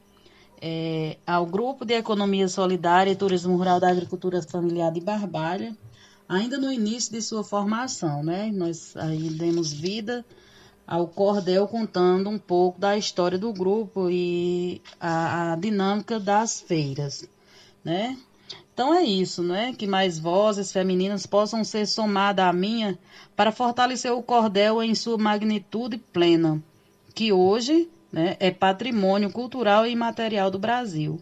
S19: é, ao Grupo de Economia Solidária e Turismo Rural da Agricultura Familiar de Barbalha, ainda no início de sua formação, né? Nós aí demos vida ao Cordel contando um pouco da história do grupo e a, a dinâmica das feiras, né? Então é isso, né? Que mais vozes femininas possam ser somadas à minha para fortalecer o cordel em sua magnitude plena, que hoje né, é patrimônio cultural e imaterial do Brasil.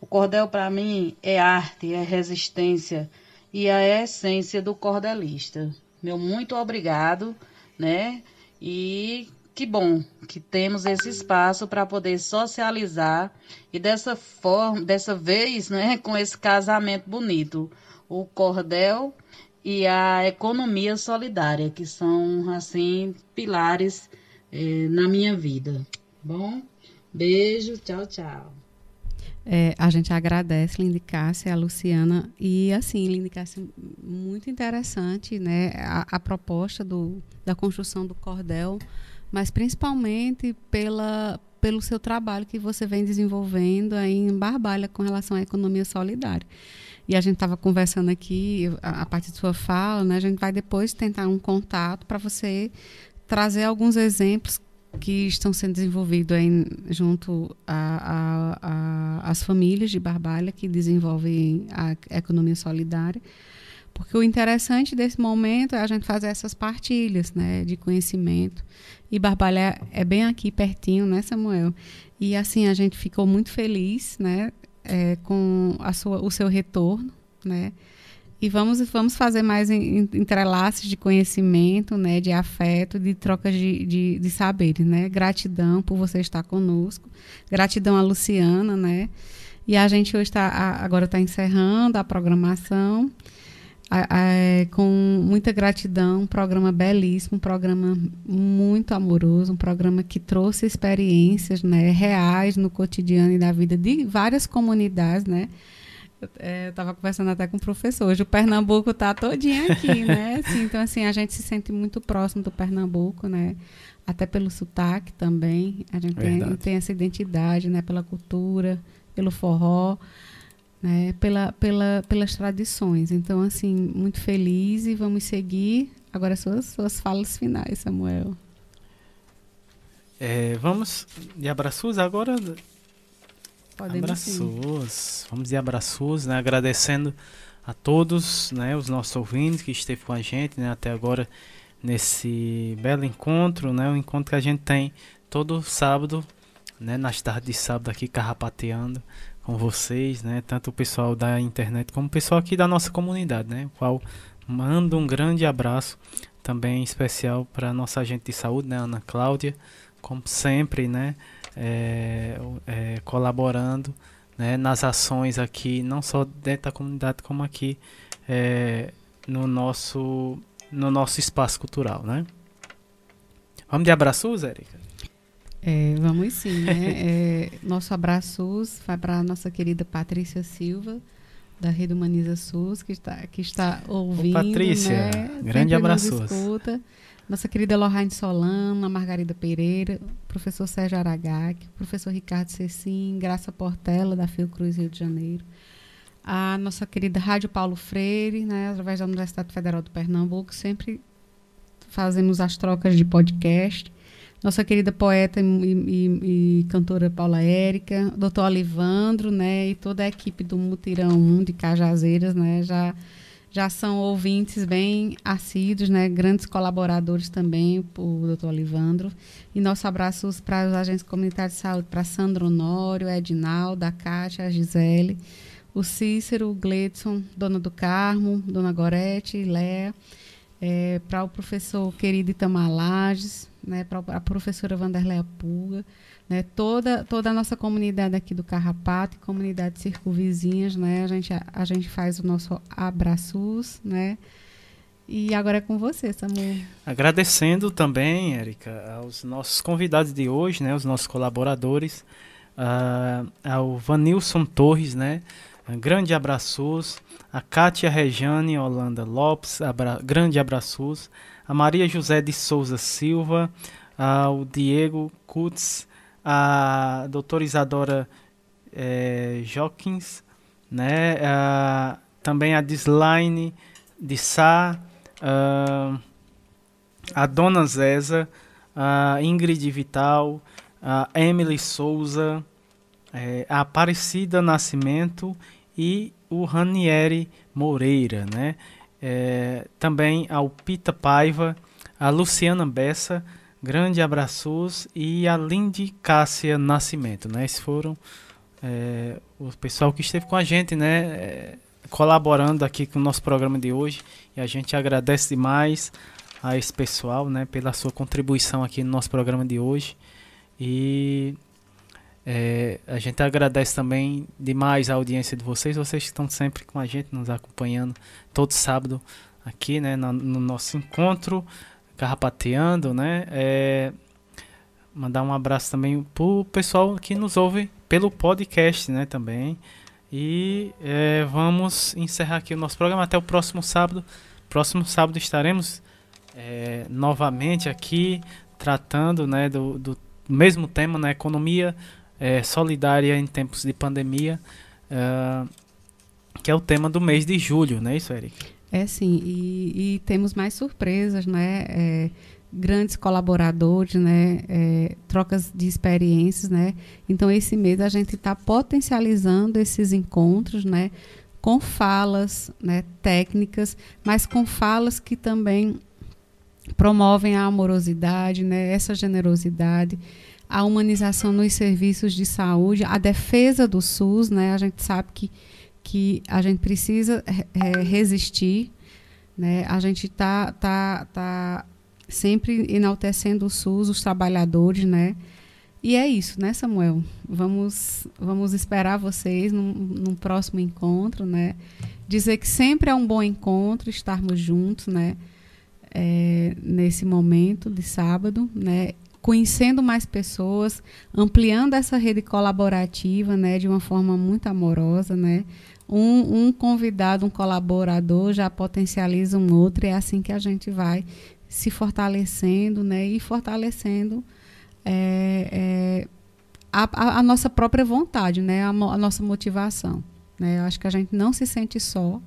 S19: O cordel, para mim, é arte, é resistência e é a essência do cordelista. Meu muito obrigado, né? E que bom que temos esse espaço para poder socializar e dessa forma, dessa vez, né, com esse casamento bonito, o cordel e a economia solidária, que são assim pilares eh, na minha vida bom? Beijo, tchau, tchau.
S2: É, a gente agradece Lindy Cássia, a Luciana, e assim, Lindy Cássia, muito interessante né, a, a, proposta do, da construção do cordel, mas principalmente pela, pelo seu trabalho que você vem desenvolvendo aí em Barbalha com relação à economia solidária. E a gente estava conversando aqui, a, a partir de sua fala, né, a gente vai depois tentar um contato para você trazer alguns exemplos que estão sendo desenvolvidos aí junto às famílias de Barbalha que desenvolvem a economia solidária. Porque o interessante desse momento é a gente fazer essas partilhas né, de conhecimento. E Barbalha é bem aqui pertinho, né, Samuel? E assim, a gente ficou muito feliz né, é, com a sua, o seu retorno, né? E vamos, vamos fazer mais entrelaços de conhecimento, né, de afeto, de troca de, de, de saberes, né? Gratidão por você estar conosco. Gratidão a Luciana, né? E a gente hoje está agora está encerrando a programação é, com muita gratidão, um programa belíssimo, um programa muito amoroso, um programa que trouxe experiências né, reais no cotidiano e da vida de várias comunidades, né? É, eu estava conversando até com o professor. Hoje o Pernambuco está todinho aqui, né? Assim, então, assim, a gente se sente muito próximo do Pernambuco, né? Até pelo sotaque também. A gente tem, tem, essa identidade, né? Pela cultura, pelo forró, né? Pela, pela, pelas tradições. Então, assim, muito feliz e vamos seguir. Agora, suas, suas falas finais, Samuel.
S1: É, vamos de abraços agora Abraços. Vamos de abraços, né? Agradecendo a todos, né? Os nossos ouvintes que esteve com a gente, né? Até agora nesse belo encontro, né? O encontro que a gente tem todo sábado, né? Nas tardes de sábado aqui carrapateando com vocês, né? Tanto o pessoal da internet como o pessoal aqui da nossa comunidade, né? O qual mando um grande abraço também especial para nossa agente de saúde, né, Ana Cláudia, como sempre, né, é, é, colaborando né, nas ações aqui, não só dentro da comunidade, como aqui é, no, nosso, no nosso espaço cultural. Né? Vamos de abraços, Érica?
S2: É, vamos sim, né? é, nosso abraços vai para a nossa querida Patrícia Silva, da Rede Humaniza SUS, que está, que está ouvindo. Ô,
S1: Patrícia,
S2: né?
S1: grande abraço.
S2: Nossa querida Lohane Solano, Margarida Pereira, professor Sérgio Aragaki, professor Ricardo Cecim, Graça Portela, da Fiocruz Rio de Janeiro. A nossa querida Rádio Paulo Freire, né, através da Universidade Federal do Pernambuco, sempre fazemos as trocas de podcast nossa querida poeta e, e, e cantora Paula Érica, doutor Olivandro, né, e toda a equipe do Mutirão 1 de Cajazeiras, né, já, já são ouvintes bem assíduos, né, grandes colaboradores também, o doutor Olivandro. E nossos abraços para os agentes comunitários de saúde, para Sandro Honório, Edinaldo, a Cátia, a Gisele, o Cícero, o Gledson, Dona do Carmo, Dona Gorete, Léa, é, para o professor querido Itamar Lages, né, para a professora Vanderleia Pulga, né, toda, toda a nossa comunidade aqui do Carrapato e comunidades circunvizinhas, né, a gente, a, a gente faz o nosso abraços, né, e agora é com você, Samuel.
S1: Agradecendo também, Érica, aos nossos convidados de hoje, né, os nossos colaboradores, uh, ao Vanilson Torres, né, um grande abraços, a Kátia Rejane Holanda Lopes, abra, grande abraços, a Maria José de Souza Silva, ao Diego Kutz, a doutora Isadora é, né? A, também a Dislaine de Sá, a, a Dona Zeza, a Ingrid Vital, a Emily Souza, é, a Aparecida Nascimento e o Ranieri Moreira, né? é, também ao Pita Paiva, a Luciana Bessa, grande abraços, e a Lindy Cássia Nascimento. Né? Esses foram é, o pessoal que esteve com a gente, né? É, colaborando aqui com o nosso programa de hoje. E a gente agradece demais a esse pessoal né, pela sua contribuição aqui no nosso programa de hoje. E é, a gente agradece também demais a audiência de vocês, vocês estão sempre com a gente, nos acompanhando todo sábado aqui, né, no, no nosso encontro, carrapateando, né, é, mandar um abraço também pro pessoal que nos ouve pelo podcast, né, também, e é, vamos encerrar aqui o nosso programa. Até o próximo sábado, próximo sábado estaremos é, novamente aqui tratando, né, do, do mesmo tema, né, economia é, solidária em tempos de pandemia, uh, que é o tema do mês de julho, não é isso, Eric?
S2: É sim, e, e temos mais surpresas, né? É, grandes colaboradores, né? É, trocas de experiências, né? Então esse mês a gente está potencializando esses encontros, né? Com falas, né? Técnicas, mas com falas que também promovem a amorosidade, né? Essa generosidade a humanização nos serviços de saúde, a defesa do SUS, né? A gente sabe que, que a gente precisa é, resistir, né? A gente tá, tá, tá sempre enaltecendo o SUS, os trabalhadores, né? E é isso, né, Samuel? Vamos, vamos esperar vocês num, num próximo encontro, né? Dizer que sempre é um bom encontro estarmos juntos, né? É, nesse momento de sábado, né? conhecendo mais pessoas, ampliando essa rede colaborativa, né, de uma forma muito amorosa, né. Um, um convidado, um colaborador já potencializa um outro, e é assim que a gente vai se fortalecendo, né, e fortalecendo é, é, a, a, nossa própria vontade, né, a, a nossa motivação. Né. Eu acho que a gente não se sente só,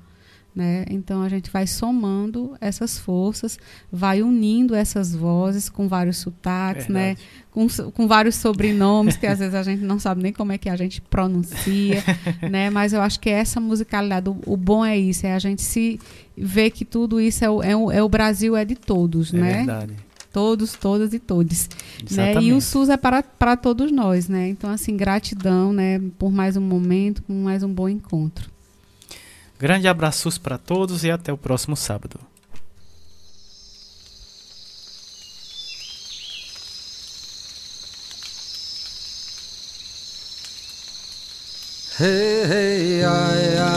S2: né? Então a gente vai somando essas forças, vai unindo essas vozes com vários sotaques, né? com, com vários sobrenomes que às vezes a gente não sabe nem como é que a gente pronuncia, né? Mas eu acho que essa musicalidade, o, o, bom é isso, é a gente se ver que tudo isso é o, é o, é o Brasil é de todos,
S1: é
S2: né?
S1: Verdade.
S2: Todos, todas e todos. Né? E o SUS é para, para todos nós, né? Então, assim, gratidão, né? Por mais um momento, por mais um bom encontro.
S1: Grande abraços para todos e até o próximo sábado.
S20: Hey, hey.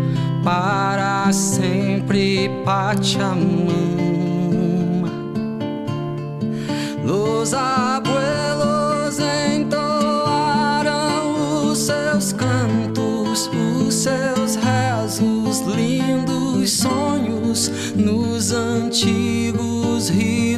S20: para sempre Pachamama. Los abuelos entoaram os seus cantos, os seus rezos, lindos sonhos nos antigos rituais.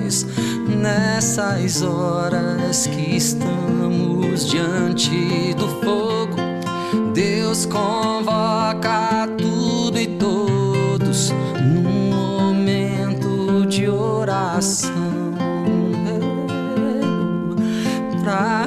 S20: astrais nessas horas que estamos diante do fogo. Deus convoca tudo e todos num momento de oração. É pra